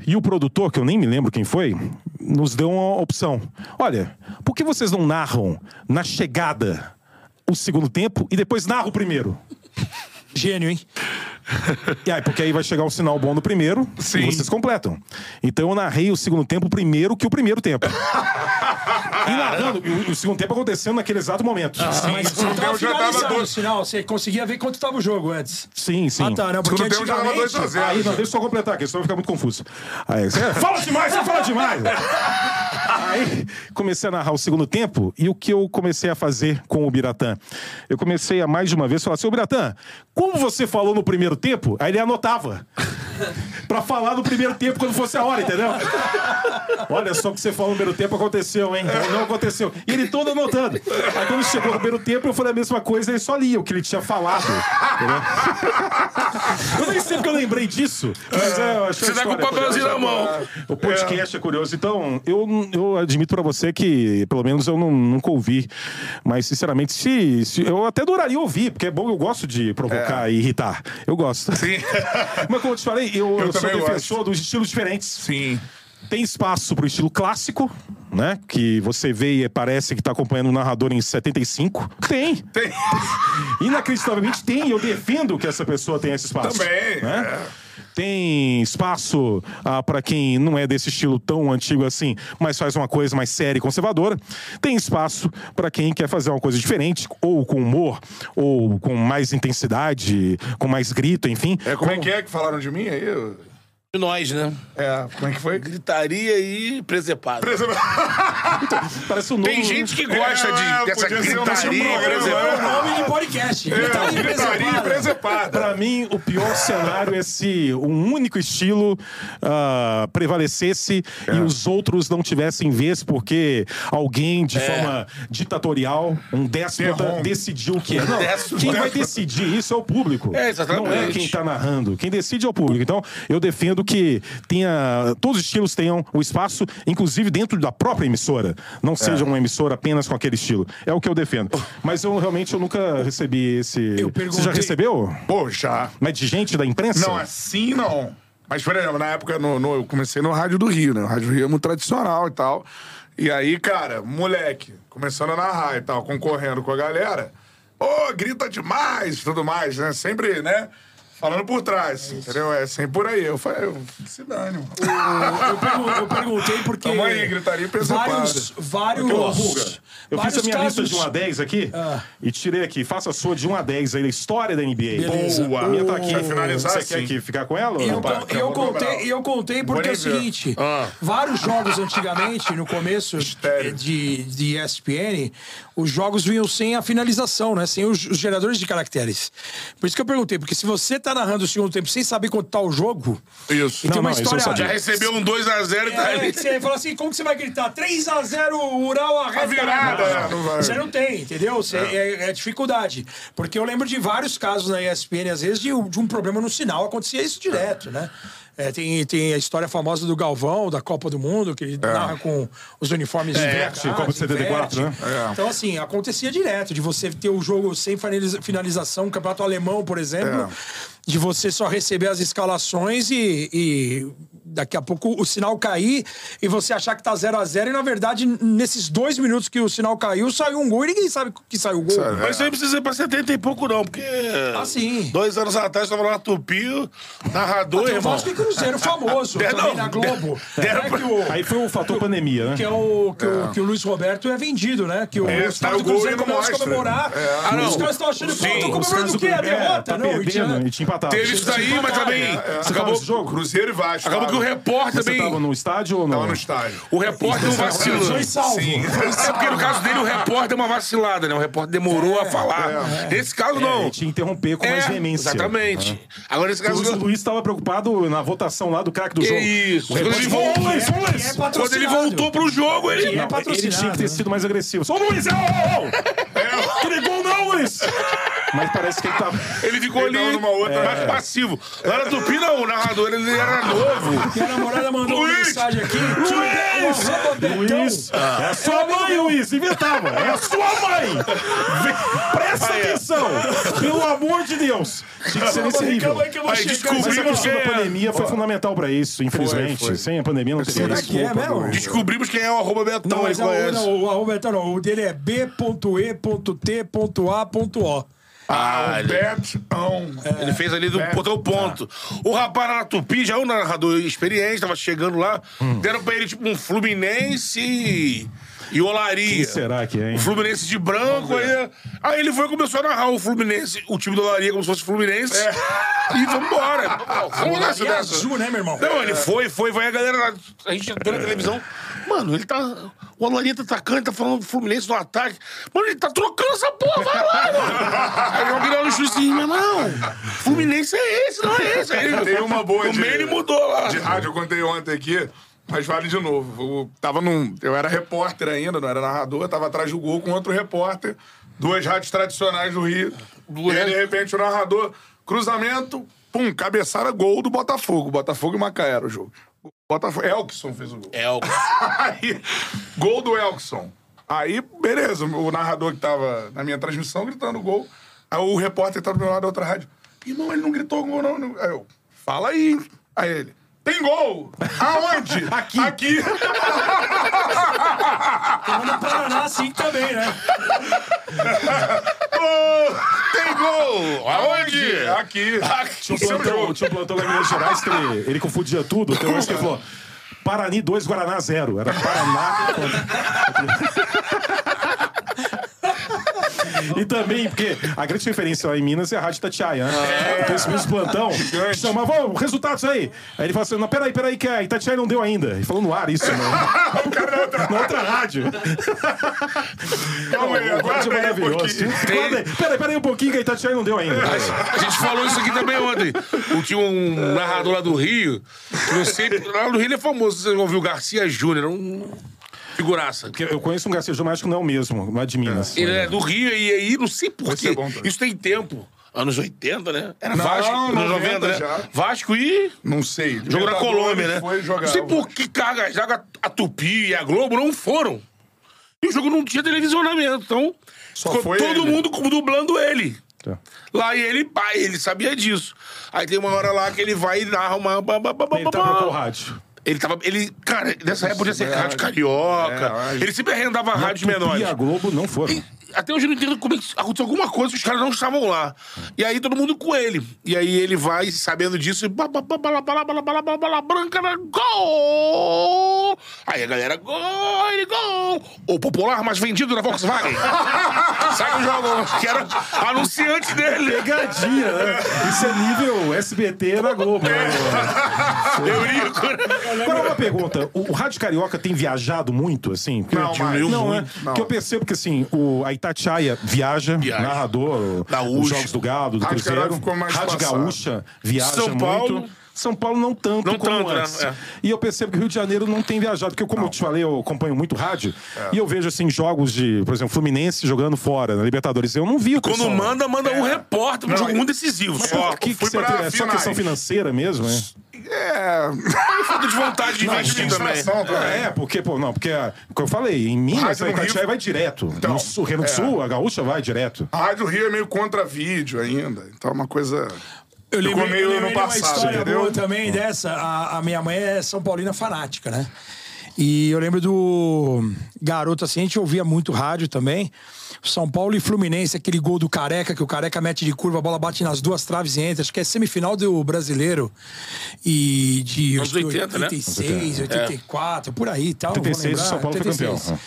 E o produtor, que eu nem me lembro quem foi, nos deu uma opção. Olha, por que vocês não narram na chegada o segundo tempo e depois narram o primeiro? Gênio, hein? E aí, porque aí vai chegar um sinal bom no primeiro Sim. e vocês completam. Então eu narrei o segundo tempo primeiro que o primeiro tempo. e narrando, e o, o segundo tempo acontecendo naquele exato momento. Ah, sim, Mas você tava já tava dois- sinal. Você conseguia ver quanto tava o jogo antes. sim. sim. Ah, tá. Não, porque Segundo tempo já tava antigamente... 2 a 0. Aí, não, deixa eu só completar aqui, senão vai ficar muito confuso. Aí, você, fala demais, você fala demais! Aí comecei a narrar o segundo tempo e o que eu comecei a fazer com o Biratã? Eu comecei a mais de uma vez falar assim: Ô Biratã, como você falou no primeiro tempo, aí ele anotava. pra falar no primeiro tempo quando fosse a hora, entendeu? Olha só o que você falou no primeiro tempo aconteceu, hein? Não aconteceu. E ele todo anotando. Aí quando chegou no primeiro tempo, eu falei a mesma coisa, ele só lia o que ele tinha falado. Entendeu? Eu nem sei porque eu lembrei disso. Mas é, eu achei Você tá com o papelzinho na mão. O podcast é. curioso. Então, eu, eu admito pra você que, pelo menos, eu não, nunca ouvi. Mas, sinceramente, se, se- eu até adoraria ouvir, porque é bom, eu gosto de provocar e irritar. Eu gosto. Sim. Mas, como eu te falei, eu, eu sou defensor dos estilos diferentes. Sim. Tem espaço pro estilo clássico, né? Que você vê e parece que tá acompanhando o narrador em 75. Tem. Tem. Inacreditavelmente tem, eu defendo que essa pessoa tenha esse espaço. Também, Né? é. Tem espaço ah, para quem não é desse estilo tão antigo assim, mas faz uma coisa mais séria e conservadora. Tem espaço para quem quer fazer uma coisa diferente, ou com humor, ou com mais intensidade, com mais grito, enfim. É, como é que é que falaram de mim aí? De nós, né? É, como é que foi? Gritaria e presepada. Parece um novo... Tem gente que gosta É, de, dessa um gritaria e programa. É o presepada. nome de podcast. É, Gritaria gritaria preservada. presepada. Pra mim, o pior cenário é se um único estilo ah, prevalecesse e os outros não tivessem vez porque alguém, de forma ditatorial, um déspota, decidiu que é. Não, Déspota. quem vai decidir isso é o público. É, exatamente. Não é quem tá narrando. Quem decide é o público. Então, eu defendo que tenha. Todos os estilos tenham o espaço, inclusive dentro da própria emissora. Não seja uma emissora apenas com aquele estilo. É o que eu defendo. Mas eu realmente eu nunca recebi esse. Eu Você já perguntei- recebeu? Pô, já. Mas de gente da imprensa? Não, assim não. Mas, por exemplo, na época, no, no- eu comecei no Rádio do Rio, né? O Rádio do Rio é muito tradicional e tal. E aí, cara, moleque, começando a narrar e tal, concorrendo com a galera. Ô, grita demais e tudo mais, né? Sempre, né? Falando por trás, entendeu? É sempre por aí. Eu falei, eu, se dane, mano. Eu, pergun- eu perguntei porque. Tamo aí, gritaria preservada. Vários. vários ó, Ruga. Eu fiz a vários minha lista casos- de 1 a 10 aqui Ah. e tirei aqui. Faça a sua de 1 a 10 aí da história da NBA. Beleza. Boa. A minha tá aqui. Quer finalizar Você quer aqui ficar com ela? Eu, não? eu eu contei, eu contei porque é o seguinte: Ah. vários jogos antigamente, no começo de, de ESPN, os jogos vinham sem a finalização, né? Sem os, os geradores de caracteres. Por isso que eu perguntei, porque se você tá narrando o segundo tempo sem saber quanto tá o jogo, Isso. e tem Não, uma não, história. Já recebeu um 2x0 e tá É, que você fala assim, como que você vai gritar? 3x0 Ural a A virada, é, não. Você não tem, entendeu? Você, é. é dificuldade. Porque eu lembro de vários casos na ESPN, às vezes, de, um- de um problema no sinal. Acontecia isso direto, né? É, tem, tem a história famosa do Galvão, da Copa do Mundo, que ele narra com os uniformes Inverte, trocados, Copa de 74, inverte. né? É. Então, assim, acontecia direto de você ter o jogo sem finaliza- finalização, o campeonato alemão, por exemplo, É. de você só receber as escalações e, e daqui a pouco o sinal cair e você achar que tá 0 a 0 e na verdade, nesses dois minutos que o sinal caiu, saiu um gol e ninguém sabe que saiu o gol. Sabe. Mas isso aí precisa ir pra 70 e pouco, não, porque. Ah, sim. Dois anos atrás tava lá Tupi, narrador, o irmão. Vasco e Cruzeiro famoso É, também não, na Globo. deram que o, Aí foi o fator pandemia, né? que é o, que, o, que o Luiz Roberto é vendido, né? Que o, É, os sai caras o do gol Cruzeiro não começam a comemorar. É. Ah, não. Os caras estão achando, pô, Sim, estão comemorando do o quê? A é, derrota? tá não, e tinha- perdendo e tinha empatado. Teve isso daí, mas também. É, Você Acabou, esse jogo? Cruzeiro e Vasco. acabou que o tava. repórter Você também. tava no estádio ou não? Tava no estádio. O repórter não vacila. Foi salvo. Sim. É porque no caso dele o repórter é uma vacilada, né? O repórter demorou a falar. Nesse caso, É, não. ele te interromper com É, mais veemência. Exatamente. Agora, nesse caso. O Luiz- o Luiz estava preocupado na votação lá do craque do Que jogo. isso. O Quando ele voltou-! É Quando ele voltou pro jogo, ele. É ele tinha que ter né? sido mais agressivo. Ô, Luiz, ô, ô, ô! Não, Luiz! Mas parece que ele tava... Ele ficou Ele ali tava numa outra- mais passivo. Lá na Tupi, não, o narrador ele era novo. Minha namorada mandou uma Luiz! mensagem aqui. Luiz! Arroba Betão. Luiz! É a sua mãe, Luiz! Inventava! É a sua mãe! Presta Aí, atenção! Pelo amor de Deus! Tinha que ser nesse Calma aí, nível. calma aí que eu vou Aí chegar. descobrimos Mas a questão que da é- pandemia foi fundamental pra isso, infelizmente. Foi, foi. Sem a pandemia não teria Será isso. que é mesmo? Descobrimos quem é o arroba Betão, Não, mas é o, não, o arroba Betão não. O dele é b.e.t.a.o. Ah, Ah, ele- Betão. Ele fez ali do É. botou o ponto. O rapaz na Tupi, já é um narrador experiente, tava chegando lá, deram pra ele tipo um Fluminense e- e Olaria. Quem será que é, hein? O Fluminense de branco, aí, aí ele foi e começou a narrar o Fluminense, o time do Olaria como se fosse Fluminense. E vamos embora. Vamos nessa E é dessa. azul, né, meu irmão? Não, ele foi, foi, vai a galera. A gente entrou na televisão. Mano, ele tá. O Alaria tá atacando, tá falando do Fluminense no ataque. Mano, ele tá trocando essa porra, vai lá, mano. Aí eu virei no assim, meu irmão. Fluminense é esse, não é esse. Aí ele, Tem uma boa No de- ele mudou lá. De rádio, eu contei ontem aqui, mas vale de novo. Eu, tava num, eu era repórter ainda, não era narrador, tava atrás do gol com outro repórter, duas rádios tradicionais do Rio. E aí, de repente, o narrador, cruzamento, pum, cabeçada, gol do Botafogo. Botafogo e Macaé era o jogo. Botafogo, Elkson fez o gol. O. Aí, gol do Elkson. Aí, beleza, o narrador que tava na minha transmissão gritando gol. Aí o repórter tá do meu lado da outra rádio. Irmão, ele não gritou gol, não. Aí eu, fala aí. Aí ele, Tem gol! Aonde? Aqui. Aqui. Tem no Paraná assim também, né? Gol! Tem gol! Aonde? Aqui. Tinha um plantão, tinha um plantão lá em Minas Gerais que ele, ele confundia tudo. Tem um que ele falou. Parani 2, Guaraná 0. Era Paraná. E também, porque a grande referência lá em Minas é a Rádio Itatiaia, né? Então esse mesmo plantão chamava, ó, resultados aí. Aí ele falou assim: não, peraí, peraí, que a Itatiaia não deu ainda. Ele falou no ar isso, né? o é. Na outra rádio. Calma aí, O aguarda é aí um pouquinho. Aí. Peraí, peraí um pouquinho que a Itatiaia não deu ainda. A gente falou isso aqui também ontem. O- Tinha um narrador lá do Rio, que eu sempre. Lá no Rio ele é famoso, você ouviu Garcia Júnior, um figuraça. Porque eu conheço um mas acho que não é o mesmo, não é de Minas. Ele é do Rio e aí, não sei porquê. também. Isso tem tempo. Anos 80, né? Era Não, Vasco, anos 90 90, né? já. Vasco e. Não sei. Jogou na Colômbia, né? Foi jogar. Não sei por que carga, zaga, a Tupi e a Globo não foram. E o jogo não tinha televisionamento, então. Só ficou foi todo ele. mundo dublando ele. Tá. Lá e ele, pá, ele sabia disso. Aí tem uma hora lá que ele vai e narra uma. Ele tá ba- pra qual rádio? Ele tava. Ele, cara, nessa época podia ser rádio carioca. É, ele sempre arrendava rádios menores. E a Globo não foram. Até hoje eu não entendo como é que aconteceu alguma coisa que os caras não estavam lá. E aí todo mundo com ele. E aí ele vai, sabendo disso, branca na gol! Aí a galera, gol, ele gol! O popular mais vendido da Volkswagen. Sai o jogo, que era anunciante dele. Pegadinha, né? Isso é nível SBT na Globo. É. Eu. Agora uma pergunta. O, Rádio Carioca tem viajado muito, assim? Não, eu, não, é? não. Que eu percebo que, assim, o, a Itália Itatiaia viaja, Viaja. narrador, o- Gaúcha. os Jogos do Gado, do Rádio Cruzeiro. Carioca ficou mais Rádio passado. Gaúcha viaja São muito. São Paulo não tanto Não como tanto, né? antes. É. E eu percebo que o Rio de Janeiro não tem viajado, porque como eu te falei, eu acompanho muito rádio, É. e eu vejo assim jogos de, por exemplo, Fluminense jogando fora, na Libertadores. Eu não vi o Quando pessoal. manda, manda um repórter pra um jogo muito decisivo. Só. Que, que você é, só questão financeira mesmo, né? É. Falta de vontade de investir também. Também. É, porque, pô, não, porque, como eu falei, em Minas, a Itatiaia Rio- vai direto. Então, no sul, Rio Grande do é. Sul, a Gaúcha vai direto. A Rádio Rio é meio contra vídeo ainda. Então é uma coisa. Eu Ficou lembrei, meio eu lembrei no de uma história entendeu? boa também dessa. A, a minha mãe é São Paulina fanática, né? E eu lembro do garoto assim, a gente ouvia muito rádio também. São Paulo e Fluminense, aquele gol do Careca, que o Careca mete de curva, a bola bate nas duas traves e entra. Acho que é semifinal do brasileiro. E de Anos 80, né? 86, 84, por aí e tal. não vou 86, o lembrar. São Paulo foi 86. campeão.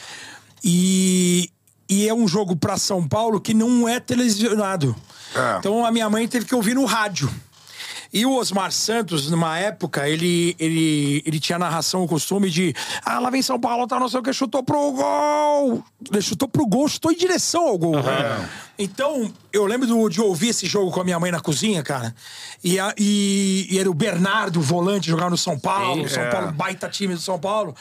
E, e é um jogo pra São Paulo que não é televisionado. É. Então a minha mãe teve que ouvir no rádio. E o Osmar Santos, numa época, ele, ele, ele tinha a narração, o costume de. Ah, lá vem São Paulo, tá não sei o que, chutou pro gol! Ele chutou pro gol, chutou em direção ao gol. Então, eu lembro do- de ouvir esse jogo com a minha mãe na cozinha, cara. E, a- e- e era o Bernardo, o volante, jogando no São Paulo. São é. Paulo, baita time do São Paulo.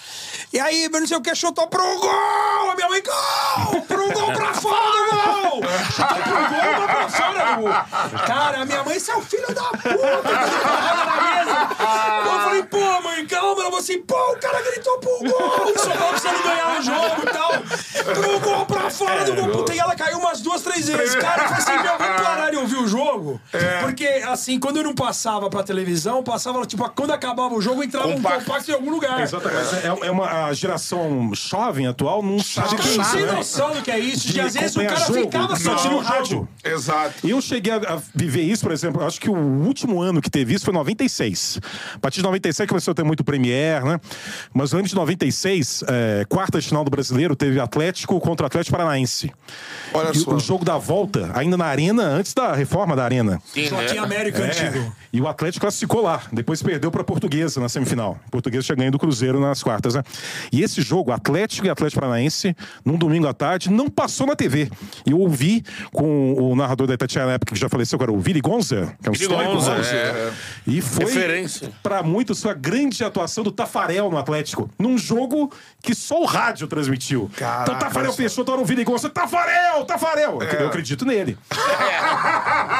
E aí, não sei o que, chutou pro gol! A minha mãe, gol! Pro gol pra fora do gol! Chutou pro gol, mas pra fora do gol! Cara, a minha mãe, você é o filho da puta! mesa. Eu falei, pô, mãe, calma. Ela falou assim, pô, o cara gritou pro gol! O São Paulo precisando ganhar o jogo e tal. Pro gol pra fora do gol. Puta, e ela caiu umas duas, três vezes. Cara, eu falei assim, meu, vamos parar de ouvir o jogo. Porque, assim, quando eu não passava pra televisão, passava, tipo, quando acabava o jogo, entrava Compacto. um compacto em algum lugar. Exatamente. É, é uma a geração jovem atual, não sabe o que é Não isso, tem né? noção do que é isso. De, De às vezes o cara jogo. ficava só Não. no rádio. Exato. Eu cheguei a, a viver isso, por exemplo, acho que o último ano que teve isso foi 96. A partir de 96 começou a ter muito Premier, né? Mas ano de 96, é, quarta de final do Brasileiro, teve Atlético contra Atlético Paranaense. Olha E só. o jogo da volta, ainda na Arena, antes da reforma da Arena. Sim, né? tinha América É, antigo. E o Atlético classificou lá. Depois perdeu para Portuguesa na semifinal. Portuguesa tinha ganho do Cruzeiro nas quartas, né? E esse jogo, Atlético e Atlético Paranaense, num domingo à tarde, não passou na TV. E eu ouvi com o narrador da Itatiaia na época que já faleceu, que era o Vili Gonza, que é um Vili histórico Gonza, é. E foi, para muitos, a grande atuação do Tafarel no Atlético. Num jogo que só o rádio transmitiu. então Caraca, o Tafarel fechou, toda o Vili Gonza, Tafarel, Tafarel! Eu acredito nele.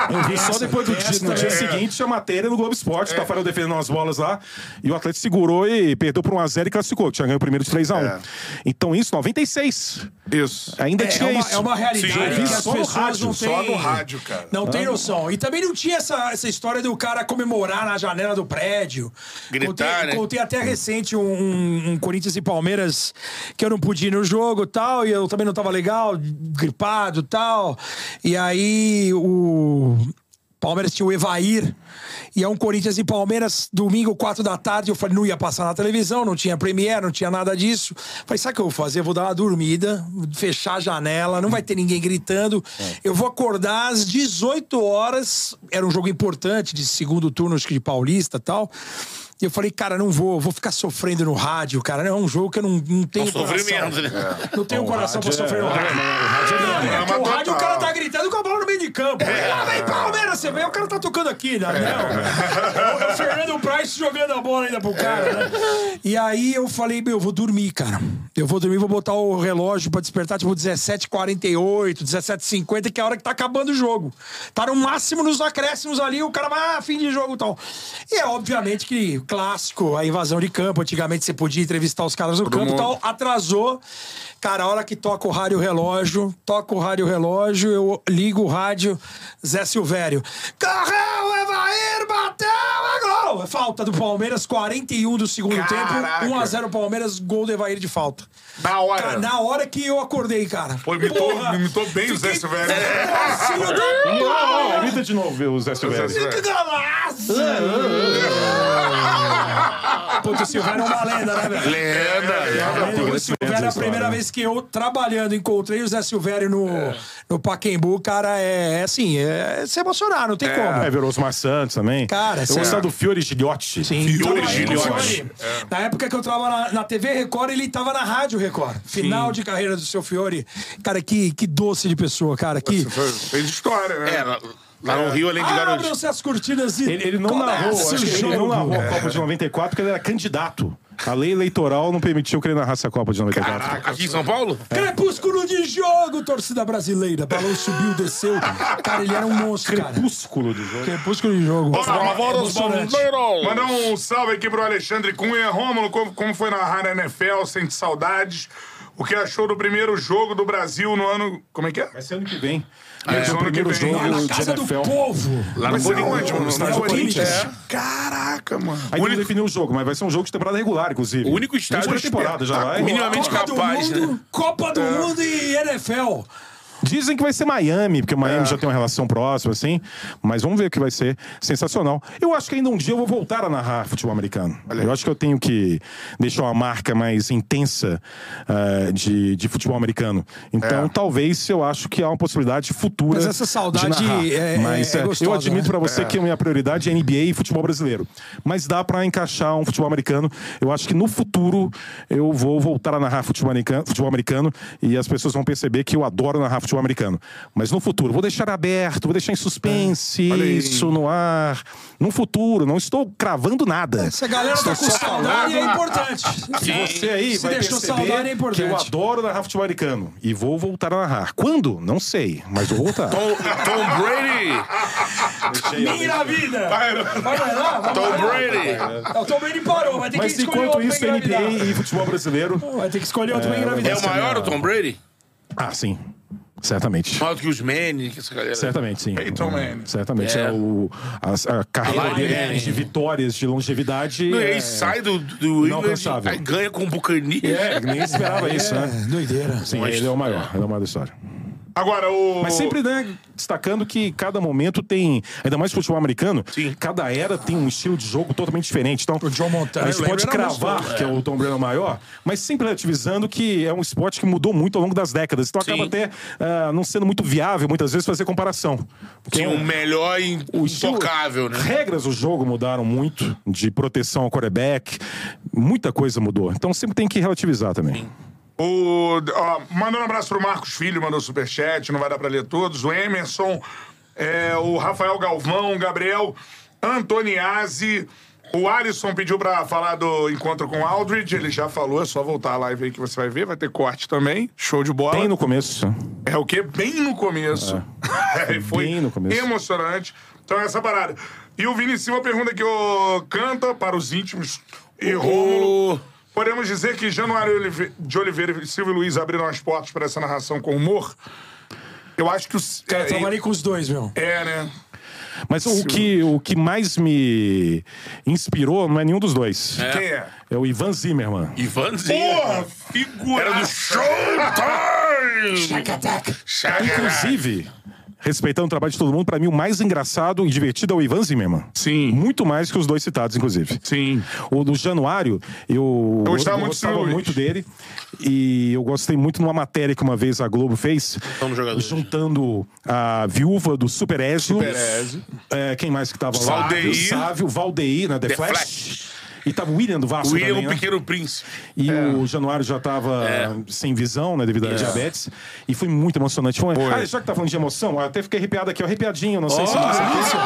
Eu vi só depois do dia, no dia é. seguinte a matéria no Globo Esporte, o Tafarel defendendo umas bolas lá, e o Atlético segurou e perdeu por 1x0 e classificou, que tinha ganho o primeiro de 3x1. É. Então isso, 96. Isso. Ainda É, tinha é uma, isso. é uma realidade Sim, que é. as pessoas rádio, não Só no rádio, cara. Não tem noção. E também não tinha essa, essa história do cara comemorar na janela do prédio. Gritar, contei, né? contei até recente um, um- um Corinthians e Palmeiras que eu não pude ir no jogo e tal, e eu também não tava legal, gripado e tal. E aí o. Palmeiras tinha o Evair. E é um Corinthians e Palmeiras, domingo, quatro da tarde. Eu falei, não ia passar na televisão, não tinha Premiere, não tinha nada disso. Falei, sabe o que eu vou fazer? Eu vou dar uma dormida, fechar a janela, não vai ter ninguém gritando. Eu vou acordar às 18 horas. Era um jogo importante, de segundo turno, acho que de Paulista e tal. E eu falei, cara, não vou, vou ficar sofrendo no rádio, cara. Não é um jogo que eu não, não tenho coração. sofrimento, né? Não tenho coração pra rádio é- sofrer no rádio. É, porque o rádio o cara tá gritando com a bola no meio de campo. Ah, vem Palmeiras, você vê, o cara tá tocando aqui, né? Não. É o Fernando Price jogando a bola ainda pro cara, né? E aí eu falei, meu, eu vou dormir, cara. Eu vou dormir, vou botar o relógio pra despertar, tipo, 17h48, 17h50, que é a hora que tá acabando o jogo. Tá no máximo nos acréscimos ali, o cara vai, ah, fim de jogo e tal. E é obviamente que clássico, a invasão de campo. Antigamente você podia entrevistar os caras no campo e mundo. tal. Atrasou. Cara, a hora que toca o rádio relógio, toca o rádio relógio, eu ligo o rádio, Zé Silvério. Carrão, Evair, bateu, é gol! É falta do Palmeiras, 41 do segundo Caraca. tempo, 1x0 Palmeiras, gol do Evair de falta. Na hora. Cara, na hora que eu acordei, cara. Pô, imitou, imitou bem o Zé Silvério. É, Ah, Grita de novo, o Zé Silvério. Que golaço! Puta, o Silvério é uma lenda, né, velho? Lenda. O Silvério, é a primeira vez que eu, trabalhando, encontrei o Zé Silvério no, no Paquembu, cara, é, é assim, é, se emocionar, não tem como. É, virou Osmar Santos também. Cara, eu sério. gostava do Fiore Gilhote. Sim, Fiore Tava aí com o Gilhote. Fiore. Na época que eu tava na, na TV Record, ele tava na Rádio Record. Final de carreira do seu Fiore. Cara, que, que doce de pessoa, cara. Que... Foi- Fez história, né? É, lá, no Rio, além de garoto. Abram-se as cortinas e Ele, ele não narrou, acho que ele não narrou a Copa de 94 porque ele era candidato. A lei eleitoral não permitiu que ele narrasse a Copa de 94. Aqui em São Paulo? Crepúsculo de jogo, torcida brasileira. Balão subiu, desceu. Cara, ele era um monstro, cara. Crepúsculo do jogo. Crepúsculo de jogo. Emocionante. Mandar um salve aqui pro Alexandre Cunha. Rômulo, como, como foi narrar na NFL? Sente saudades. O que achou do primeiro jogo do Brasil no ano. Como é que é? Vai ser ano que vem. É, o primeiro vem. jogo Lá na casa do NFL. povo. Lá no ser Corinthians. no Estádio Corinthians. É. Caraca, mano. Aí não definiu o jogo, mas vai ser um jogo de temporada regular, inclusive. O único estádio de temporada já vai. minimamente Copa capaz, né? Copa do Mundo e NFL. Dizem que vai ser Miami, porque o Miami já tem uma relação próxima, assim. Mas vamos ver o que vai ser. Sensacional. Eu acho que ainda um dia eu vou voltar a narrar futebol americano. Eu acho que eu tenho que deixar uma marca mais intensa ah, de, de futebol americano. Então, É. talvez eu acho que há uma possibilidade futura. Mas essa saudade de narrar. é- é- Mas é gostosa, eu admito né? pra você que a minha prioridade é NBA e futebol brasileiro. Mas dá pra encaixar um futebol americano. Eu acho que no futuro eu vou voltar a narrar futebol americano, futebol americano e as pessoas vão perceber que eu adoro narrar futebol americano. Mas no futuro, vou deixar aberto, vou deixar em suspense, aí. isso no ar. No futuro, não estou cravando nada. Se a galera tá com saudade, é importante. Você aí Se vai deixou perceber saudade, é que eu importante. adoro narrar futebol americano. E vou voltar a narrar. Quando? Não sei, mas vou voltar. Tom, Tom Brady. Minha vida! Vai, vai lá, vai Tom. Brady. O Tom Brady parou, vai ter Mas que escolher enquanto outro isso. NBA e futebol brasileiro. Vai ter que escolher outro pra engravidar. É o maior, o Tom Brady? Ah, sim. Certamente. Maior do que os Manning, que essa galera. Certamente, sim. Peyton Manning. Certamente. É. É. o, a, a carreira dele de vitórias, de longevidade. Não, e é... aí sai do, do England, aí ganha com o Buccaneers. É, nem esperava isso, né? É, doideira. Sim, ele é o maior. Ele é o maior da história. Agora, o. Mas sempre, né, destacando que cada momento tem, ainda mais futebol americano, Sim. cada era tem um estilo de jogo totalmente diferente. Então, O John Montana, a gente pode cravar que é o Tom Brady é o maior, mas sempre relativizando que é um esporte que mudou muito ao longo das décadas. Então acaba Sim. até ah, não sendo muito viável, muitas vezes, fazer comparação. Porque Tinha um melhor in- estilo- intocável, né? Regras do jogo mudaram muito, de proteção ao quarterback, muita coisa mudou. Então sempre tem que relativizar também. O, ó, mandando um abraço pro Marcos Filho, mandou superchat, não vai dar pra ler todos. O Emerson, é, o Rafael Galvão, o Gabriel Antoniazzi. O Alisson pediu pra falar do encontro com o Aldridge, ele já falou, é só voltar a live aí que você vai ver, vai ter corte também. Show de bola. Tem no começo. É o quê? Bem no começo. É, foi Bem no começo. emocionante. Então, essa parada. E o Vini Silva pergunta que o canta para os íntimos e Rômulo. Podemos dizer que Januário de Oliveira e Silvio Luiz abriram as portas para essa narração com humor? Eu acho que o. Cara, é, eu trabalhei com os dois, meu. é, né? Mas o que, o que mais me inspirou não é nenhum dos dois. Quem é? É o Ivan Zimmerman. Ivanzinho. Porra, figura. Era do Showtime! Inclusive, respeitando o trabalho de todo mundo, pra mim o mais engraçado e divertido é o Ivan Zimmerman. Sim. Muito mais que os dois citados, inclusive. Sim. O do Januário, eu, Eu gostava eu muito gostava muito dele. E eu gostei muito numa matéria que uma vez a Globo fez, juntando a viúva do Super Ezio. Super Ezio. É, quem mais que tava lá? Valdeir. O Sávio, Valdeir, né? The, The Flash. Flash. E tava o William do Vasco William, também, o né? Pequeno Príncipe. E o Januário já tava sem visão, né, devido à diabetes. E foi muito emocionante. Foi... Ah, já que tá falando de emoção, eu até fiquei arrepiado aqui, ó, arrepiadinho, não sei se você delícia.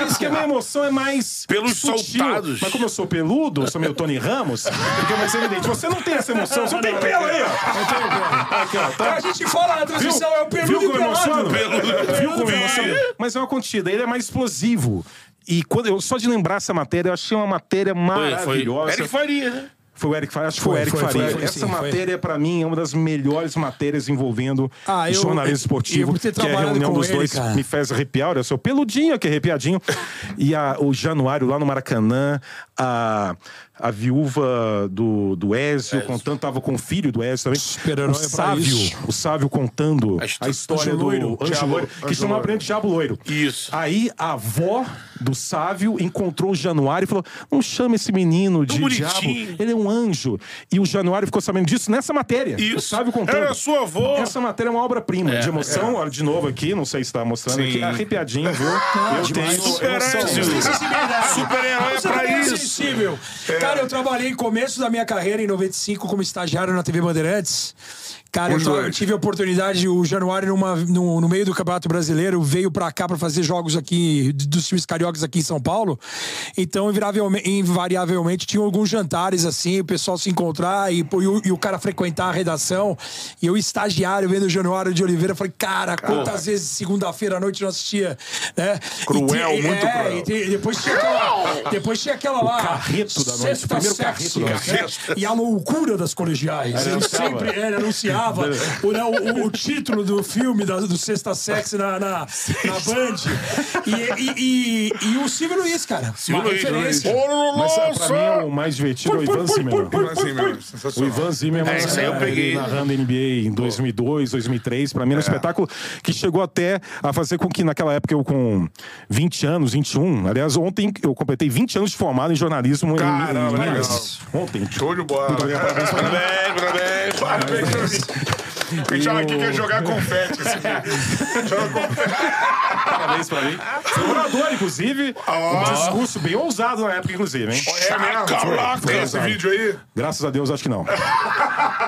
É porque a minha emoção é mais. Pelos sutil. soltados. Mas como eu sou peludo, sou meio Tony Ramos, fica mais evidente. Você não tem essa emoção, você não tem pelo aí, ó. Aqui, ó, tá? A gente fala na transmissão, é o Viu peludo e como emociono? pelado. Viu como emociono? Mas é uma contida, ele é mais explosivo. E quando eu, só de lembrar essa matéria, eu achei uma matéria Foi, foi. maravilhosa. Eric Faria, né? Foi o Eric Faria, acho que foi, o Foi, Eric foi, Faria. foi, Essa sim, foi. matéria, pra mim, é uma das melhores matérias envolvendo Ah, eu- jornalismo eu- esportivo, eu ter que é a reunião dos ele, dois cara. me fez arrepiar. Olha só, peludinho aqui, arrepiadinho. e a- o Januário lá no Maracanã, a, a viúva do, do Ezio, contando, tava com o filho do Ezio também. Super-herói o é Sávio, isso. o Sávio contando A a, histó- história Anjo do Loiro. Anjo Diabo- Loiro, que chamava Loiro. de Diabo Loiro. Isso. Aí a avó do Sávio encontrou o Januário e falou: Não chama esse menino de diabo, bonitinho." ele é um anjo. E o Januário ficou sabendo disso nessa matéria. Isso. O Sávio contando. Era a sua avó. Essa matéria é uma obra-prima de emoção. Olha, de novo aqui, não sei se está mostrando Sim. aqui. Arrepiadinho, viu? Eu tenho Super emoção. Ezio. Super-herói é pra é isso. sensível. Cara, eu trabalhei começo da minha carreira, em 95, como estagiário na TV Bandeirantes. Cara, eu, tive a oportunidade, o Januário, numa- no, no meio do Campeonato Brasileiro, veio pra cá pra fazer jogos aqui, dos times cariocas aqui em São Paulo. Então, invariavelmente, invariavelmente tinha alguns jantares, assim, o pessoal se encontrar e, e o, e o cara frequentar a redação. E eu, estagiário, vendo o Januário de Oliveira, falei, cara, quantas vezes segunda-feira à noite eu não assistia, né? Cruel, E muito é, cruel. e depois tinha aquela, depois tinha aquela lá. carreto da noite, Sexta o primeiro Sexo, carreto né? E a loucura das colegiais. Ele sempre é, ele anunciava o, né, o- o título do filme da- do Sexta Sexo na, na, na Band. E, e, e, e o Silvio Luiz, cara. Silvio Luiz, referência. Mas pra mim é o mais divertido é o Ivan Zimmerman. O. Ivan Zimmerman, É, isso aí eu ele peguei. narrando NBA em 2002, 2003. Pra mim era um espetáculo que chegou até a fazer com que naquela época eu com 20 anos, 21. Aliás, ontem eu completei 20 anos de formado em jornalismo em- Caramba, em, legal. Minas. Ontem. Show de bola. Parabéns, parabéns. Parabéns pra mim. A gente fala aqui que é jogar confete. Assim. Joga confete. Parabéns pra mim. Foi orador, inclusive. Um discurso bem ousado na época, inclusive, hein? É mesmo? Caraca. Esse vídeo aí? Graças a Deus, acho que não.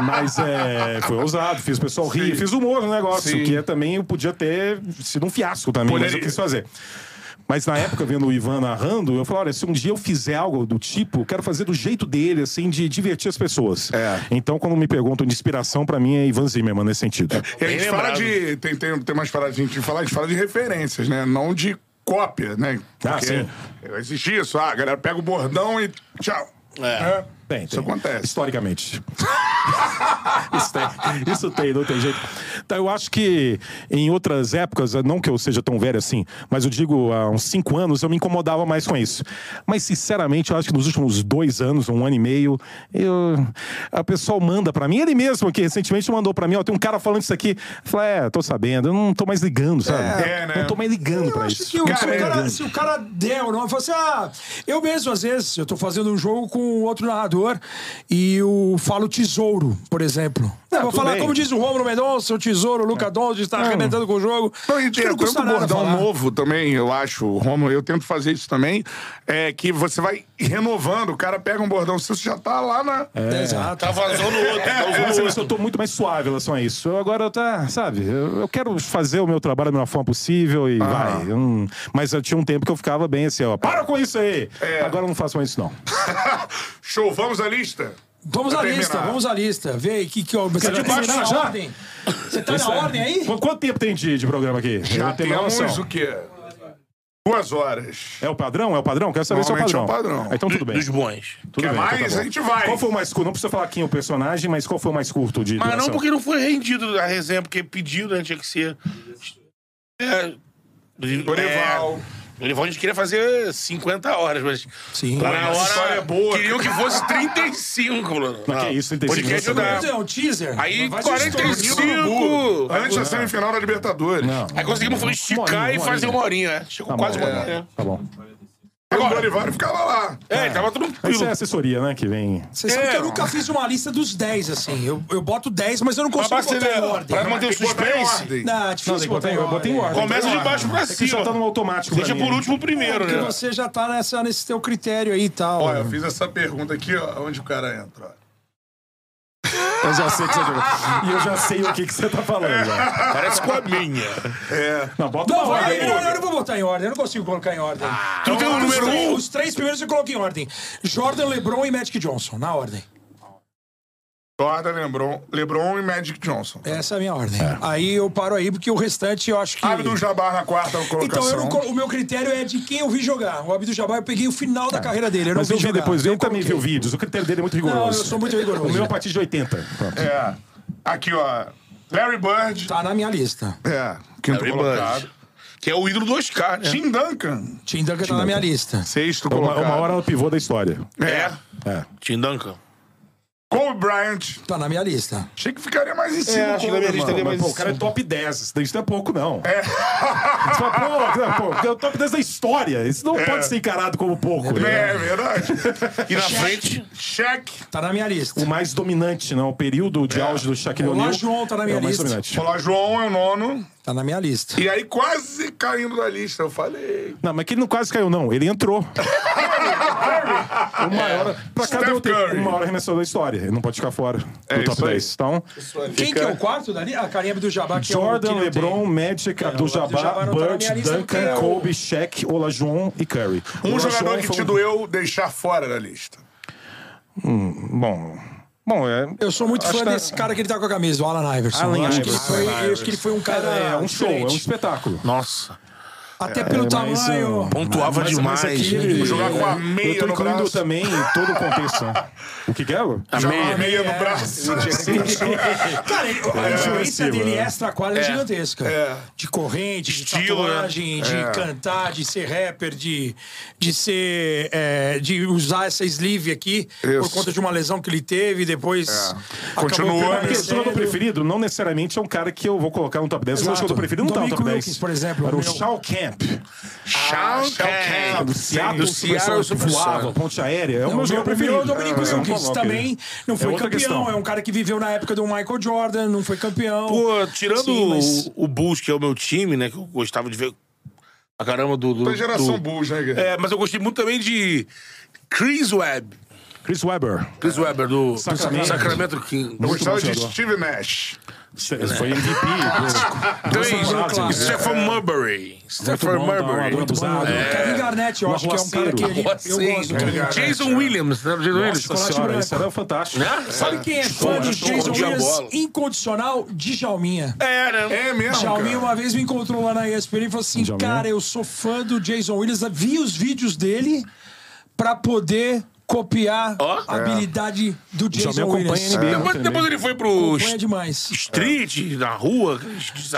Mas é, foi ousado, fiz o pessoal rir, fiz humor no negócio, Sim. que é, também podia ter sido um fiasco também, mas Poderia. eu quis fazer. Mas na época, vendo o Ivan narrando, eu falei: olha, se um dia eu fizer algo do tipo, eu quero fazer do jeito dele, assim, de divertir as pessoas. É. Então, quando me perguntam de inspiração, pra mim é Ivan Zimmerman nesse sentido. E a gente Bem fala lembrado. de. Tem, tem, tem mais paradas de a gente falar, a gente fala de referências, né? Não de cópia, né? Ah, Porque sim. Existe isso. Ah, a galera pega o bordão e tchau. É. Tem, Isso tem. acontece. Historicamente. isso, tem, isso tem, não tem jeito. Então, eu acho que em outras épocas, não que eu seja tão velho assim, mas eu digo há uns cinco anos, eu me incomodava mais com isso. Mas, sinceramente, eu acho que nos últimos dois anos, um ano e meio, eu, a pessoa manda pra mim, ele mesmo aqui recentemente mandou pra mim, ó, tem um cara falando isso aqui. Eu falei, é, tô sabendo, eu não tô mais ligando, sabe? É, né? Não tô mais ligando Eu pra isso. que o- se, Cara, o é cara, se o cara der o nome, fala assim: ah, eu mesmo, às vezes, eu tô fazendo um jogo com outro narrador e eu falo tesouro, por exemplo. eu vou tudo falar, bem. como diz o Romulo Mendonça, o tesouro, o Luca Doncic está arrebentando com o jogo. Não, e tem não tanto bordão falar. novo também, eu acho, Romulo, eu tento fazer isso também, é que você vai renovando, o cara pega um bordão, você já tá lá na... Exato. Tá vazando outro, tá usando assim, outro. eu tô muito mais suave em relação a isso. Eu agora tá, sabe, eu, eu quero fazer o meu trabalho da melhor forma possível e vai. Eu não- mas eu tinha um tempo que eu ficava bem assim, ó, para com isso aí! Agora eu não faço mais isso, não. Show, vamos à lista? Vamos à lista, vamos à lista. Vê aí que, que você tá baixo na já? ordem. Você tá Isso na é- ordem aí? Qu- Quanto tempo tem de, de programa aqui? Já uma temos o quê? Duas horas. É o padrão? É o padrão? Quero saber se é o padrão. é o padrão. Ah, então tudo bem. Dos bons. Tudo Quer bem, então mais? tá bom. A gente vai. Qual foi o mais curto? Não precisa falar quem é o personagem, mas qual foi o mais curto de Mas duração? não porque não foi rendido a resenha, porque pediu, né? Tinha que ser. É. Dorival. É, A gente queria fazer 50 horas, mas. Sim. Na essa história é hora. boa. Queriam que fosse 35, Bruno. Mas que isso, 35 Podcast. Vamos ver, um teaser. Aí, Vai ser 45. histórico. Antes da semifinal da Libertadores. Não. Aí conseguimos foi esticar Uma horinha, e fazer uma horinha, é. Chegou Tá quase bom. uma horinha. Tá bom. Agora, o Dorival ficava lá. É, ele tava Isso tranquilo. é assessoria, né? Que vem. Vocês sabem É, que eu nunca fiz uma lista dos 10, assim. Eu, eu boto 10, mas eu não consigo botar em você, ordem. pra manter o suspense. Não, é Não, difícil tem que botar botar em em- eu botei em ordem. começa de baixo pra É que já tá cima. no automático. Deixa pra mim, por último primeiro, Porque né? você já tá nessa, nesse teu critério aí e tal. Olha, eu fiz essa pergunta aqui, ó, onde o cara entra. ó. Eu já sei que você E eu já sei o que, que você tá falando. já. Parece com a minha. É. Não, bota Não, uma vai, ordem. não, eu não vou botar em ordem, eu não consigo colocar em ordem. Tu tem o os, número três, um? os três primeiros eu coloco em ordem. Jordan, LeBron e Magic Johnson, na ordem. Jordan, Lebron, Lebron e Magic Johnson. Essa é a minha ordem. Aí eu paro aí, porque o restante eu acho que... Abdul Jabbar na quarta colocação. Então, eu não o meu critério é de quem eu vi jogar. O Abdul Jabbar, eu peguei o final da carreira dele. Eu Mas não eu vi vi jogar. depois, eu também vi coloquei. o vídeos. O critério dele é muito Não, rigoroso. eu sou muito rigoroso. O meu é a partir de 80. Pronto. É. Aqui, ó. Larry Bird. Tá na minha lista. É. Quinto Larry colocado. Bird. Que é o ídolo do Oscar, né? Tim Duncan. Tim Duncan tá na minha lista. Sexto Uma, colocado. uma hora ela pivô da história. É. É. Tim Duncan. Kobe Bryant. Tá na minha lista. Achei que ficaria mais em cima. acho que na minha lista mano. é Mas, mais pô, o cara é top 10. Isso daí isso não é pouco, não. É. Você fala, pô, não, pô, porque é o top 10 da história. Isso não pode ser encarado como pouco. né? É verdade. E na frente, Shaq. Tá na minha lista. O mais dominante, não. O período de auge do Shaquille Olá, O'Neal. João, tá na minha é o mais lista. dominante. Olá, João é o nono. Tá na minha lista. E aí quase caindo da lista. Eu falei. Não, mas que ele não quase caiu, não. Ele entrou. o maior. Pra cada um o maior arremessador da história. Ele não pode ficar fora É do top isso aí. 10. Então, Quem que é o quarto dali? A Karim Abdul-Jabbar, que Jordan, é o que não tem. LeBron, Magic, tá na Bird, Duncan, é Kobe, Shaq, Olajuwon e Curry. Um Olajuwon jogador que foi te um- doeu deixar fora da lista. Bom... Bom, é... Eu sou muito fã que- desse cara que ele tá com a camisa, o Alan Iverson. Alan eu acho que ele Iverson. foi, acho que ele foi um cara É um show, é um diferente. espetáculo. nossa, Até pelo É, mas, tamanho. ah, pontuava Mas- demais. mas aqui- Jogar com a Eu meia tô no incluindo braço. também todo o contexto. né? O que que é? A Jogar meia. meia no É. braço. Cara, a influência agressivo, dele né? extra quadra é, gigantesca. É. De corrente, de Estilo, né? tatuagem, de É. cantar, de ser rapper, de, de ser. é, de usar essa sleeve aqui por conta de uma lesão que ele teve e depois. Continuou. Porque permanecendo. o jogador preferido não necessariamente é um cara que eu vou colocar no top 10. O meu jogador preferido não tá no top 10. Wilkins, por exemplo, Era o meu- Shaw Camp. Shao Kahn. Do Seattle, Do Seattle voava, ponte aérea. É o meu o preferido é o. Dominic Wilkins. coloco Também ele. não foi outra campeão. É um cara que viveu na época do Michael Jordan, não foi campeão. Pô, tirando o, o Bulls, que é o meu time, né? Que eu gostava de ver a caramba do. do Da geração do- Bulls, né, Guilherme? É, mas eu gostei muito também de Chris Webb. Chris Webber. Chris Webber, do Sacramento. Sacramento King. Eu gostava de. Steve Nash. Foi MVP. Três. claro. Stephen Marbury. Stephen bom, Marbury. tá, abusado. Kevin Garnett, eu acho que é um cara que gente, eu gosto. Jason Williams. Né? Jason Williams. Nossa senhora, isso era fantástico. Né? Sabe quem é fã do show, Jason Williams incondicional? Djalminha. É, né? É mesmo, Djalminha cara. uma vez me encontrou lá na ESPN e falou assim, cara, eu sou fã do Jason Williams, vi os vídeos dele pra poder copiar Ó. a habilidade do Jason Djalminha acompanha Williams. NBA. Depois, também. depois ele foi pro Acompanha demais. street, na rua.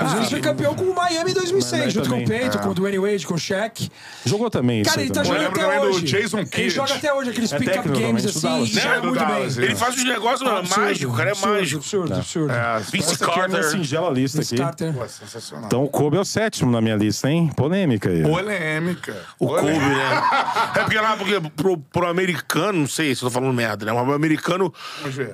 Às vezes foi campeão com o Miami em 2006, Mas junto com o também. Peyton, com o Dwayne Wade, com o Shaq. Jogou também isso Cara, aí ele tá também. jogando lembro até também do hoje. Jason Ele Kidd. joga até hoje aqueles É pick-up técnico, games assim Dallas. e Né? joga Do muito Dallas, bem. é. Ele faz os negócios Absurdo, mágicos, o cara é absurdo, mágico. Absurdo, absurdo. É, Vince Essa aqui é a minha Carter. singela lista Vince aqui. Pô, sensacional. Então o Kobe é o sétimo na minha lista, hein? Polêmica aí. Polêmica. O Kobe, né? É porque lá, porque pro, pro americano, não sei se eu tô falando merda, né? Mas o americano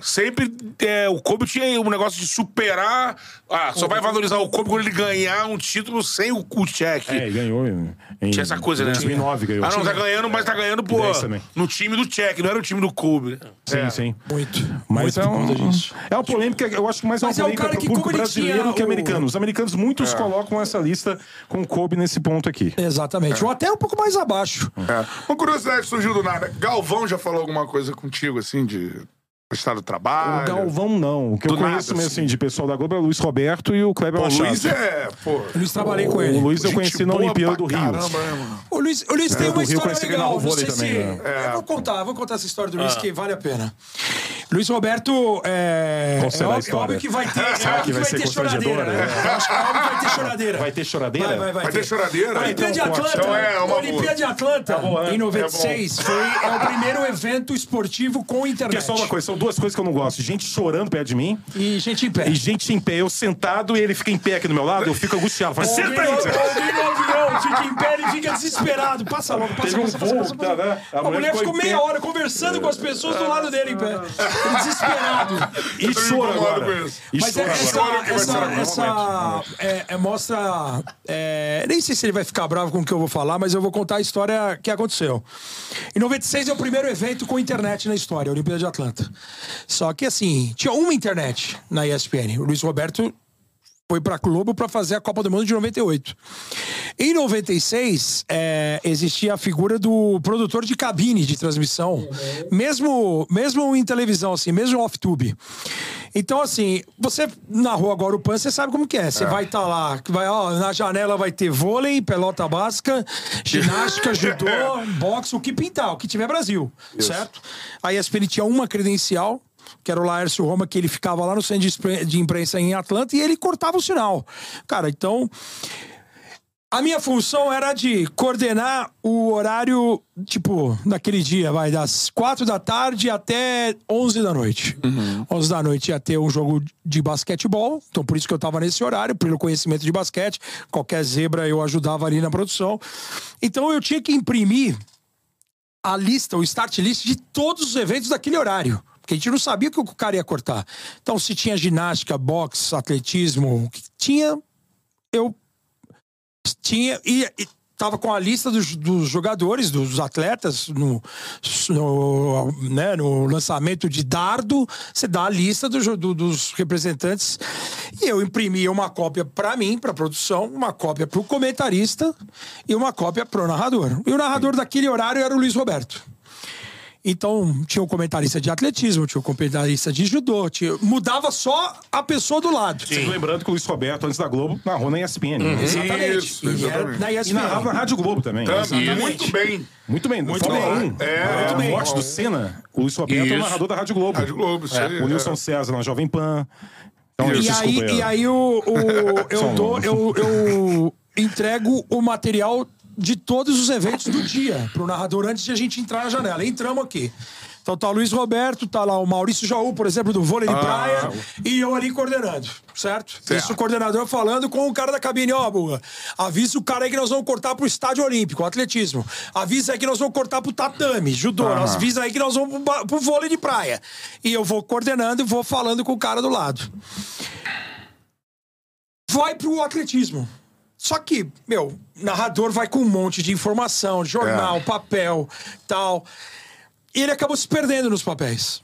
sempre. É, o Kobe tinha um negócio de superar. Ah, só vai valorizar o Kobe quando ele ganhar um título sem o, o check. É, ganhou em, em Tinha essa coisa, né? 2009 ganhou. Ah, não, tá ganhando, mas tá ganhando, pô, Dez também. no time do check, não era o time do Kobe. né? Sim, sim. Muito. Mas muito é, um, é uma polêmica, eu acho que mais é uma Mas é polêmica cara pro público brasileiro que o- americano. Os americanos, muitos colocam essa lista com o Kobe nesse ponto aqui. Exatamente. Ou até um pouco mais abaixo. É. Uma curiosidade surgiu do nada. Galvão já falou alguma coisa contigo, assim, de Gostar do O trabalho. Galvão não. O que eu nada, conheço mesmo assim. assim, de pessoal da Globo é o Luiz Roberto e o Kleber Pô, o Machado. Luiz é. Pô, Luiz trabalhei com ele. O Luiz eu conheci na Olimpíada do Rio. Caramba, né, mano? O Luiz, o Luiz tem do uma Rio, história legal. Não sei também, se... né? Eu vou contar, vou contar essa história do Luiz que vale a pena. Luiz Roberto é. Qual será é a óbvio, história? óbvio que vai ter, é Será óbvio que vai ter choradeira, né? Acho que é óbvio vai ter choradeira. Vai ter choradeira? Vai, vai, vai, Vai ter choradeira? Olimpíada de Então, Atlanta. então é uma boa. Olimpíada de Atlanta, em 96, foi é o primeiro evento esportivo com internet. Porque só uma coisa, são duas coisas que eu não gosto. Gente chorando perto de mim E gente em pé. e gente em pé. Eu sentado e ele fica em pé aqui do meu lado, eu fico angustiado. Falo, Alguém senta aí! avião fica em pé e fica desesperado. Passa logo, passa, Teve um passa, passa, passa, passa. tá, né? A A, mulher mulher ficou meia hora conversando com as pessoas do lado dele em pé. Ele desesperado. E choro incomodo agora. com isso. E Mas choro é, essa, vai essa, essa é, é, mostra. é, nem sei se ele vai ficar bravo com o que eu vou falar, mas eu vou contar a história que aconteceu. Em 96 é o primeiro evento com internet na história, a Olimpíada de Atlanta. Só que assim, tinha uma internet na ESPN. O Luiz Roberto foi pra Globo para fazer a Copa do Mundo de 98. Em 96, é, existia a figura do produtor de cabine de transmissão, mesmo, mesmo em televisão, assim, mesmo off-tube. Então, assim, você narrou agora o PAN, você sabe como que é. Você vai estar lá, que vai, ó, na janela vai ter vôlei, pelota basca, ginástica, judô, boxe, o que pintar, o que tiver Brasil, certo? A ESPN tinha uma credencial, que era o Laércio Roma, que ele ficava lá no centro de impre- de imprensa em Atlanta e ele cortava o sinal. Cara, então. A minha função era de coordenar o horário, tipo, naquele dia, vai, das quatro da tarde até 11 da noite. 11 da noite ia ter um jogo de basquetebol, então por isso que eu tava nesse horário, pelo conhecimento de basquete. Qualquer zebra eu ajudava ali na produção. Então eu tinha que imprimir a lista, o start list de todos os eventos daquele horário. Porque a gente não sabia o que o cara ia cortar. Então, se tinha ginástica, boxe, atletismo, o que tinha, eu tinha. E, e tava com a lista dos, dos jogadores, dos atletas, no, no, né, no lançamento de dardo, você dá a lista do do- dos representantes. E eu imprimia uma cópia para mim, para produção, uma cópia para o comentarista e uma cópia para o narrador. E o narrador daquele horário era o Luiz Roberto. Então, tinha o comentarista de atletismo, tinha o comentarista de judô, tinha... mudava só a pessoa do lado. Sempre lembrando que o Luiz Roberto, antes da Globo, narrou na ESPN. Exatamente. Isso, E era exatamente. na E ESPN. narrava na Rádio Globo também. Também, muito bem. Muito bem. Muito Fórmula bem. 1. É, muito morte bem. do Senna, o Luiz Roberto é o Isso. narrador da Rádio Globo. Rádio Globo, isso aí, O Nilson é. César na Jovem Pan. Então, E aí, e aí o, o- eu, um dou, eu, eu entrego o material de todos os eventos do dia pro narrador antes de a gente entrar na janela. Entramos aqui. Então tá o Luiz Roberto, tá lá o Maurício Jaú, por exemplo, do vôlei de praia, e eu ali coordenando, certo? Certo. Isso o coordenador falando com o cara da cabine, ó, Buga, avisa o cara aí que nós vamos cortar pro estádio olímpico, o atletismo. Avisa aí que nós vamos cortar pro tatame, judô. Avisa aí que nós vamos pro vôlei de praia. E eu vou coordenando e vou falando com o cara do lado vai pro atletismo. Só que, meu, narrador vai com um monte de informação, jornal, papel, tal. E ele acabou se perdendo nos papéis.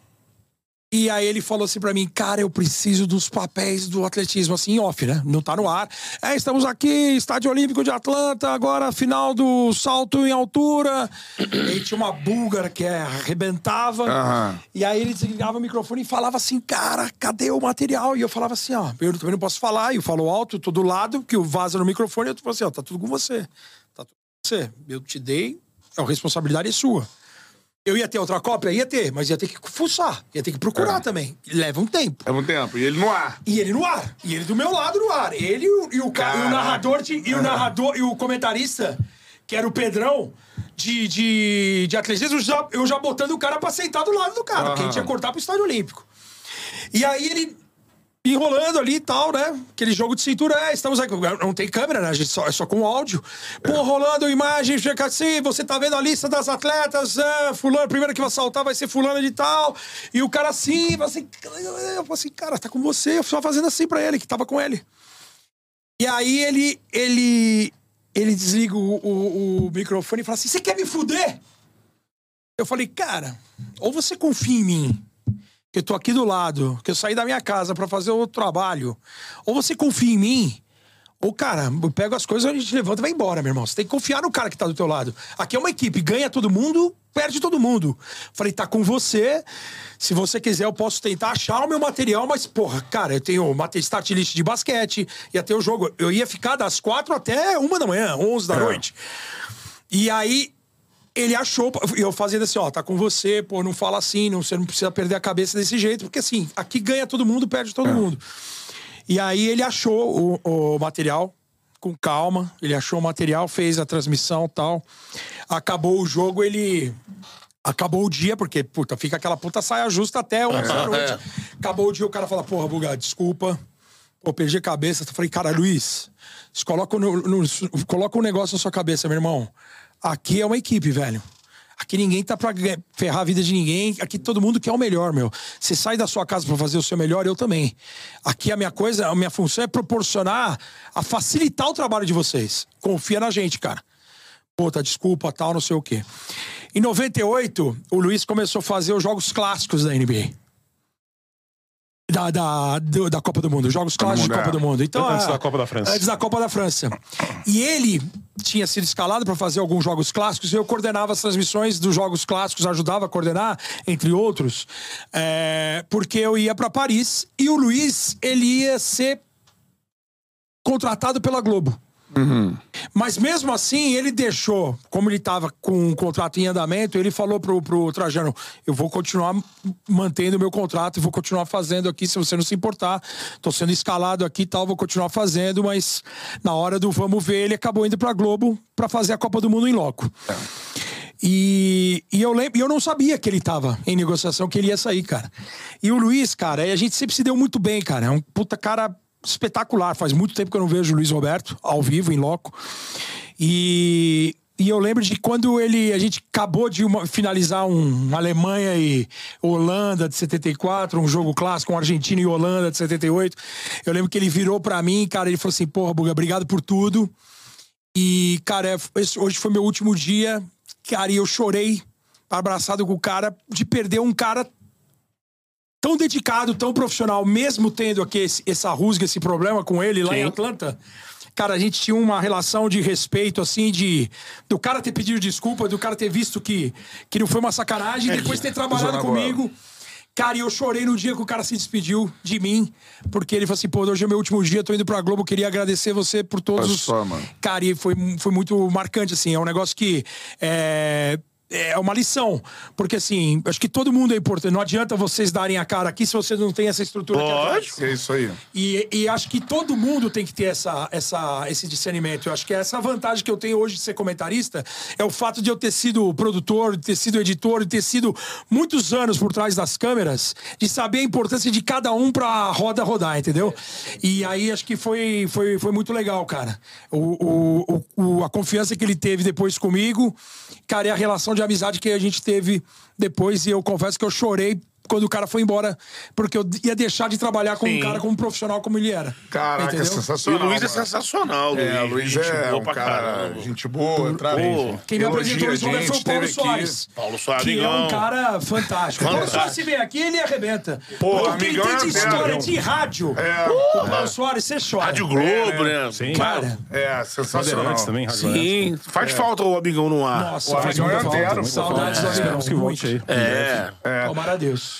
E aí ele falou assim pra mim, cara, eu preciso dos papéis do atletismo, assim, off, né? Não tá no ar. É, estamos aqui, Estádio Olímpico de Atlanta, agora final do salto em altura. e aí tinha uma búlgara que é, arrebentava. Aham. E aí ele desligava o microfone e falava assim, cara, cadê o material? E eu falava assim, ó, eu também não posso falar. E eu falo alto, tô do lado, que o vaza no microfone, e eu falo assim, ó, tá tudo com você. Tá tudo com você. Eu te dei, a responsabilidade é sua. Eu ia ter outra cópia? Ia ter, mas ia ter que fuçar, ia ter que procurar também. Leva um tempo. É um tempo. E ele no ar. E ele no ar. E ele do meu lado no ar. Ele e o, e o, ca- e o narrador de- e o narrador e o comentarista, que era o Pedrão, de, de, de atletismo, eu já, eu já botando o cara pra sentar do lado do cara, porque a gente ia cortar pro estádio olímpico. E aí ele enrolando ali e tal, né? Aquele jogo de cintura, é, estamos aqui. Não tem câmera, né? A gente só, é só com áudio. Pô, rolando imagem, fica assim, você tá vendo a lista das atletas, é, fulano, primeiro que vai saltar vai ser fulano de tal. E o cara assim, assim, eu falo assim, cara, tá com você. Eu só fazendo assim pra ele, que tava com ele. E aí ele, ele, ele desliga o, o- o microfone e fala assim, você quer me fuder? Eu falei, cara, ou você confia em mim, que eu tô aqui do lado, que eu saí da minha casa pra fazer o trabalho, ou você confia em mim, Ou, cara, eu pego as coisas, a gente levanta e vai embora, meu irmão. Você tem que confiar no cara que tá do teu lado. Aqui é uma equipe, ganha todo mundo, perde todo mundo. Falei, tá com você. Se você quiser, eu posso tentar achar o meu material, mas, porra, cara, eu tenho uma start list de basquete, ia ter o jogo. Eu ia ficar das quatro até uma da manhã, onze da noite. E aí, ele achou, eu fazendo assim, ó, tá com você, pô, não fala assim, não, você não precisa perder a cabeça desse jeito, porque assim, aqui ganha todo mundo, perde todo mundo. E aí ele achou o, o material com calma, ele achou o material, fez a transmissão tal. Acabou o jogo, ele. Acabou o dia, porque, puta, fica aquela puta saia justa até 11 da noite. Acabou o dia, o cara fala, porra, Buga, desculpa. Pô, perdi a cabeça. Eu falei, cara, Luiz, coloca, no, no- coloca um negócio na sua cabeça, meu irmão. Aqui é uma equipe, velho. Aqui ninguém tá pra ferrar a vida de ninguém. Aqui todo mundo quer o melhor, meu. Você sai da sua casa pra fazer o seu melhor, eu também. Aqui a minha coisa, a minha função é proporcionar, a facilitar o trabalho de vocês. Confia na gente, cara. Puta, desculpa, tal, não sei o quê. Em 98, o Luiz começou a fazer os jogos clássicos da NBA. Da, da, da Copa do Mundo, os jogos clássicos da Copa é. do Mundo. Então, Antes ah, da Copa da França. Antes da Copa da França. E ele tinha sido escalado para fazer alguns jogos clássicos e eu coordenava as transmissões dos jogos clássicos, ajudava a coordenar, entre outros, é, porque eu ia para Paris e o Luiz ele ia ser contratado pela Globo. Mas mesmo assim, ele deixou, como ele estava com um contrato em andamento, ele falou pro, pro Trajano: eu vou continuar mantendo o meu contrato e vou continuar fazendo aqui, se você não se importar. Tô sendo escalado aqui e tal, vou continuar fazendo, mas na hora do vamos ver, ele acabou indo pra Globo pra fazer a Copa do Mundo em loco. E, e eu lembro, eu não sabia que ele tava em negociação, que ele ia sair, cara. E o Luiz, cara, a gente sempre se deu muito bem, cara. É um puta cara espetacular. Faz muito tempo que eu não vejo o Luiz Roberto ao vivo, em loco. E, e eu lembro de quando ele a gente acabou de uma- finalizar um Alemanha e Holanda de 74, um jogo clássico, um Argentina e Holanda de 78. Eu lembro que ele virou pra mim, cara, ele falou assim: "Porra, Buga, obrigado por tudo". E, cara, esse- hoje foi meu último dia, cara, e eu chorei abraçado com o cara de perder um cara tão dedicado, tão profissional, mesmo tendo aqui esse- essa rusga, esse problema com ele lá em Atlanta. Cara, a gente tinha uma relação de respeito, assim, de. Do cara ter pedido desculpa, do cara ter visto que, que não foi uma sacanagem, e depois ter trabalhado comigo. Cara, e eu chorei no dia que o cara se despediu de mim, porque ele falou assim: pô, hoje é meu último dia, tô indo pra Globo, queria agradecer você por todos Olha os. só, mano. Cara, e foi, foi muito marcante, assim. É um negócio que. É, é uma lição. Porque, assim, acho que todo mundo é importante. Não adianta vocês darem a cara aqui se vocês não têm essa estrutura. Lógico. É isso aí. E, e acho que todo mundo tem que ter essa, essa, esse discernimento. Eu acho que essa vantagem que eu tenho hoje de ser comentarista é o fato de eu ter sido produtor, de ter sido editor, de ter sido muitos anos por trás das câmeras, de saber a importância de cada um pra roda rodar, entendeu? E aí acho que foi, foi, foi muito legal, cara. O, o, o- a confiança que ele teve depois comigo, cara, e a relação de amizade que a gente teve depois. E eu confesso que eu chorei quando o cara foi embora, porque eu ia deixar de trabalhar com um Sim. cara como profissional como ele era. Caraca, Entendeu? é E o sensacional. Luiz é sensacional, Luiz. É, o Luiz Gente é boa um cara, caramba. gente boa, traz. Quem me apresentou a Roberto foi o Paulo aqui. Soares. Paulo Soares, Que é um amigão. cara fantástico. O Paulo. Soares, se vem aqui, ele arrebenta. Pô, Porque ele amigão tem é de história de rádio. É. O Paulo Soares, você chora. Rádio Globo, né? Sim. Cara, É, sensacional. Também, Rádio. Sim, faz falta o amigão no ar. nossa, O faz amigão muita é falta. Saudades do amigão. Esperamos que volte aí. É. Tomara a Deus.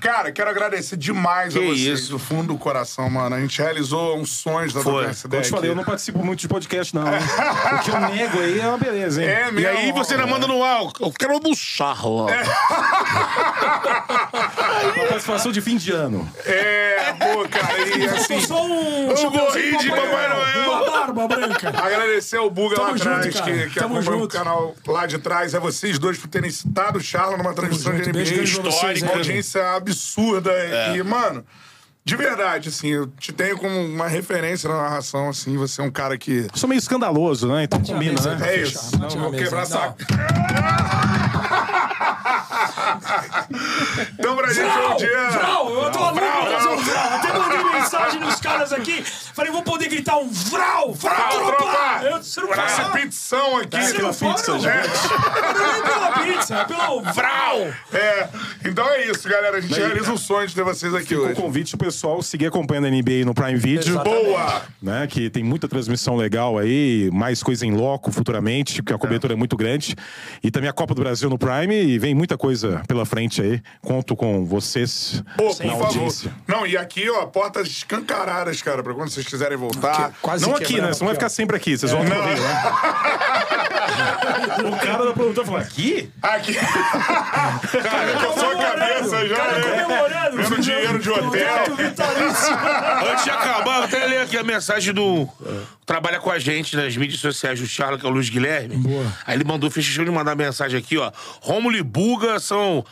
Cara, quero agradecer demais a Que vocês, isso. do fundo do coração, mano. A gente realizou uns sonhos da Foi. Doença Como eu te falei, eu não participo muito de podcast, não. hein? O que eu nego aí é uma beleza, hein? É E mesmo. aí você ainda manda no ar, eu quero almoçar lá. Uma participação de fim de ano. É, pô, cara, e assim. só um Eu chapeuzinho morri de Papai Noel. Uma barba branca. Agradecer ao Buga lá Tamo atrás, junto, cara. que, que acompanha o junto. canal lá de trás. É vocês dois por terem citado o Charla numa transmissão junto. de NBA. Pra vocês, Histórica, uma audiência absurda. E, mano, de verdade, assim, eu te tenho como uma referência na narração, assim. Você é um cara que. Eu sou meio escandaloso, né? Então combina, né? É isso. Não, vou quebrar Não. saco. Então, pra gente, um dia. Vral! Eu tô louco pra fazer um vral. Até mandei mensagem nos caras aqui. Falei, vou poder gritar um vral! Vral, Vral, tropa! tropa! Eu, você não Essa pode. pizção aqui. Você não pizza, pode, gente. não. Não é pela pizza, é pelo vral! É. Então é isso, galera. A gente realiza o sonho de ter vocês aqui O hoje. convite pro pessoal seguir acompanhando a NBA no Prime Video. Exatamente. Boa! né? Que tem muita transmissão legal aí, mais coisa em loco futuramente, porque a cobertura é. muito grande. E também a Copa do Brasil no Prime e vem muita coisa pela frente aí. Conto com vocês Pô, na por favor. audiência. Não, e aqui, ó, portas escancaradas, cara, pra quando vocês quiserem voltar. Quase Não aqui, né? Você não vai aqui, ficar sempre aqui, vocês vão pro Rio, né? o cara da produtora falou: aqui? Aqui. cara, com a sua cabeça já, Cara, né? comemorando. Vendo dinheiro de hotel. Antes de acabar, eu até ler aqui a mensagem do. Trabalha com a gente nas mídias sociais do Charla, que é o Luiz Guilherme. Boa. Aí ele mandou, fez questão de mandar mensagem aqui, ó. Rômulo e Buga são,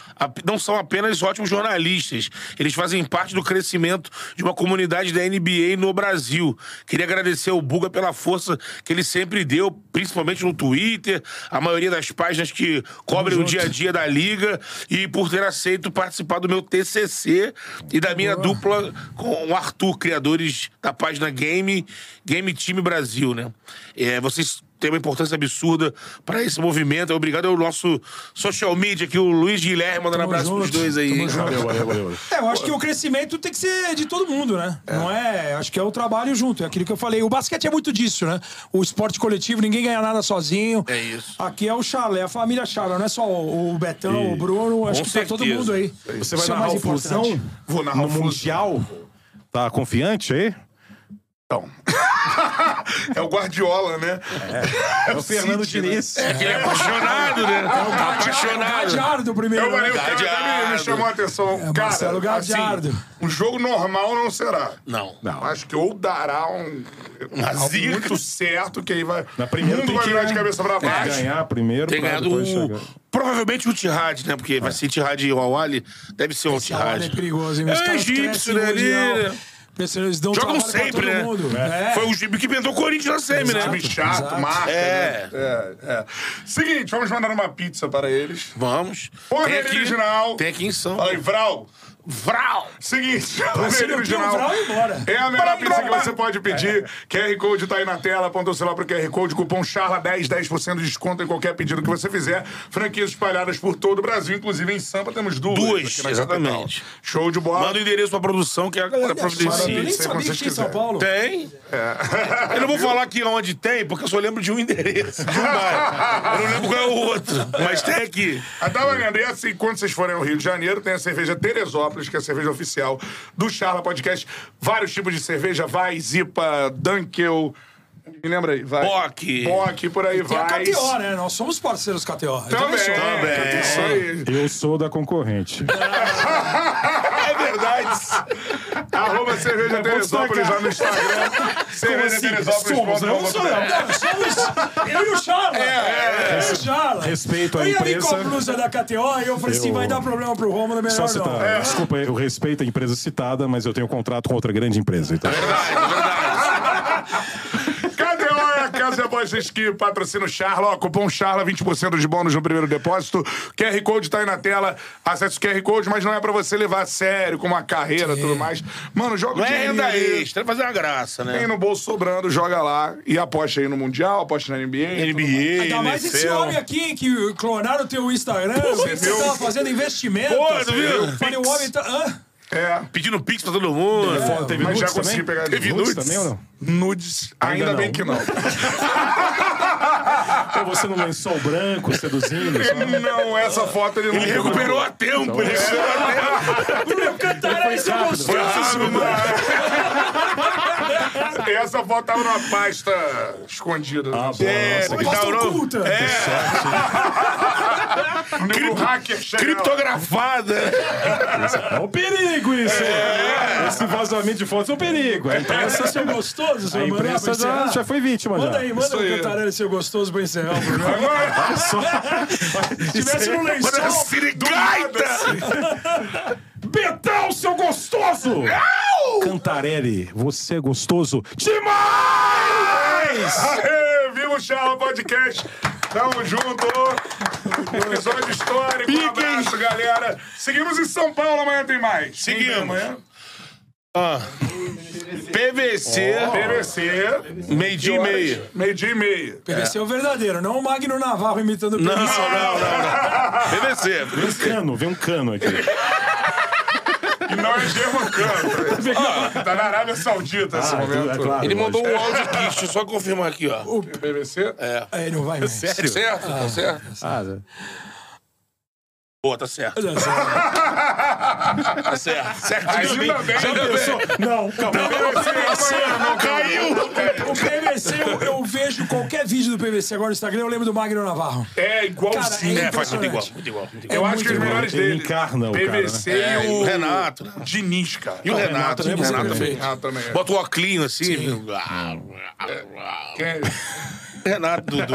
não são apenas ótimos jornalistas. Eles fazem parte do crescimento de uma comunidade da NBA no Brasil. Queria agradecer ao Buga pela força que ele sempre deu, principalmente no Twitter, a maioria das páginas que cobrem o dia a dia da liga e por ter aceito participar do meu TCC e da minha dupla com o Arthur, criadores da página Game, Game Time Brasil, né? É, vocês têm uma importância absurda para esse movimento. Obrigado ao nosso social media aqui, o Luiz Guilherme, mandando Tamo abraço pros dois aí. tamo junto. Valeu, valeu. É, eu acho que o crescimento tem que ser de todo mundo, né? Não é. Acho que é o trabalho junto. É aquilo que eu falei. O basquete é muito disso, né? O esporte coletivo, ninguém ganha nada sozinho. É isso. Aqui é o Charla, é a família Charla, não é só o Betão, E- o Bruno. Acho Com que tá todo certeza. mundo aí. Você vai Isso é narrar o Fusão. Vou narrar no o. Mundial? Tá confiante aí? Então. é o Guardiola, né? É o Fernando City, né? Diniz. É que ele é apaixonado, né? Tá apaixonado. Gadiardo primeiro. Eu falei, né? o cara me chamou a atenção. É, cara, Marcelo Gadiardo. assim, um jogo normal não será. Não. Não. Acho que ou dará um, um muito certo, que aí vai. Na primeira o mundo tem vai que virar de cabeça pra baixo. ganhar primeiro Tem ganhado o. chegar. Provavelmente o Tihad, né? Porque vai ser Tihad e o Awali. Deve ser o Trabalho é Tihad. perigoso, hein? É Os caras egípcio, né? né? Eles dão Jogam sempre, todo né? mundo. É. Foi o time que inventou o Corinthians na semi, né? Time chato, Exato. marca. É. né? é, é. Seguinte, vamos mandar uma pizza para eles. Vamos. Porra original. Tem aqui em São Fala aí, Vral. Vral! Seguinte, o não quer o Vral e ir embora. É a melhor pizza que você pode pedir. QR Code tá aí na tela, aponta o celular pro QR Code, cupom CHARLA10, 10% de desconto em qualquer pedido que você fizer. Franquias espalhadas por todo o Brasil, inclusive em Sampa temos duas. Duas, aqui na exatamente. capital. Show de bola. Manda o endereço pra produção que a galera Eu providencia. nem Sei sabia que tinha em São. Paulo. Tem. É. Eu não vou falar aqui onde tem, porque eu só lembro de um endereço, de um bairro. Eu não lembro qual é o outro, mas tem aqui. Ah, tá valendo. E assim, quando vocês forem ao Rio de Janeiro, tem a cerveja Teresópolis, que é a cerveja oficial do Charla Podcast. Vários tipos de cerveja, vai, Zipa, Dunkel. Me lembra aí, vai. Bock. Bock, por aí Tem a vai. KTO, né? Nós somos parceiros KTO. Então, Também, fechou. também. Aí. Eu sou da concorrente. É verdade. Arroba cerveja Teresópolis lá no Instagram. Cerveja assim? Teresópolis. Somos, eu não sou, não. Não, somos eu e o Charla. É, eu e o Charla. Respeito a eu ia vir empresa. com a blusa da KTO e eu falei assim, Eu- vai dar problema pro Romulo, é melhor Só não. citar. Desculpa, eu respeito a empresa citada, mas eu tenho um contrato com outra grande empresa. Então. Verdade, verdade. KTO a casa de apostas que patrocina o Charla. Ó, cupom Charla, 20% de bônus no primeiro depósito. QR Code tá aí na tela. Acesse o QR Code, mas não é pra você levar a sério, como a carreira e tudo mais. Mano, joga o é dinheirinho renda ali. extra, é fazer uma graça, Tem né? no bolso sobrando, joga lá e aposta aí no Mundial, aposta na NBA. NBA, Ainda mais esse NFL. homem aqui hein, que clonaram o teu Instagram, você viu? tava fazendo investimento. Pô, tu viu? Falei, o homem tá... Hã? É. Pedindo pix pra todo mundo. Foto, teve Mas já consegui também? pegar Teve nudes. nudes também ou não? Nudes, ainda, Ainda bem que não. Ou você no lençol branco, seduzindo? não, essa foto ele não Ele recuperou a tempo, ele recuperou a tempo. Bruno seu rápido. gostoso. Foi rápido, mano. Essa foto tava numa pasta escondida. Ah, bom, É, nossa, que Posta Taurão. oculta. um livro hacker chega lá. Criptografada. É um perigo isso! Esse vazamento de fotos é um perigo. A imprensa, seu gostoso, seu a imprensa já, já foi vítima. Manda já. aí, manda aí. Cantarelli, seu gostoso, pra encerrar o programa. Agora, Se tivesse no Manda lençol... sirigaita. Betão, seu gostoso! Cantarelli, você é gostoso demais! Aê, viva o Charla Podcast. Tamo junto. Episódio histórico. Um abraço, galera. Seguimos em São Paulo. Amanhã tem mais. Seguimos. Amanhã. Ah. PVC, PVC. meio-dia e meia. Meio-dia e meia. PVC é o verdadeiro, não o Magno Navarro imitando o Não, não, PVC. não, não. PVC. Vem um cano, vem um cano aqui. E não é germancano. tá na Arábia Saudita esse momento. é claro. Ele mandou um áudio aqui, deixa eu só confirmar aqui, ó. PVC? Aí não vai mais. Sério? Certo? Tá certo? Ah, Pô, tá certo. Olha só. Tá certo. Certinho. Já pensou? Não, calma. Não Caiu! O PVC, eu, eu vejo qualquer vídeo do PVC agora no Instagram, eu lembro do Magno Navarro. É igualzinho. Cara, É, faz muito igual, muito igual. Muito É Eu igual. acho que os melhores Ele dele. encarna o cara, PVC É, e e o o Renato, né? Diniz, cara. E o Renato, né? O Diniz é Renato também. Renato também é. Bota o óculos assim. É? Renato do. do...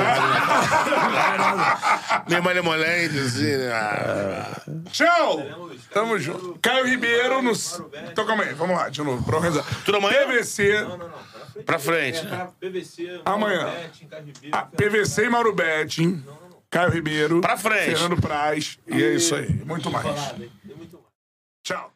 Meio malemolente, assim. Né? Ah. Tchau! Tamo junto. Caio Ribeiro no. Então calma aí, vamos lá, de novo, pra organizar. Tudo amanhã? PVC, Pra frente. né? PVC, Amanhã. Betting, Caio Ribeiro, a PVC e Mauro Betting, Caio Ribeiro, Pra frente. Fernando Praz, e é isso aí. Muito mais. tem muito mais. Tchau.